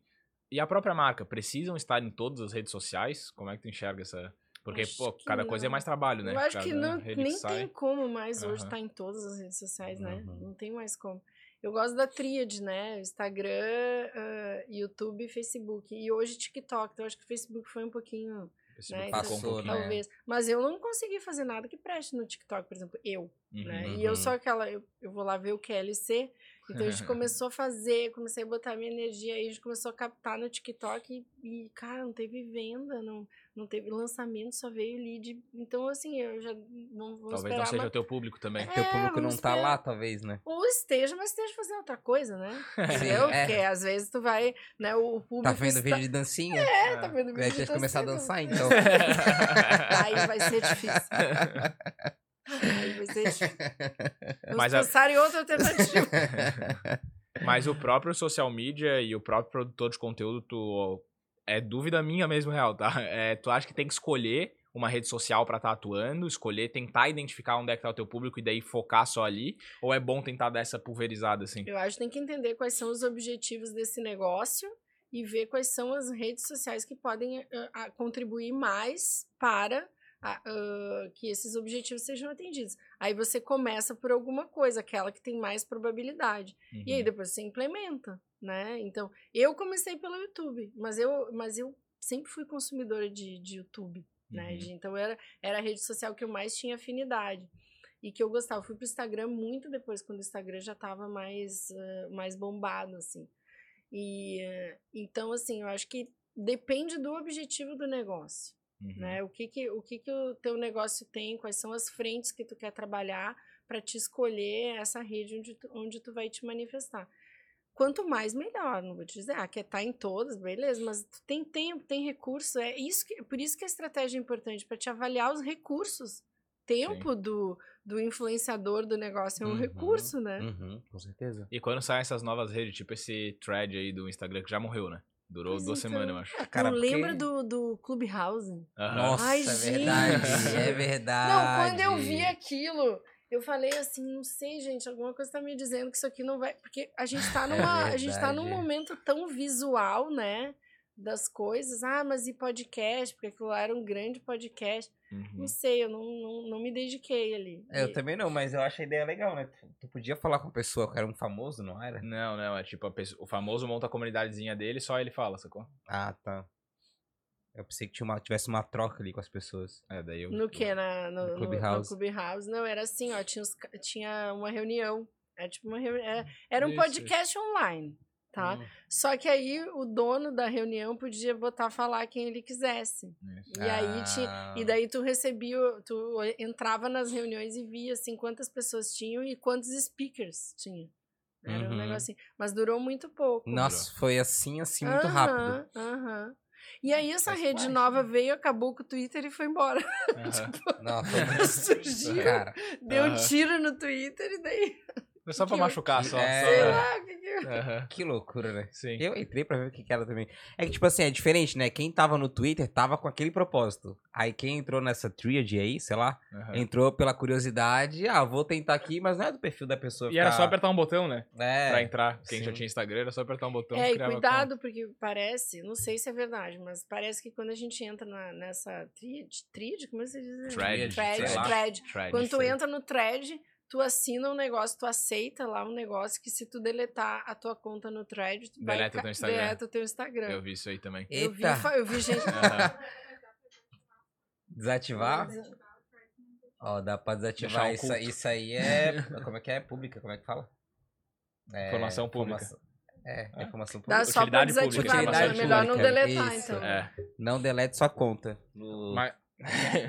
e a própria marca precisam estar em todas as redes sociais? Como é que tu enxerga essa? Porque, Acho pô, que cada coisa é não. mais trabalho, né? Eu acho que Cada não, rede nem tem como mais hoje Aham. estar em todas as redes sociais, né? Uhum. Não tem mais como. Eu gosto da tríade, né? Instagram, ah, YouTube e Facebook. E hoje TikTok. Então, acho que o Facebook foi um pouquinho, né? Passou, pouquinho- né? talvez. Mas eu não consegui fazer nada que preste no TikTok, por exemplo, eu, né? Uhum. E eu sou aquela, eu, eu vou lá ver o QLC. Então a gente [LAUGHS] começou a fazer, comecei a botar minha energia aí, a gente começou a captar no TikTok e, e, cara, não teve venda, não, não teve lançamento, só veio lead. Então, assim, eu já não vou Talvez esperar não seja mais- o teu público também. Teu É, público não tá esperar. lá, talvez, né? Ou esteja, mas esteja fazendo outra coisa, né? [LAUGHS] Sim, é. Porque às vezes tu vai, né, o público Tá vendo está... vídeo de dancinha? É, tá vendo vídeo de ter que começar a dancinha. dançar, então. [LAUGHS] Aí vai ser difícil. Aí vai ser difícil. Vamos Mas a- em outra alternativa. [LAUGHS] Mas o próprio social media e o próprio produtor de conteúdo, tu. É dúvida minha mesmo, real, tá? [LAUGHS] É, tu acha que tem que escolher uma rede social pra estar atuando, escolher, tentar identificar onde é que tá o teu público e daí focar só ali? Ou é bom tentar dar essa pulverizada assim? Eu acho que tem que entender quais são os objetivos desse negócio e ver quais são as redes sociais que podem ah, contribuir mais para ah, que esses objetivos sejam atendidos. Aí você começa por alguma coisa, aquela que tem mais probabilidade. E aí Uhum. depois você implementa, né? Então, eu comecei pelo YouTube, mas eu, mas eu sempre fui consumidora de, de YouTube, né? Uhum. De- então, era, era a rede social que eu mais tinha afinidade. E que eu gostava. Eu fui pro Instagram muito depois, quando o Instagram já estava mais, ah, mais bombado, assim. E, eh, então, assim, eu acho que depende do objetivo do negócio Uhum. né? O que que o que que o teu negócio tem, quais são as frentes que tu quer trabalhar para te escolher essa rede onde tu, onde tu vai te manifestar. Quanto mais melhor, não vou te dizer, ah, quer estar em todas, beleza, mas tem tempo, tem recurso, é isso que, por isso que a estratégia é importante para te avaliar os recursos. Tempo do, do influenciador do negócio é um Uhum, recurso, né? Uhum, com certeza. E quando saem essas novas redes, tipo esse thread aí do Instagram que já morreu, né? Durou Pois duas então. semanas, eu acho. Cara, não porque- lembra do, do Clubhouse? Aham. Nossa, Ai, é gente. verdade. É [LAUGHS] verdade. Não, quando eu vi aquilo, eu falei assim, não sei, gente, alguma coisa tá me dizendo que isso aqui não vai. Porque a gente tá [LAUGHS] numa. a gente tá num momento tão visual, né? Das coisas. Ah, mas e podcast? Porque aquilo lá era um grande podcast. Uhum. Não sei, eu não, não, não me dediquei ali. É, Eu E- também não, mas eu acho a ideia legal, né? Tu, tu podia falar com a pessoa que era um famoso, não era? Não, não, é tipo a pessoa- o famoso monta a comunidadezinha dele só ele fala, sacou? Ah, tá. Eu pensei que tinha uma, tivesse uma troca ali com as pessoas. É, daí eu. No que? Na, no, No no, Clubhouse. no Clubhouse. Não, era assim, ó. Tinha, os tinha uma reunião. Era tipo uma reunião. Era, era um Isso, podcast online, tá? Hum. Só que aí o dono da reunião podia botar falar quem ele quisesse. Isso. E aí tinha. Ah. E daí tu recebia, tu entrava nas reuniões e via assim quantas pessoas tinham e quantos speakers tinha. Era um Uhum. negócio assim. Mas durou muito pouco. Nossa, foi assim, assim, muito Aham, rápido. Aham. E aí essa Faz rede parte, nova né? veio, acabou com o Twitter e foi embora. [LAUGHS] Aham. Não, [LAUGHS] Surgiu. Cara, Deu um tiro no Twitter e daí. Foi só pra Que- machucar, só. É. o que que. Que loucura, né? Sim. Eu entrei pra ver o que que era também. É que, tipo assim, é diferente, né? Quem tava no Twitter tava com aquele propósito. Aí quem entrou nessa tríade aí, sei lá, Aham. entrou pela curiosidade. Ah, vou tentar aqui, mas não é do perfil da pessoa. E era ficar- só apertar um botão, né? É. Pra entrar. Quem já sim. tinha Instagram era só apertar um botão. É, e cuidado, porque parece, não sei se é verdade, mas parece que quando a gente entra na- nessa tríade, tríade, como é que se diz? Thread, thread, thread. conta. Thread. Quando tu entra no thread, tu assina um negócio, tu aceita lá um negócio que se tu deletar a tua conta no thread, tu vai Deleta o ca- teu Instagram. deleta o teu Instagram. Eu vi isso aí também. Eu vi, eu vi gente. [LAUGHS] Desativar? Ó, dá pra desativar. Isso, isso aí é. [LAUGHS] Como é que é? Pública? Como é que fala? É, Informação pública. informação- É, é informação Dá pública. só pra Utilidade pública, desativar, utilidade melhor não deletar, isso. então. É. Não delete sua conta. No Mas,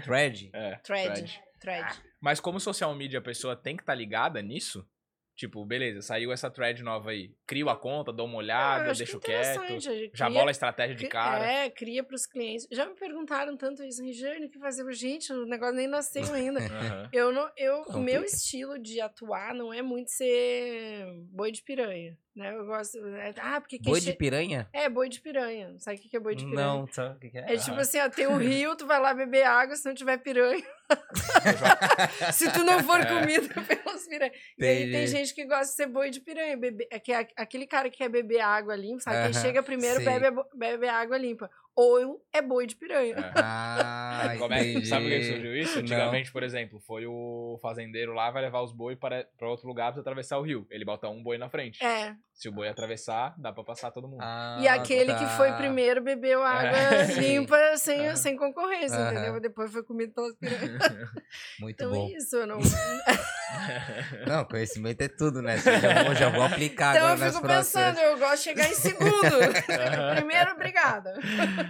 thread. é, Thread. Thread. Mas como social media a pessoa tem que estar ligada nisso, tipo, beleza, saiu essa thread nova aí. Crio a conta, dou uma Ah, olhada, deixo que quieto. interessante, Já cria- bola a estratégia de cara. É, cria pros clientes. Já me perguntaram tanto isso, Regiane, o que fazer? Gente, o negócio nem nasceu ainda. [LAUGHS] Aham. Eu não, eu, meu estilo de atuar não é muito ser boi de piranha, né? Eu gosto, é- ah, porque quem Boi che- de piranha? É, boi de piranha. Sabe o que que é boi de piranha? Não, sabe o que que é? É tipo Aham. assim, ó, tem um [LAUGHS] rio, tu vai lá beber água, se não tiver piranha. [LAUGHS] se tu não for É. comida [LAUGHS] pelas piranhas. E aí tem gente que gosta de ser boi de piranha. Beber, é que é aquele cara que quer beber água limpa, sabe? Quem Aham, chega primeiro sei. bebe, bebe água limpa. Ou é boi de piranha. É. Ah, Como é- entendi. sabe por que surgiu isso? Não. Antigamente, por exemplo, foi o fazendeiro lá, vai levar os boi para, para outro lugar pra atravessar o rio. Ele bota um boi na frente. É. Se o boi atravessar, dá pra passar todo mundo. Ah, E aquele que foi tá. primeiro bebeu água [LAUGHS] É. limpa sem, sem concorrência, Aham. entendeu? Depois foi comido pelas piranhas. [LAUGHS] Muito Então bom. é isso, eu não. [LAUGHS] Não, conhecimento é tudo, né? Já vou, já vou aplicar Então eu agora nas fico pensando, eu gosto de chegar em segundo. Primeiro, obrigada.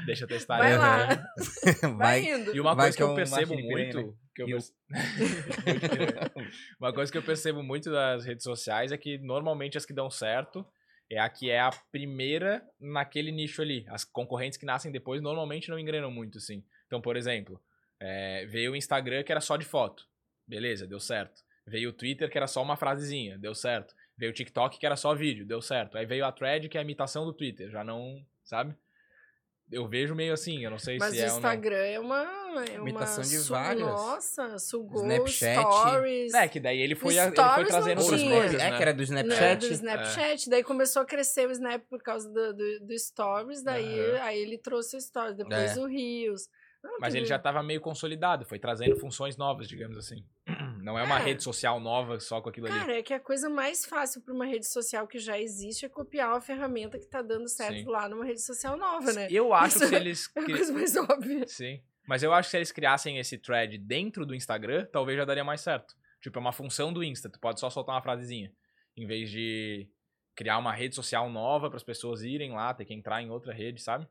Deixa eu testar. Vai né? lá, vai Vai. indo. E uma Vai coisa que é eu um percebo piranha, muito. Que eu E o- perce- [LAUGHS] [LAUGHS] uma coisa que eu percebo muito das redes sociais é que normalmente as que dão certo é a que é a primeira naquele nicho ali. As concorrentes que nascem depois normalmente não engrenam muito, assim. Então, por exemplo, é, veio o Instagram que era só de foto. Beleza, deu certo. Veio o Twitter que era só uma frasezinha, deu certo. Veio o TikTok que era só vídeo, deu certo. Aí veio a Thread que é a imitação do Twitter, já não, sabe? Eu vejo meio assim, eu não sei Mas se o é ou não. Instagram é uma. É uma Imitação de su- várias. Nossa, sugou Snapchat. stories. É, que daí ele foi, a- ele foi Stories não trazendo outras coisas, É, né? que era do Snapchat. do Snapchat, daí começou a crescer o Snap por causa do, do, do Stories, daí aí ele trouxe o Stories, depois É. o Rios. Não, Mas ele já tava meio consolidado, foi trazendo funções novas, digamos assim. Não é uma É. rede social nova só com aquilo ali. Cara, é que a coisa mais fácil para uma rede social que já existe é copiar uma ferramenta que tá dando certo Sim. lá numa rede social nova, né? Eu acho Isso que se eles. É a coisa mais óbvia. Sim. Mas eu acho que se eles criassem esse thread dentro do Instagram, talvez já daria mais certo. Tipo, é uma função do Insta, tu pode só soltar uma frasezinha. Em vez de criar uma rede social nova para as pessoas irem lá, ter que entrar em outra rede, sabe?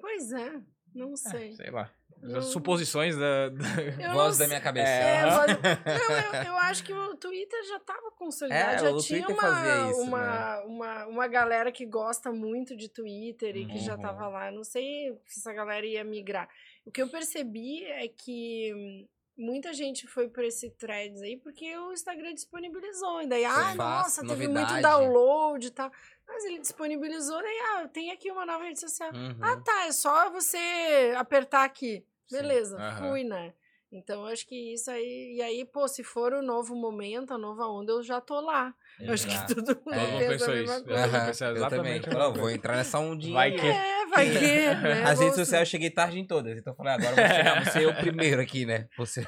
Pois é, não sei. Sei lá. Não- Suposições da. da- Voz da minha cabeça. É, É, aham. mas- não, eu, eu acho que o Twitter já estava consolidado, É, já tinha uma, isso, uma, uma, uma galera que gosta muito de Twitter e que já Uhum. estava lá. Não sei se essa galera ia migrar. O que eu percebi é que hum, muita gente foi por esse threads aí porque o Instagram disponibilizou. E daí, ah, fácil, nossa, teve muito novidade. download e tal. Mas ele disponibilizou, daí, ah, tem aqui uma nova rede social. Uhum. Ah, tá, é só você apertar aqui. Sim, Beleza, aham. fui, né? Então, eu acho que isso aí. E aí, pô, se for o novo momento, a nova onda, eu já tô lá. Eu acho Exato. que todo mundo Todo mundo pensa pensou a mesma isso. coisa. Eu Aham, pensei eu exatamente também. Falei, coisa. vou entrar nessa ondinha. Vai que- É, vai que. [LAUGHS] né? As redes sociais eu cheguei tarde em todas. Então eu falei, agora eu vou chegar, vou ser eu primeiro aqui, né? Você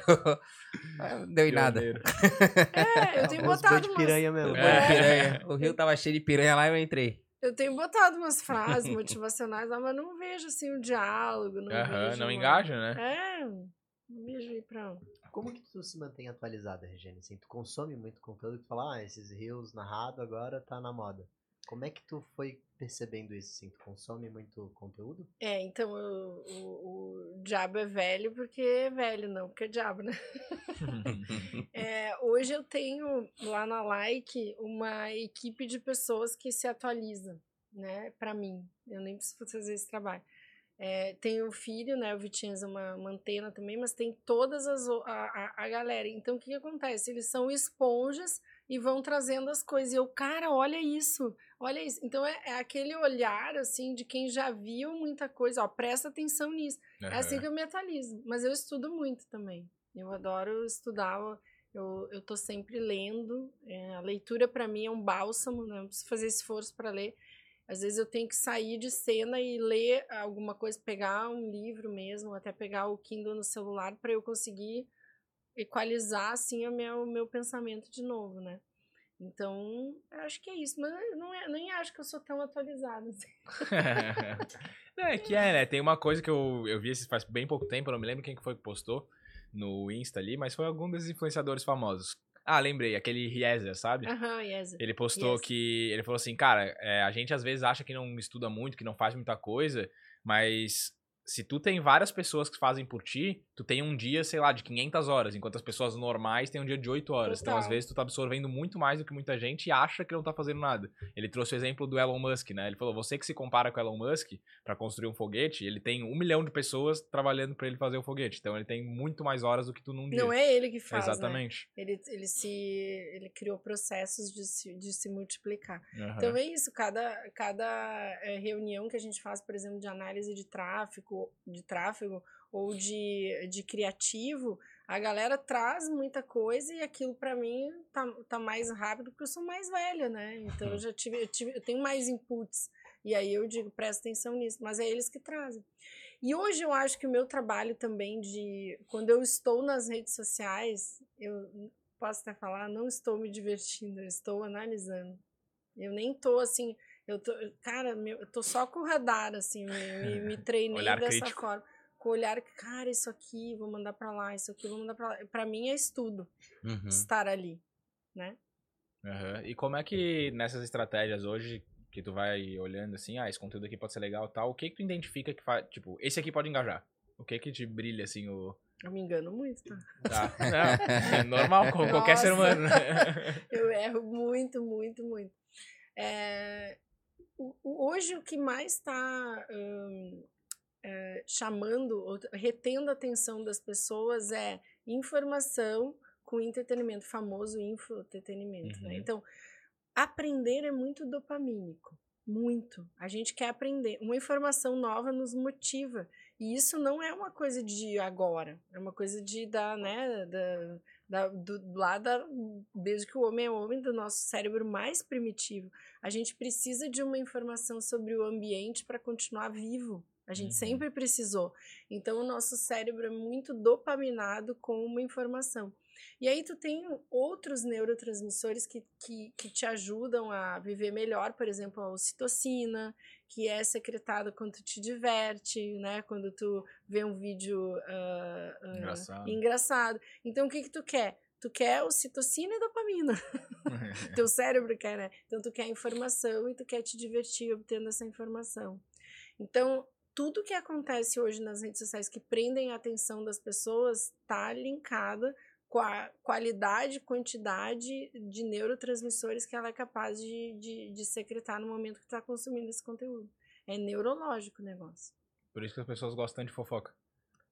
não deu em nada. É, eu tenho Os botado de umas, piranha mesmo. É. Piranha. O rio tava cheio de piranha lá e eu entrei. eu tenho botado umas frases motivacionais lá, mas não vejo assim o diálogo. Não, vejo não uma- engaja, né? É, não vejo aí pra. Como que tu se mantém atualizada, Regina? Assim, tu consome muito conteúdo, tu fala, ah, esses reels narrado agora tá na moda. Como é que tu foi percebendo isso, assim? Tu consome muito conteúdo? É, então o, o, o diabo é velho porque é velho, não porque é diabo, né? [LAUGHS] É, hoje eu tenho lá na Like uma equipe de pessoas que se atualiza, né? Pra mim. Eu nem preciso fazer esse trabalho. É, tem o filho, né? O Vitinho é uma, uma antena também, mas tem todas as a, a, a galera. Então o que, que acontece? Eles são esponjas e vão trazendo as coisas. E eu, cara, olha isso, olha isso. Então é, é aquele olhar assim de quem já viu muita coisa, ó, presta atenção nisso. É assim que eu me atualizo. Mas eu estudo muito também. Eu adoro estudar. Eu, eu tô sempre lendo. É, a leitura para mim é um bálsamo, né? Não preciso fazer esforço para ler. Às vezes eu tenho que sair de cena e ler alguma coisa, pegar um livro mesmo, até pegar o Kindle no celular para eu conseguir equalizar assim o meu, meu pensamento de novo, né? Então, acho que é isso. Mas não é, nem acho que eu sou tão atualizada. Assim. [LAUGHS] Não, é que é, né? Tem uma coisa que eu, eu vi faz bem pouco tempo, eu não me lembro quem que foi que postou no Insta ali, mas foi algum desses influenciadores famosos. Ah, lembrei, aquele Riezer, sabe? Aham, yes. Ele postou Yes. que. Ele falou assim, cara, é, a gente às vezes acha que não estuda muito, que não faz muita coisa, mas se tu tem várias pessoas que fazem por ti, tu tem um dia, sei lá, de 500 horas, enquanto as pessoas normais têm um dia de 8 horas. Então, às Total. vezes, tu tá absorvendo muito mais do que muita gente e acha que não tá fazendo nada. Ele trouxe o exemplo do Elon Musk, né? Ele falou: você que se compara com o Elon Musk pra construir um foguete, ele tem um milhão de pessoas trabalhando pra ele fazer o foguete. Então, ele tem muito mais horas do que tu num dia. Não é ele que faz, né? Exatamente. Ele, ele se ele criou processos de se, de se multiplicar. Aham. Então é isso, cada, cada eh, reunião que a gente faz, por exemplo, de análise de tráfego, de tráfego ou de, de criativo, a galera traz muita coisa e aquilo pra mim tá, tá mais rápido porque eu sou mais velha, né? Então eu já tive eu, tive, eu tenho mais inputs. E aí eu digo, presta atenção nisso, mas é eles que trazem. E hoje eu acho que o meu trabalho também de quando eu estou nas redes sociais, eu posso até falar, não estou me divertindo, eu estou analisando. Eu nem tô assim, eu tô, cara, meu, eu tô só com o radar assim, me, me, [LAUGHS] treinei Olhar dessa crítico. forma. Com o olhar, cara, isso aqui, vou mandar pra lá, isso aqui, vou mandar pra lá. Pra mim é estudo Uhum. estar ali, né? Aham. E como é que nessas estratégias hoje, que tu vai olhando assim, ah, esse conteúdo aqui pode ser legal e tal, o que que tu identifica que faz, tipo, esse aqui pode engajar? O que que te brilha assim o... Eu me engano muito, tá? Tá, não, é normal, qualquer ser Nossa. humano. né? [LAUGHS] Eu erro muito, muito, muito. É, o- o- hoje o que mais está chamando, ou retendo a atenção das pessoas é informação com entretenimento, famoso infoentretenimento. Né? Uhum. Então, aprender é muito dopamínico. Muito. A gente quer aprender. Uma informação nova nos motiva. E isso não é uma coisa de agora. É uma coisa de da, né, da, Da, do, lá da, desde que o homem é homem, do nosso cérebro mais primitivo. A gente precisa de uma informação sobre o ambiente para continuar vivo. A gente uhum. sempre precisou. Então, o nosso cérebro é muito dopaminado com uma informação. E aí, tu tem outros neurotransmissores que, que, que te ajudam a viver melhor, por exemplo, a ocitocina, que é secretada quando tu te diverte, né? Quando tu vê um vídeo uh, uh, engraçado. engraçado. Então, o que que tu quer? Tu quer ocitocina e dopamina. [LAUGHS] Teu cérebro quer, né? Então, tu quer informação e tu quer te divertir obtendo essa informação. Então, tudo que acontece hoje nas redes sociais que prendem a atenção das pessoas tá linkada qualidade, quantidade de neurotransmissores que ela é capaz de, de, de secretar no momento que está consumindo esse conteúdo. É neurológico o negócio. Por isso que as pessoas gostam de fofoca.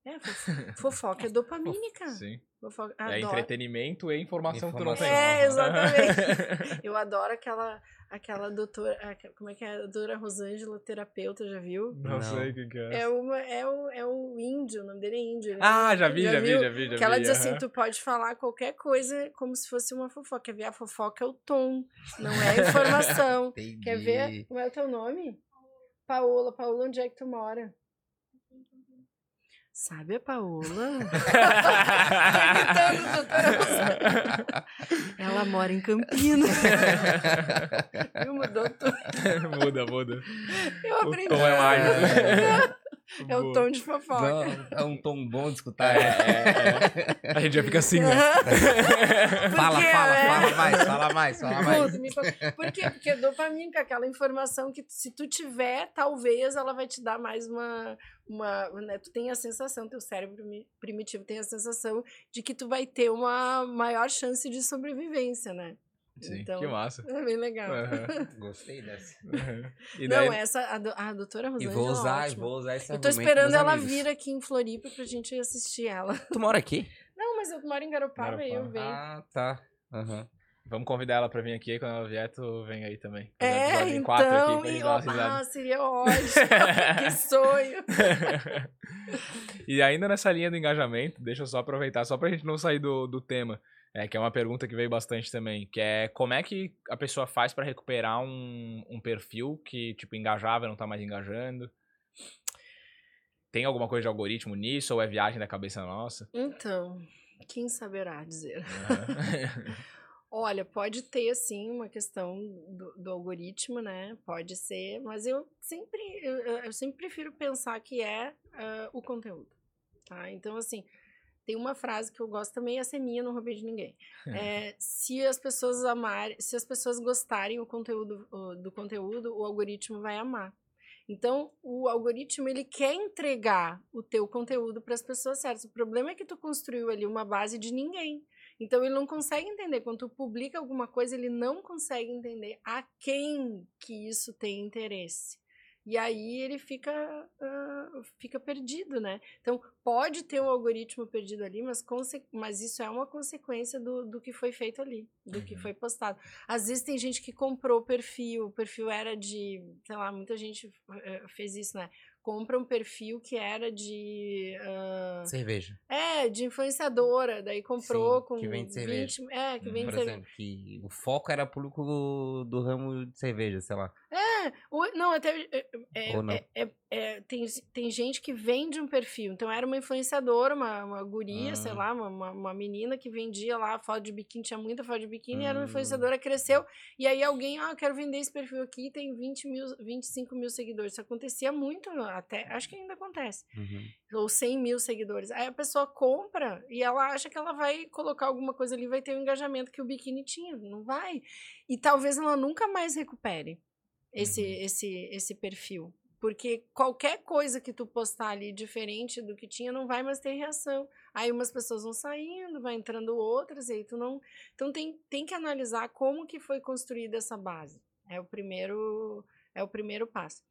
É, [LAUGHS] fofoca é dopamínica. Sim. Fofoca, é entretenimento e informação, informação. que tu não tem. É, exatamente. [LAUGHS] Eu adoro aquela, aquela doutora, como é que é? A doutora Rosângela, terapeuta, já viu? Não, não. sei o que, que, é. É, uma, é, o, é o índio, o nome dele é índio. Ah, já vi, já, já vi, já vi. Já que ela diz assim, tu pode falar qualquer coisa como se fosse uma fofoca. Quer ver? A fofoca é o tom, não é a informação. [LAUGHS] Quer ver? Como é o teu nome? Paola. Paola, onde é que tu mora? Sabe a Paola? Ela mora em Campinas. [LAUGHS] Viu? Mudou tudo. muda, muda. Eu aprendi. O tom é mais. Né? [LAUGHS] É o tom de fofoca. Não, é um tom bom de escutar. É, é, é. A gente já fica assim, né? [LAUGHS] fala, fala, fala mais, fala mais, fala mais. Por quê? Porque dopamina, aquela informação que se tu tiver, talvez ela vai te dar mais uma... uma né? Tu tem a sensação, teu cérebro primitivo tem a sensação de que tu vai ter uma maior chance de sobrevivência, né? Sim, então, que massa. É bem legal. Uhum. [LAUGHS] Gostei dessa. Uhum. Daí... Não, essa, a, do, a doutora Rosângela E vou é usar, ótima. vou usar esse Eu tô esperando ela vir aqui em Floripa pra gente assistir ela. Tu mora aqui? Não, mas eu moro em Garopaba e eu venho. Ah, tá. Uhum. Vamos convidar ela pra vir aqui, quando ela vier, tu vem aí também. É, então, aqui e, ah, seria ótimo, [LAUGHS] que sonho. e ainda nessa linha do engajamento, deixa eu só aproveitar, só pra gente não sair do, do tema. É, que é uma pergunta que veio bastante também, que é como é que a pessoa faz para recuperar um, um perfil que, tipo, engajava e não tá mais engajando? Tem alguma coisa de algoritmo nisso ou é viagem da cabeça nossa? Então, quem saberá dizer? Uhum. [LAUGHS] Olha, pode ter, assim, uma questão do, do, algoritmo, né? Pode ser, mas eu sempre, eu, eu sempre prefiro pensar que é uh, o conteúdo, tá? Então, assim, tem uma frase que eu gosto também, essa é minha, não roubei de ninguém. [LAUGHS] É, se as pessoas amarem, se as pessoas gostarem o conteúdo, do conteúdo, o algoritmo vai amar. Então, o algoritmo ele quer entregar o teu conteúdo para as pessoas certas. O problema é que tu construiu ali uma base de ninguém. Então ele não consegue entender quando tu publica alguma coisa, ele não consegue entender a quem que isso tem interesse. E aí ele fica, uh, fica perdido, né? Então, pode ter um algoritmo perdido ali, mas, mas isso é uma consequência do, do que foi feito ali, do uhum. que foi postado. Às vezes tem gente que comprou o perfil, o perfil era de, sei lá, muita gente uh, fez isso, né? compra um perfil que era de. Uh, cerveja. É, de influenciadora. Daí comprou Sim, com. Que vende cerveja. 20, é, que hum, vende Por exemplo, que o foco era público do, do ramo de cerveja, sei lá. É, não, até. É, é, não. É, é, é, tem, tem gente que vende um perfil. Então era uma influenciadora, uma, uma guria, sei ah. lá, uma, uma menina que vendia lá foto de biquíni, tinha muita foto de biquíni, era uma hum. influenciadora, cresceu. E aí alguém, ah, quero vender esse perfil aqui, tem 20 mil, 25 mil seguidores. Isso acontecia muito até, acho que ainda acontece. Uhum. Ou 100 mil seguidores. Aí a pessoa compra e ela acha que ela vai colocar alguma coisa ali, vai ter o engajamento que o biquíni tinha. Não vai. E talvez ela nunca mais recupere esse, uhum. esse, esse perfil. Porque qualquer coisa que tu postar ali diferente do que tinha não vai mais ter reação. Aí umas pessoas vão saindo, vai entrando outras, e aí tu não. Então tem, tem que analisar como que foi construída essa base. É o primeiro, é o primeiro passo.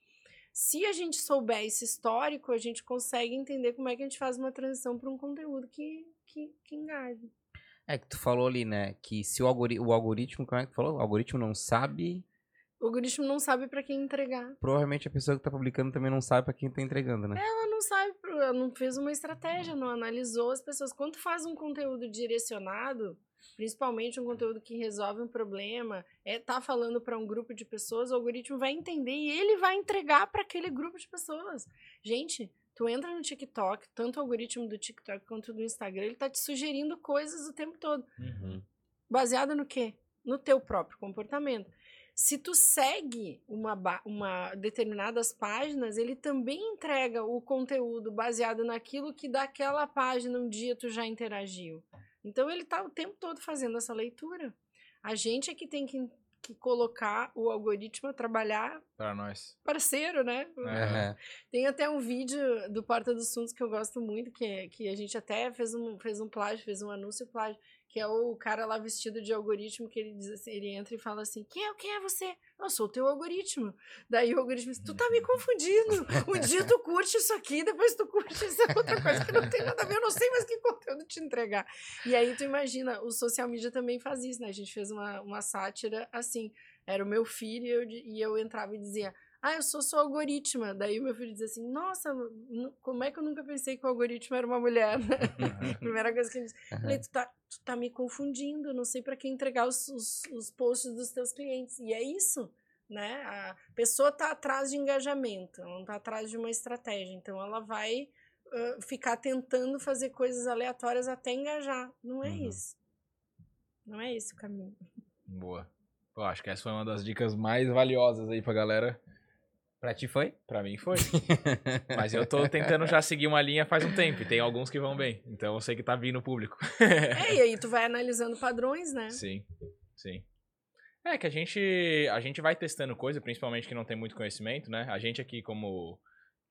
Se a gente souber esse histórico, a gente consegue entender como é que a gente faz uma transição para um conteúdo que, que, que engaje. É que tu falou ali, né? Que se o, algori o algoritmo, como é que tu falou? O algoritmo não sabe O algoritmo não sabe pra quem entregar. Provavelmente a pessoa que tá publicando também não sabe pra quem tá entregando, né? Ela não sabe, ela não fez uma estratégia, não analisou as pessoas. Quando tu faz um conteúdo direcionado, principalmente um conteúdo que resolve um problema, é tá falando pra um grupo de pessoas, o algoritmo vai entender e ele vai entregar pra aquele grupo de pessoas. Gente, tu entra no TikTok, tanto o algoritmo do TikTok quanto do Instagram, ele tá te sugerindo coisas o tempo todo. Uhum. Baseado no quê? No teu próprio comportamento. Se tu segue uma, uma determinadas páginas, ele também entrega o conteúdo baseado naquilo que daquela página um dia tu já interagiu. Então ele tá o tempo todo fazendo essa leitura. A gente é que tem que, que colocar o algoritmo a trabalhar Pra nós. parceiro, né? É. Tem até um vídeo do Porta dos Fundos que eu gosto muito, que, é- que a gente até fez um, fez um plágio, fez um anúncio plágio, que é o cara lá vestido de algoritmo, que ele diz assim, ele entra e fala assim, quem é, quem é você? Eu sou o teu algoritmo. Daí o algoritmo diz, tu tá me confundindo. Um dia tu curte isso aqui, depois tu curte essa outra coisa que não tem nada a ver, eu não sei mais que conteúdo te entregar. E aí tu imagina, o social media também faz isso, né? A gente fez uma, uma sátira assim, era o meu filho e eu, e eu entrava e dizia, ah, eu sou sua algoritma. Daí o meu filho dizia assim, nossa, como é que eu nunca pensei que o algoritmo era uma mulher? né? [LAUGHS] Primeira coisa que ele disse. Aham. Falei, tu tá, tu tá me confundindo, não sei pra quem entregar os, os, os posts dos teus clientes. E é isso, né? A pessoa tá atrás de engajamento, ela não tá atrás de uma estratégia. Então ela vai ah, ficar tentando fazer coisas aleatórias até engajar. Não é Uhum. isso. Não é esse o caminho. Boa. Pô, acho que essa foi uma das dicas mais valiosas aí pra galera. Pra ti foi? Pra mim foi. [LAUGHS] Mas eu tô tentando já seguir uma linha faz um tempo. E tem alguns que vão bem. Então eu sei que tá vindo o público. É, e aí tu vai analisando padrões, né? Sim, sim. É que a gente, a gente vai testando coisa, principalmente que não tem muito conhecimento, né? A gente aqui, como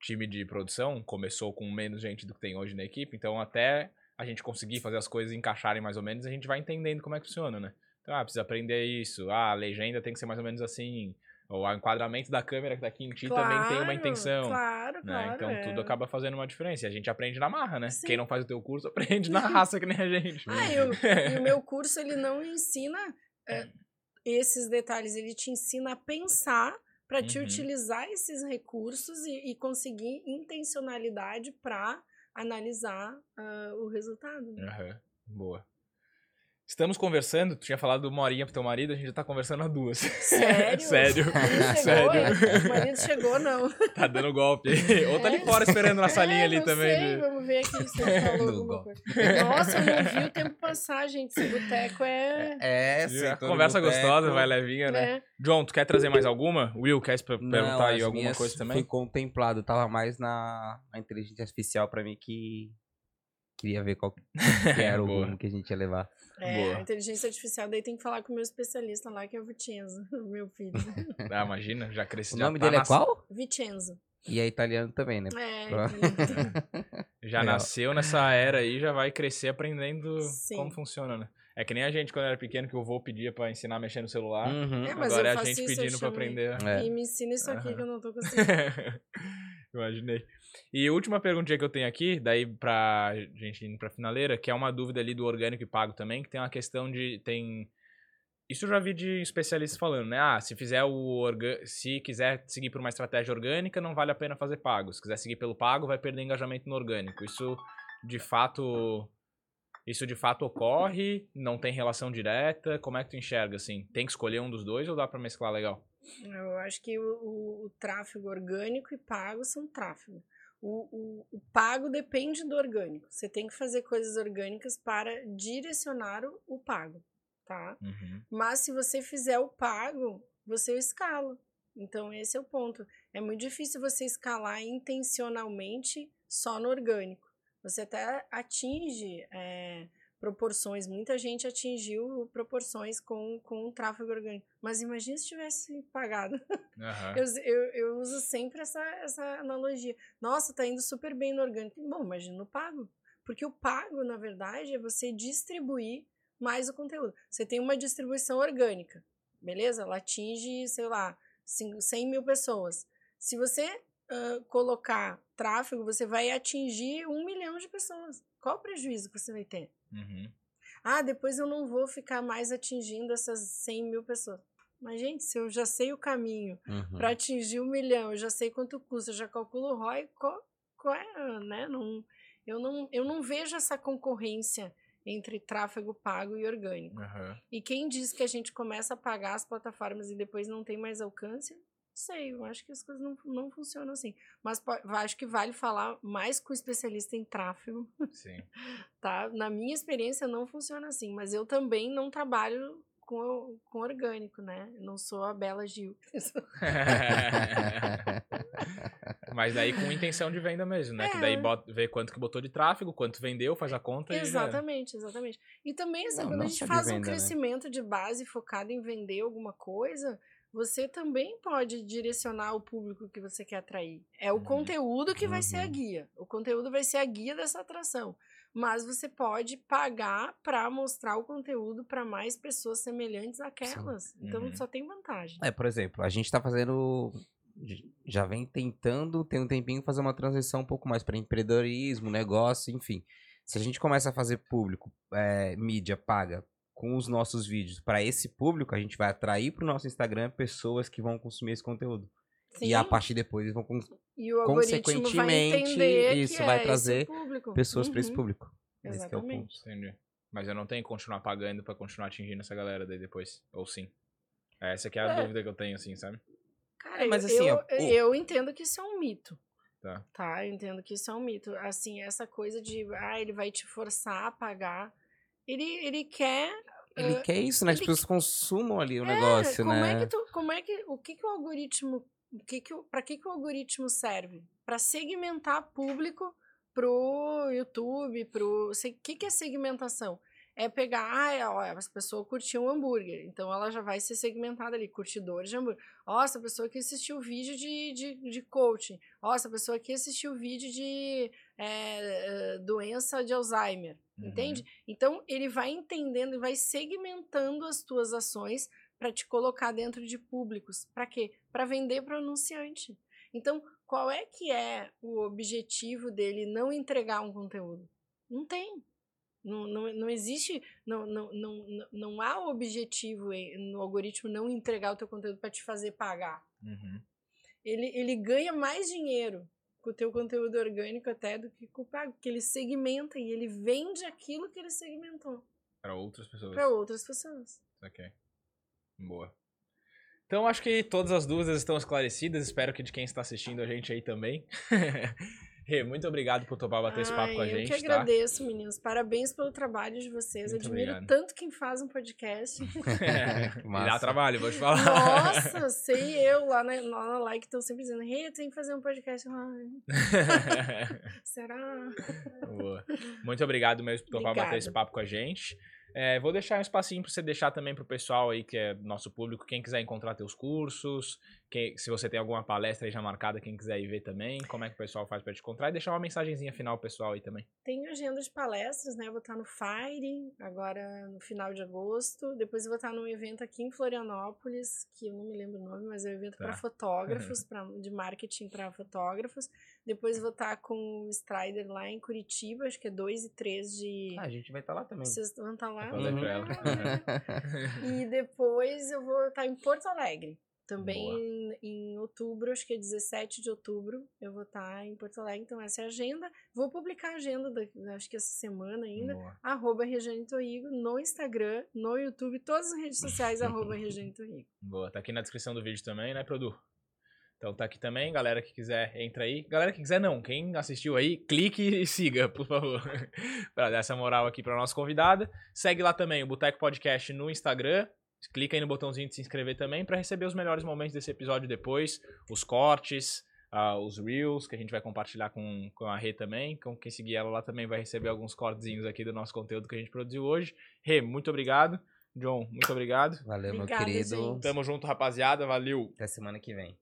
time de produção, começou com menos gente do que tem hoje na equipe, então até a gente conseguir fazer as coisas encaixarem mais ou menos, a gente vai entendendo como é que funciona, né? Então, ah, precisa aprender isso, ah, a legenda tem que ser mais ou menos assim, o enquadramento da câmera que tá aqui em ti também tem uma intenção. Claro, Né? claro. então é. tudo acaba fazendo uma diferença. E a gente aprende na marra, né? Sim. Quem não faz o teu curso [LAUGHS] aprende na raça que nem a gente. Ah, e o, e o meu curso, ele não ensina é, esses detalhes, ele te ensina a pensar para te Uhum. utilizar esses recursos e, e conseguir intencionalidade para analisar ah, o resultado. né? Aham, boa. Estamos conversando, tu tinha falado uma horinha pro teu marido, a gente já tá conversando há duas. Sério? [LAUGHS] Sério. Chegou, [LAUGHS] Sério. é? O marido chegou, não. Tá dando golpe. Ou tá ali fora esperando na salinha É, ali não também. Sei, de- vamos ver aqui se ele [LAUGHS] falou alguma coisa. Nossa, eu não vi o tempo passar, gente. Esse boteco é... É, sentou no Conversa boteco. gostosa, vai levinha, né? é. John, tu quer trazer mais alguma? Will, quer per- Não, perguntar aí alguma coisa também? Fui contemplado, tava mais na, na inteligência artificial pra mim que queria ver qual [LAUGHS] que era o rumo que a gente ia levar. É, Boa. a inteligência artificial, daí tem que falar com o meu especialista lá, que é o Vicenzo, [LAUGHS] o meu filho. [LAUGHS] Ah, imagina, já cresci. O já nome tá dele é nas- qual? Vicenzo. E é italiano também, né? É, Já Legal. nasceu nessa era aí, já vai crescer aprendendo Sim. como funciona, né? É que nem a gente quando era pequeno, que o vô pedia pra ensinar a mexer no celular. Uhum. É, mas Agora eu é a gente isso, pedindo pra aprender. É. E me ensina isso aqui Aham. que eu não tô conseguindo. Imaginei. E a última perguntinha que eu tenho aqui, daí pra gente indo pra finaleira, que é uma dúvida ali do orgânico e pago também, que tem uma questão de. tem Isso eu já vi de especialistas falando, né? Ah, se fizer o orga... se quiser seguir por uma estratégia orgânica, não vale a pena fazer pago. Se quiser seguir pelo pago, vai perder engajamento no orgânico. Isso de fato. Isso de fato ocorre? Não tem relação direta? Como é que tu enxerga assim? Tem que escolher um dos dois ou dá pra mesclar legal? Eu acho que o, o- o tráfego orgânico e pago são tráfego. O, o- o pago depende do orgânico. Você tem que fazer coisas orgânicas para direcionar o, o pago, tá? Uhum. Mas se você fizer o pago, você escala. Então, esse é o ponto. É muito difícil você escalar intencionalmente só no orgânico. Você até atinge é, proporções, muita gente atingiu proporções com, com o tráfego orgânico. Mas imagine se tivesse pagado. Aham. Eu, eu, eu uso sempre essa, essa analogia. Nossa, tá indo super bem no orgânico. Bom, imagina no pago. Porque o pago, na verdade, é você distribuir mais o conteúdo. Você tem uma distribuição orgânica, beleza? Ela atinge, sei lá, cin- 100 mil pessoas. Se você ah, colocar tráfego, você vai atingir um milhão de pessoas. Qual o prejuízo que você vai ter? Uhum. Ah, depois eu não vou ficar mais atingindo essas 100 mil pessoas. Mas, gente, se eu já sei o caminho Uhum. para atingir um milhão, eu já sei quanto custa, eu já calculo o ROI, qual, qual é, né? Não, eu, não, eu não vejo essa concorrência entre tráfego pago e orgânico. Aham. E quem diz que a gente começa a pagar as plataformas e depois não tem mais alcance, sei, eu acho que as coisas não, não funcionam assim. Mas acho que vale falar mais com o especialista em tráfego, Sim. [LAUGHS] tá? Na minha experiência não funciona assim, mas eu também não trabalho com, com orgânico, né? Eu não sou a Bela Gil. [LAUGHS] Mas daí com intenção de venda mesmo, né? Que daí É. bota, vê quanto que botou de tráfego, quanto vendeu, faz a conta e já era. Exatamente, exatamente. E também, assim, Não, quando não a gente faz um venda, né? crescimento de base focado em vender alguma coisa, você também pode direcionar o público que você quer atrair. É o Uhum. conteúdo que vai ser a Uhum. guia. O conteúdo vai ser a guia dessa atração. Mas você pode pagar para mostrar o conteúdo para mais pessoas semelhantes àquelas. Então Uhum. só tem vantagem. É, por exemplo, a gente tá fazendo. Já vem tentando, tem um tempinho, fazer uma transição um pouco mais para empreendedorismo, negócio, enfim. Se a gente começa a fazer público, é, mídia paga com os nossos vídeos para esse público, a gente vai atrair para o nosso Instagram pessoas que vão consumir esse conteúdo. E a Sim, partir depois eles vão cons- e o algoritmo vai consequentemente, isso que vai é esse trazer pessoas para esse Uhum. público. Esse que é o Exatamente. ponto. Entendi. Mas eu não tenho que continuar pagando pra continuar atingindo essa galera daí depois. Ou sim. Essa que é a É. dúvida que eu tenho, assim, sabe? Cara, mas eu, assim, eu, ó, o- eu entendo que isso é um mito. Tá. Tá, eu entendo que isso é um mito. Assim, essa coisa de, ah, ele vai te forçar a pagar. Ele, ele quer. Ele ah, quer isso, né? As pessoas consumam ali o é, negócio, como né? É que tu, como é que. O que, que o algoritmo. O que que, pra que, que o algoritmo serve? Para segmentar público pro YouTube, pro. O que, que é segmentação? É pegar, ah, é, ó, essa pessoa curtiu um hambúrguer, então ela já vai ser segmentada ali, curtidores de hambúrguer. Ó, essa pessoa que assistiu o vídeo de, de, de coaching. Ó, essa pessoa que assistiu o vídeo de é, é, doença de Alzheimer. Uhum. Entende? Então, ele vai entendendo e vai segmentando as tuas ações para te colocar dentro de públicos. Para quê? Para vender para o anunciante. Então, qual é que é o objetivo dele não entregar um conteúdo? Não tem. Não, não, não existe, não, não, não, não- há objetivo no algoritmo não entregar o teu conteúdo para te fazer pagar. Uhum. Ele, ele ganha mais dinheiro com o teu conteúdo orgânico até do que com o pago, porque ele segmenta e ele vende aquilo que ele segmentou Pra outras pessoas. para outras pessoas. Ok. Boa. Então, acho que todas as dúvidas estão esclarecidas. Espero que de quem está assistindo a gente aí também. [LAUGHS] Rê, muito obrigado por topar bater esse papo com a Ai, gente, Eu que tá? agradeço, meninos. Parabéns pelo trabalho de vocês. Muito Admiro obrigado. tanto quem faz um podcast. [LAUGHS] Me dá trabalho, vou te falar. Nossa, sei eu lá na, lá na like estão sempre dizendo, Rê, tem que fazer um podcast. Ai, [LAUGHS] será? Boa. Muito obrigado mesmo por topar bater Obrigada. esse papo com a gente. É, vou deixar um espacinho para você deixar também pro pessoal aí, que é nosso público, quem quiser encontrar teus cursos, quem- se você tem alguma palestra aí já marcada, quem quiser ir ver também, como é que o pessoal faz para te encontrar e deixar uma mensagenzinha final pro pessoal aí também. Tenho agenda de palestras, né? Eu vou estar no Fire agora no final de agosto. Depois eu vou estar num evento aqui em Florianópolis, que eu não me lembro o nome, mas é um evento Tá. para fotógrafos, [LAUGHS] pra, de marketing para fotógrafos. Depois vou estar com o Strider lá em Curitiba, acho que é 2 e 3 de. Ah, a gente vai estar lá também. Vocês vão estar lá? Eu falei pra ela. [LAUGHS] E depois eu vou estar em Porto Alegre. Também Boa. em, outubro, acho que é 17 de outubro, eu vou estar em Porto Alegre. Então, essa é a agenda. Vou publicar a agenda, da, acho que essa semana ainda. Boa. Arroba Regiane Torrigo no Instagram, no YouTube, todas as redes sociais, [LAUGHS] arroba Regiane Torrigo. Boa, tá aqui na descrição do vídeo também, né, Produ? Então tá aqui também, galera que quiser, entra aí. Galera que quiser não, quem assistiu aí, clique e siga, por favor. [LAUGHS] pra dar essa moral aqui pra nossa convidada. Segue lá também o Boteco Podcast no Instagram. Clica aí no botãozinho de se inscrever também pra receber os melhores momentos desse episódio depois. Os cortes, ah, os reels, que a gente vai compartilhar com, com a Rê também. Então quem seguir ela lá também vai receber alguns cortezinhos aqui do nosso conteúdo que a gente produziu hoje. Rê, muito obrigado. John, muito obrigado. Valeu, Obrigada, meu querido. gente. Tamo junto, rapaziada. Valeu. Até semana que vem.